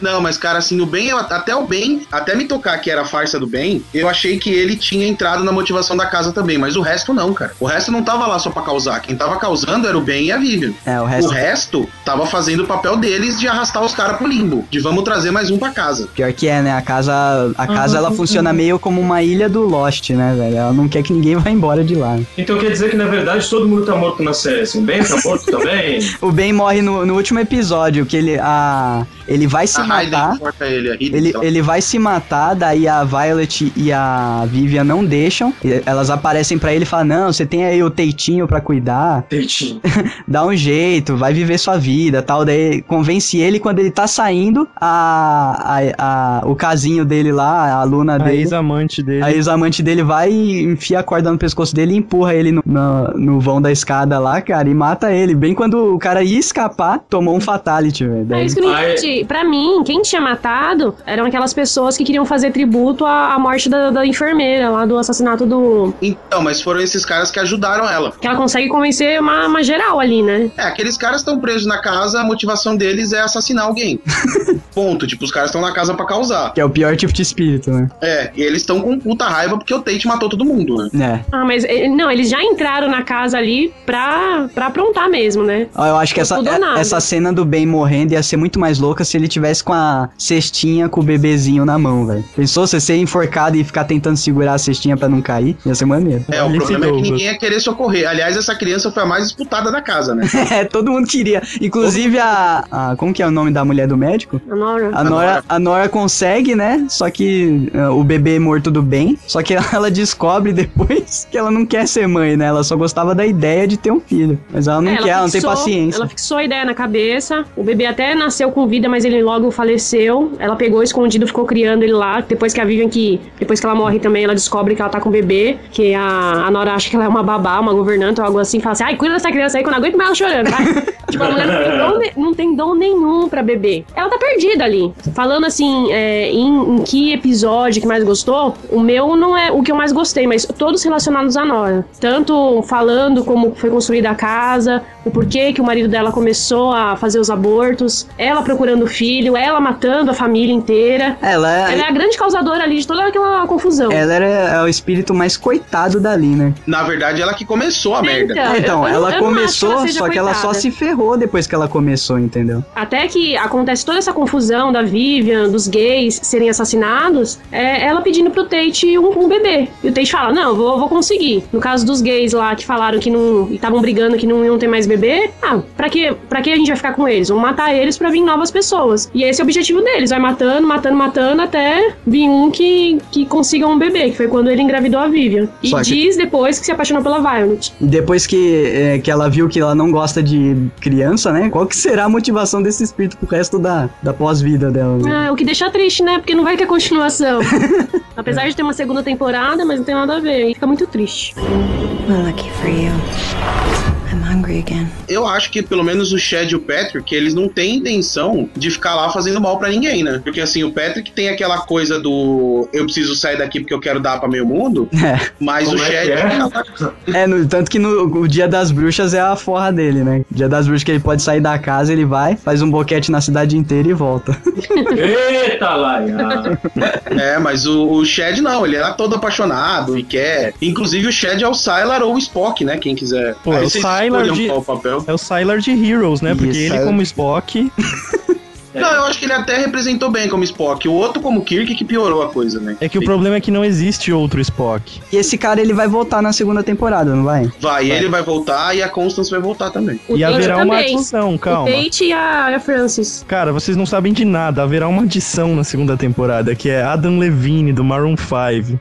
Não, mas cara, assim, o Ben, eu- até o Ben, até me tocar que era a farsa do Ben, eu achei que ele tinha entrado na motivação da casa também, mas o resto não, cara. O resto não tava lá só pra causar. Quem tava causando era o Ben e a Vivian. É, o O resto. resto tava fazendo o papel deles de arrastar os caras pro limbo, de vamos trazer mais um pra casa. Pior que é, né? A casa, a casa ela funciona meio como uma ilha do Lost, né, velho? Ela não quer que ninguém vá embora de lá. Então quer dizer que na verdade todo mundo tá morto na série, assim. Ben tá morto também. O Ben morre no, no último episódio, que ele a ele vai se a matar. Ele, Hayden, Ele, lá. ele vai se matar, daí a Violet e a Vivian não deixam. Elas aparecem pra ele e falam: Não, você tem aí o Teitinho pra cuidar, Teitinho. dá um jeito, vai viver sua vida tal. Daí convence ele quando ele tá saindo, a, a, a- o casinho dele lá, a aluna A dele. ex-amante dele. A ex-amante dele vai e enfia a corda no pescoço dele e empurra ele no, no, no vão da escada lá, cara, e mata ele. Bem quando o cara ia escapar, tomou um fatality, velho. É Daí- isso que eu não entendi. Pra mim, quem tinha matado eram aquelas pessoas que queriam fazer tributo à, à morte da, da enfermeira, lá do assassinato do. Então, mas foram esses caras que ajudaram ela. Que ela consegue convencer uma, uma geral ali, né? É, aqueles caras estão presos na casa, a motivação deles é assassinar alguém. Ponto. Tipo, os caras estão na casa pra causar. Que é o pior tipo de espírito, né? É, e eles estão com puta raiva porque o Tate matou todo mundo, né? É. Ah, mas eh, não, eles já entraram na casa ali pra, pra aprontar mesmo, né? Ó, Eu acho que essa, é- essa cena do Ben morrendo ia ser muito mais louca se ele tivesse com a cestinha com o bebezinho na mão, velho. Pensou você ser enforcado e ficar tentando segurar a cestinha pra não cair? Ia ser maneiro. É, o problema é que ninguém ia querer socorrer. Aliás, essa criança foi a mais disputada da casa, né? É, todo mundo queria. Inclusive a, a- Como que é o nome da mulher do médico? A Nora. A Nora, a Nora consegue, né? Só que ah, o bebê morto do bem. Só que ela descobre depois que ela não quer ser mãe, né? Ela só gostava da ideia de ter um filho. Mas ela não É, quer, ela não tem fixou- paciência. Ela fixou a ideia na cabeça. O bebê até nasceu com vida, mas ele logo faleceu, ela pegou escondido, ficou criando ele lá. Depois que a Vivian, que depois que ela morre também, ela descobre que ela tá com o bebê, que a, a Nora acha que ela é uma babá, uma governanta ou algo assim, fala assim: ai, cuida dessa criança aí, quando eu aguento mais ela chorando, vai. tipo, a mulher não tem, dom, não tem dom nenhum pra bebê. Ela tá perdida ali. Falando assim, é, em, em que episódio que mais gostou, o meu não é o que eu mais gostei, mas todos relacionados à Nora. Tanto falando como foi construída a casa, o porquê que o marido dela começou a fazer os abortos, ela procurando o filho, ela matando a família inteira. Ela é, Ela é a grande causadora ali de toda aquela confusão. ela era é o espírito mais coitado dali, né? Na verdade, ela que começou a merda. Então, então, eu- eu ela que começou, ela só que ela só se ferrou depois que ela começou, entendeu? Até que acontece toda essa confusão da Vivian, dos gays serem assassinados, é ela pedindo pro Tate um, um bebê. E o Tate fala: Não, vou, vou conseguir. No caso dos gays lá que falaram que não. e estavam brigando que não iam ter mais bebê, ah, pra que, pra que a gente vai ficar com eles? Vamos matar eles pra vir novas pessoas. E esse é o objetivo deles: vai matando, matando, matando até vir um que, que consiga um bebê, que foi quando ele engravidou a Vivian. E Só que- diz depois que se apaixonou pela Violet. E depois que, é, que ela viu que ela não gosta de criança, né? Qual que será a motivação desse espírito pro resto da, da pós-vida dela? Né? Ah, o que deixa triste, né? Porque não vai ter continuação. Apesar de ter uma segunda temporada, mas não tem nada a ver. E fica muito triste. Well, lucky for you. I'm hungry again. Eu acho que pelo menos o Chad e o Patrick, eles não têm intenção de ficar lá fazendo mal pra ninguém, né? Porque assim, o Patrick tem aquela coisa do eu preciso sair daqui porque eu quero dar pra meio mundo, É. mas Como o é Chad é? É, no- tanto que no o dia das bruxas é a forra dele, né? Dia das bruxas que ele pode sair da casa, ele vai, faz um boquete na cidade inteira e volta. Eita, Laia! É, mas o, o Chad não, ele era todo apaixonado e quer. Inclusive o Chad é o Sylar ou o Spock, né? Quem quiser. Pô, é o vocês Sylar escolham de- qual o papel. É o Sylar de Heroes, né? Porque Isso, ele, Sylar. como Spock, Não, eu acho que ele até representou bem como Spock. O outro como Kirk que piorou a coisa, né? é que o problema é que não existe outro Spock. E esse cara, ele vai voltar na segunda temporada, não vai? Vai, ele vai voltar e a Constance vai voltar também. O e haverá uma também. adição, calma. O Tate e a, e a Francis. Cara, vocês não sabem de nada. Haverá uma adição na segunda temporada, que é Adam Levine, do Maroon 5.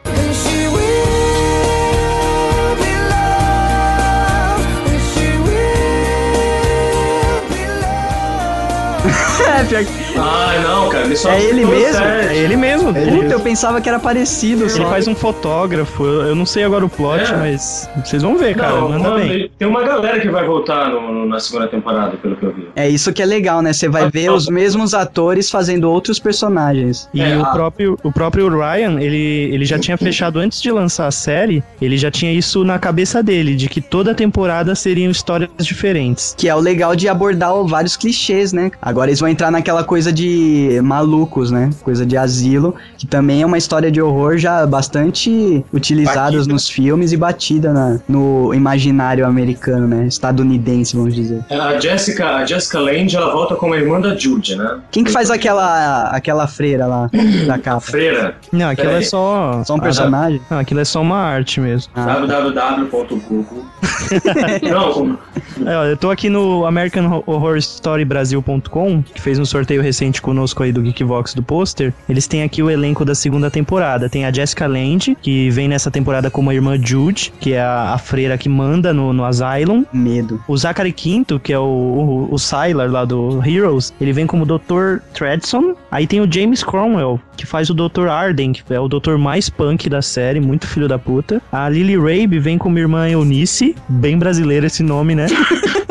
É, pior que- Ah, não, cara. Ele só É ele mesmo? É ele mesmo. Puta, eu pensava que era parecido Ele só. faz um fotógrafo. Eu, eu não sei agora o plot, É. mas vocês vão ver, cara. Não, Manda mano, bem. Tem uma galera que vai voltar no- no- na segunda temporada, pelo que eu vi. É isso que é legal, né? Você vai ver os mesmos atores fazendo outros personagens. E É, o, a- próprio, o próprio Ryan, ele, ele já tinha fechado antes de lançar a série, ele já tinha isso na cabeça dele, de que toda temporada seriam histórias diferentes. Que é o legal de abordar vários clichês, né? Agora eles vão entrar naquela coisa de malucos, né? Coisa de asilo, que também é uma história de horror já bastante utilizados Batida. nos filmes e batida na- no imaginário americano, né? Estadunidense, vamos dizer. A Jessica, a Jessica Lange, ela volta como a irmã da Jude, né? Quem que faz aquela aquela freira lá da capa? Freira. Não, aquilo Peraí. é só. Só um personagem? Não, aquilo é só uma arte mesmo. Ah. www.google. não, É, ó, eu tô aqui no American Horror Story Brasil.com, que fez um sorteio recente conosco aí do Geekvox do pôster. Eles têm aqui o elenco da segunda temporada. Tem a Jessica Lange, que vem nessa temporada como a irmã Jude, que é a, a freira que manda no, no Asylum. Medo. O Zachary Quinto, que é o, o, o Sylar lá do Heroes, ele vem como Dr. Tredson. Aí tem o James Cromwell, que faz o Dr. Arden, que é o Dr. mais punk da série, muito filho da puta. A Lily Rabe vem como irmã Eunice, bem brasileiro esse nome, né?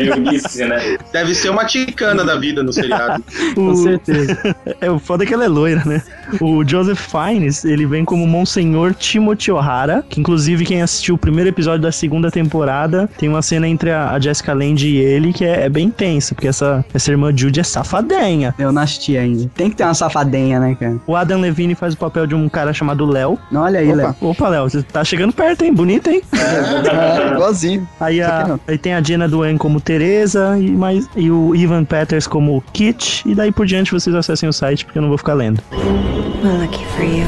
Eunice, né? Deve ser uma ticana da vida no seriado. Com O- certeza. É, o foda é que ela é loira, né? O Joseph Fiennes, ele vem como Monsenhor Timothy O'Hara, que inclusive quem assistiu o primeiro episódio da segunda temporada, tem uma cena entre a, Jessica Lange e ele que é, é bem tensa, porque essa, essa irmã Judy é safadenha. Eu não assisti ainda. Tem que ter uma safadenha, né, cara? O Adam Levine faz o papel de um cara chamado Léo. Não, olha aí. Léo. Opa, Léo, você tá chegando perto, hein? Bonito, hein? É, igualzinho. Aí, a, aí tem a Jenna Duen como Teresa e, mais, e o Ivan Peters como Kit. E daí por diante vocês acessem o site, porque eu não vou ficar lendo. Well, lucky for you.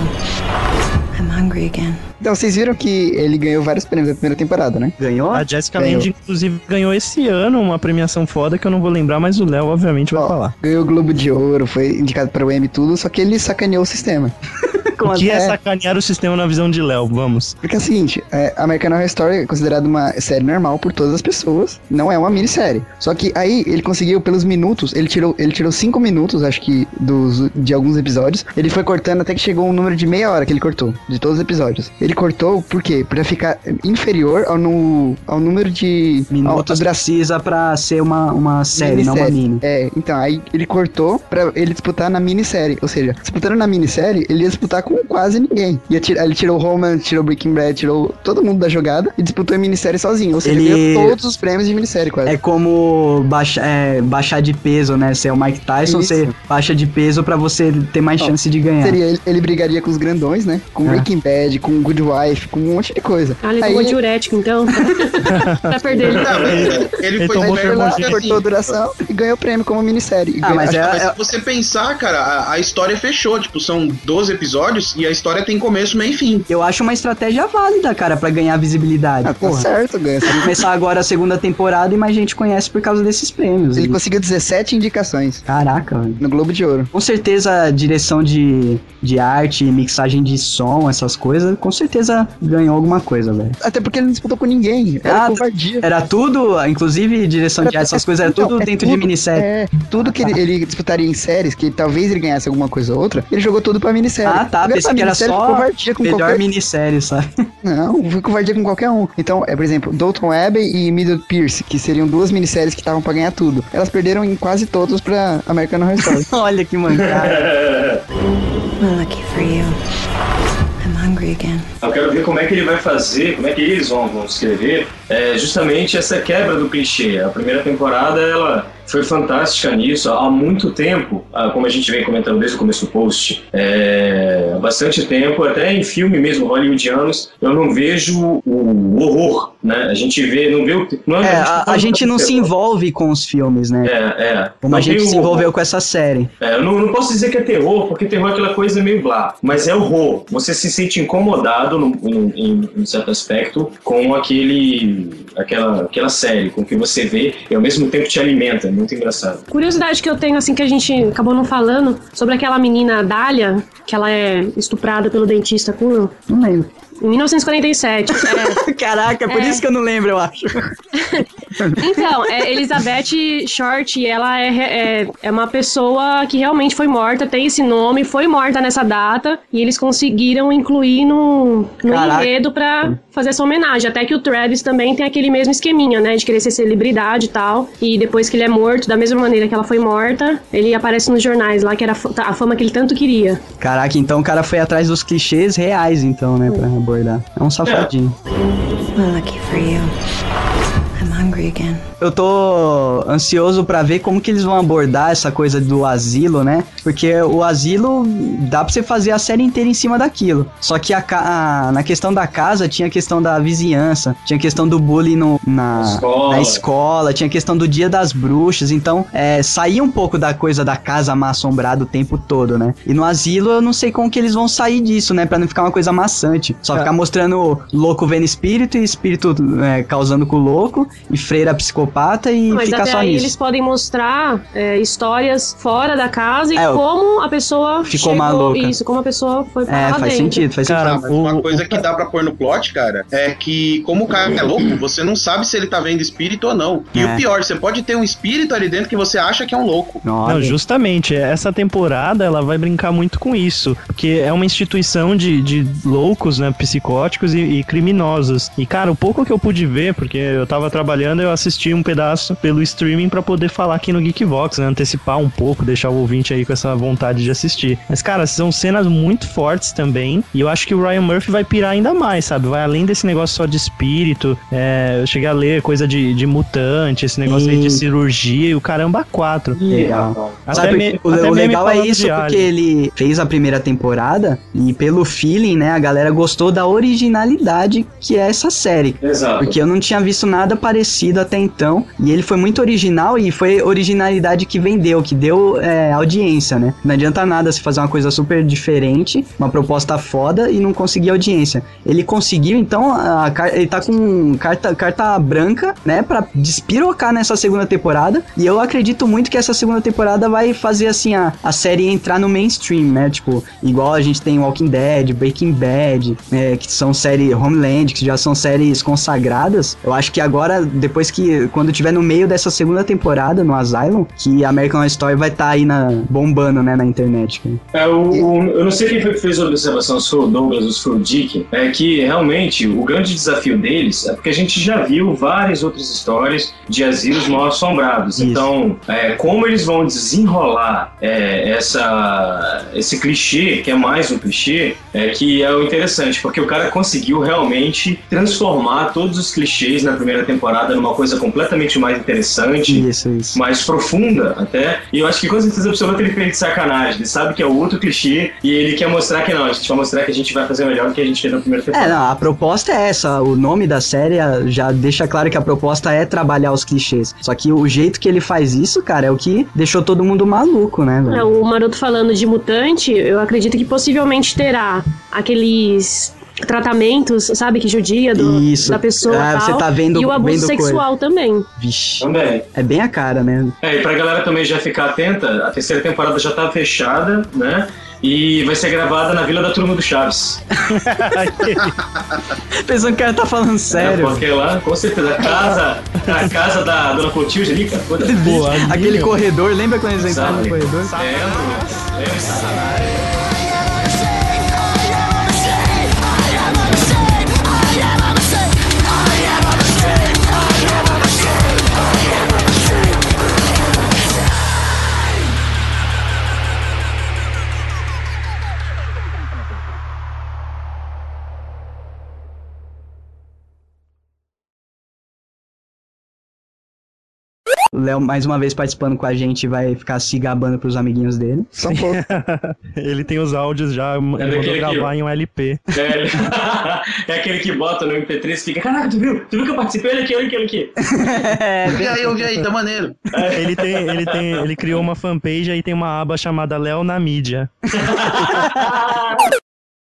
I'm hungry again. Então, vocês viram que ele ganhou vários prêmios da primeira temporada, né? Ganhou? A Jessica Ganhou. Lange, inclusive, ganhou esse ano uma premiação foda que eu não vou lembrar, mas o Léo, obviamente, vai Ó, falar. Ganhou o Globo de Ouro, foi indicado para o Emmy e tudo, só que ele sacaneou o sistema. Como o que é sacanear o sistema na visão de Léo? Vamos. Porque é o seguinte, é, American Horror Story é considerado uma série normal por todas as pessoas, não é uma minissérie. Só que aí ele conseguiu, pelos minutos, ele tirou, ele tirou cinco minutos, acho que, dos, de alguns episódios. Ele foi cortando até que chegou um número de meia hora que ele cortou, de todos os episódios. Ele cortou, por quê? Pra ficar inferior ao, no, ao número de... Minutos dura- precisa pra ser uma, uma série, não uma Minissérie. mini. É, então, aí ele cortou pra ele disputar na minissérie. Ou seja, disputando na minissérie, ele ia disputar com quase ninguém. Tirar, ele tirou Roman, tirou Breaking Bad, tirou todo mundo da jogada e disputou em minissérie sozinho. Ou seja, Ele- ganhou todos os prêmios de minissérie quase. É como baixa, é, baixar de peso, né? Você é o Mike Tyson, Isso. você baixa de peso pra você ter mais Ó, chance de ganhar. Seria, ele, ele brigaria com os grandões, né? Com É. Breaking Bad, com Good Wife, com um monte de coisa. Ah, ele Aí tomou diurético, então. pra perder ele. Não, ele, Ele foi tomou ele foi lá, cortou a duração e ganhou o prêmio como minissérie. E Ah, ganhou- mas é- que- Mas se você pensar, cara, a, a história fechou. Tipo, são 12 episódios e a história tem começo, meio e fim. Eu acho uma estratégia válida, cara, pra ganhar visibilidade. Ah, tá certo, ganha. Começar agora a segunda temporada e mais gente conhece por causa desses prêmios. Ele conseguiu 17 indicações Caraca, velho. no Globo de Ouro. Com certeza, direção de, de arte, mixagem de som, essas coisas, com certeza ganhou alguma coisa, velho. Até porque ele não disputou com ninguém. Era Ah, covardia. Era tudo, inclusive direção de arte, essas coisas, era Então, tudo é dentro de tudo- minissérie. É, tudo que ele, ele disputaria em séries, que talvez ele ganhasse alguma coisa ou outra, ele jogou tudo pra minissérie. Ah, tá, Jogar pensei que era minissérie só covardia com melhor qualquer... minissérie, sabe? Não, foi covardia com qualquer um. Então, é, por exemplo, Dalton Webb e Middle Pierce, que seriam duas minisséries que estavam pra ganhar tudo. Elas perderam em quase todos pra American Horror Story. Olha que mancada. Lucky for you. I'm hungry again. Eu quero ver como é que ele vai fazer, como é que eles vão, vão escrever é, justamente essa quebra do clichê. A primeira temporada, ela foi fantástica nisso. Há muito tempo, ah, como a gente vem comentando desde o começo do post, é, há bastante tempo, até em filme mesmo, hollywoodianos, eu não vejo o horror, né? A gente vê, não vê o... Não É, não a, fala a gente não se envolve com os filmes, né? É, é. Como Não a gente se envolveu com essa série. é, eu não, não posso dizer que é terror, porque terror é aquela coisa meio blá, mas é horror. Você se sente incomodado num- em, em certo aspecto com aquele, aquela, aquela série, com o que você vê e ao mesmo tempo te alimenta. É muito engraçado. Curiosidade que eu tenho, assim, que a gente acabou não falando, sobre aquela menina Dália, que ela é estuprada pelo dentista com. Não lembro. Em 1947. É, Caraca, é por É. isso que eu não lembro, eu acho. Então, é Elizabeth Short, ela é, é, é uma pessoa que realmente foi morta, tem esse nome, foi morta nessa data, e eles conseguiram incluir no, no Caraca. enredo pra fazer essa homenagem. Até que o Travis também tem aquele mesmo esqueminha, né, de querer ser celebridade e tal, e depois que ele é morto, da mesma maneira que ela foi morta, ele aparece nos jornais lá, que era a fama que ele tanto queria. Caraca, então o cara foi atrás dos clichês reais, então, né, pra abordar. É um safadinho. Well, lucky for you. I'm hungry again. Eu tô ansioso pra ver como que eles vão abordar essa coisa do asilo, né? Porque o asilo dá pra você fazer a série inteira em cima daquilo. Só que a, a- na questão da casa tinha a questão da vizinhança, tinha a questão do bullying no- na, Escola. na escola, tinha a questão do dia das bruxas. Então, é, saía um pouco da coisa da casa mal assombrada o tempo todo, né? E no asilo eu não sei como que eles vão sair disso, né? Pra não ficar uma coisa maçante. Só É. ficar mostrando louco vendo espírito e espírito é, causando com o louco e freira psicopata e Mas ficar até só aí nisso. eles podem mostrar é, histórias fora da casa e É, o- como a pessoa Ficou chegou, maluca. Isso, como a pessoa foi pra É, lá faz dentro. sentido, faz Cara, sentido. O- uma coisa que dá pra pôr no plot, cara, é que como o cara é louco, você não sabe se ele tá vendo espírito ou não. E É. o pior, você pode ter um espírito ali dentro que você acha que é um louco. Não, justamente, essa temporada ela vai brincar muito com isso, porque é uma instituição de, de loucos, né, psicóticos e, e criminosos. E cara, o pouco que eu pude ver, porque eu tava trabalhando, eu assisti um pedaço pelo streaming pra poder falar aqui no Geekvox, né, antecipar um pouco, deixar o ouvinte aí com essa vontade de assistir. Mas cara, são cenas muito fortes também, e eu acho que o Ryan Murphy vai pirar ainda mais, sabe? Vai além desse negócio só de espírito, é, eu cheguei a ler coisa de, de mutante, esse negócio aí de cirurgia e o caramba quatro. Legal. Até Sabe, me- o, até o legal é isso porque ele fez a primeira temporada e pelo feeling, né, a galera gostou da originalidade que é essa série. Exato. Porque eu não tinha visto nada parecido até então. E ele foi muito original e foi originalidade que vendeu, que deu é, audiência, né? Não adianta nada se fazer uma coisa super diferente, uma proposta foda e não conseguir audiência. Ele conseguiu, então, a, ele tá com carta, carta branca, né, pra despirocar nessa segunda temporada. E eu acredito muito que essa segunda temporada vai fazer, assim, a, a série entrar no mainstream, né? Tipo, igual a gente tem Walking Dead, Breaking Bad, é, que são séries Homeland, que já são séries consagradas. Eu acho que agora, depois que, quando tiver no meio dessa segunda temporada, no Asylum, que American Horror Story vai estar aí na, bombando, né, na internet. É, o, o- eu não sei quem fez a observação, se foi o Douglas ou se foi o Dick, é que realmente o grande desafio deles é porque a gente já viu várias outras histórias de asilos mal assombrados. Isso. Então, é, como eles vão desenrolar é, essa, esse clichê, que é mais um clichê, é que é o interessante, porque o cara conseguiu realmente transformar todos os clichês na primeira temporada numa coisa completamente mais interessante Isso, isso. mais profunda até. E eu acho que com certeza absoluta ele fez de sacanagem. Ele sabe que é outro clichê e ele quer mostrar que não, a gente vai mostrar que a gente vai fazer melhor do que a gente fez na primeira É, temporada. não, a proposta é essa. O nome da série ah, já deixa claro que a proposta é trabalhar os clichês. Só que o jeito que ele faz isso, cara, é o que deixou todo mundo maluco, né, É, velho? o Maroto falando de mutante, eu acredito que possivelmente terá aqueles tratamentos, sabe, que judia do, Isso. da pessoa Ah, tal, você tá vendo- e o abuso sexual também. Vixe. Também. É bem a cara, né? É, e pra galera também já ficar atenta, a terceira temporada já tá fechada, né? E vai ser gravada na Vila da Turma do Chaves. Pensando que ela tá falando É, sério. porque lá, com certeza, a casa, a casa da Dona Clotilde ali, cara. Boa, Aquele corredor, lembra quando eles entraram Sabe? no corredor? Lembro, lembro. O Léo, mais uma vez participando com a gente, vai ficar se gabando pros amiguinhos dele. Só um pouco. Ele tem os áudios já, ele mandou gravar ó. em um LP. É, ele- é aquele que bota no MP3 e fica, caraca, tu viu? Tu viu que eu participei? Olha aqui, olha aqui, olha aqui. É, vi aí, eu vi aí, tá maneiro. Ele tem, ele tem, ele criou uma fanpage e tem uma aba chamada Léo na mídia.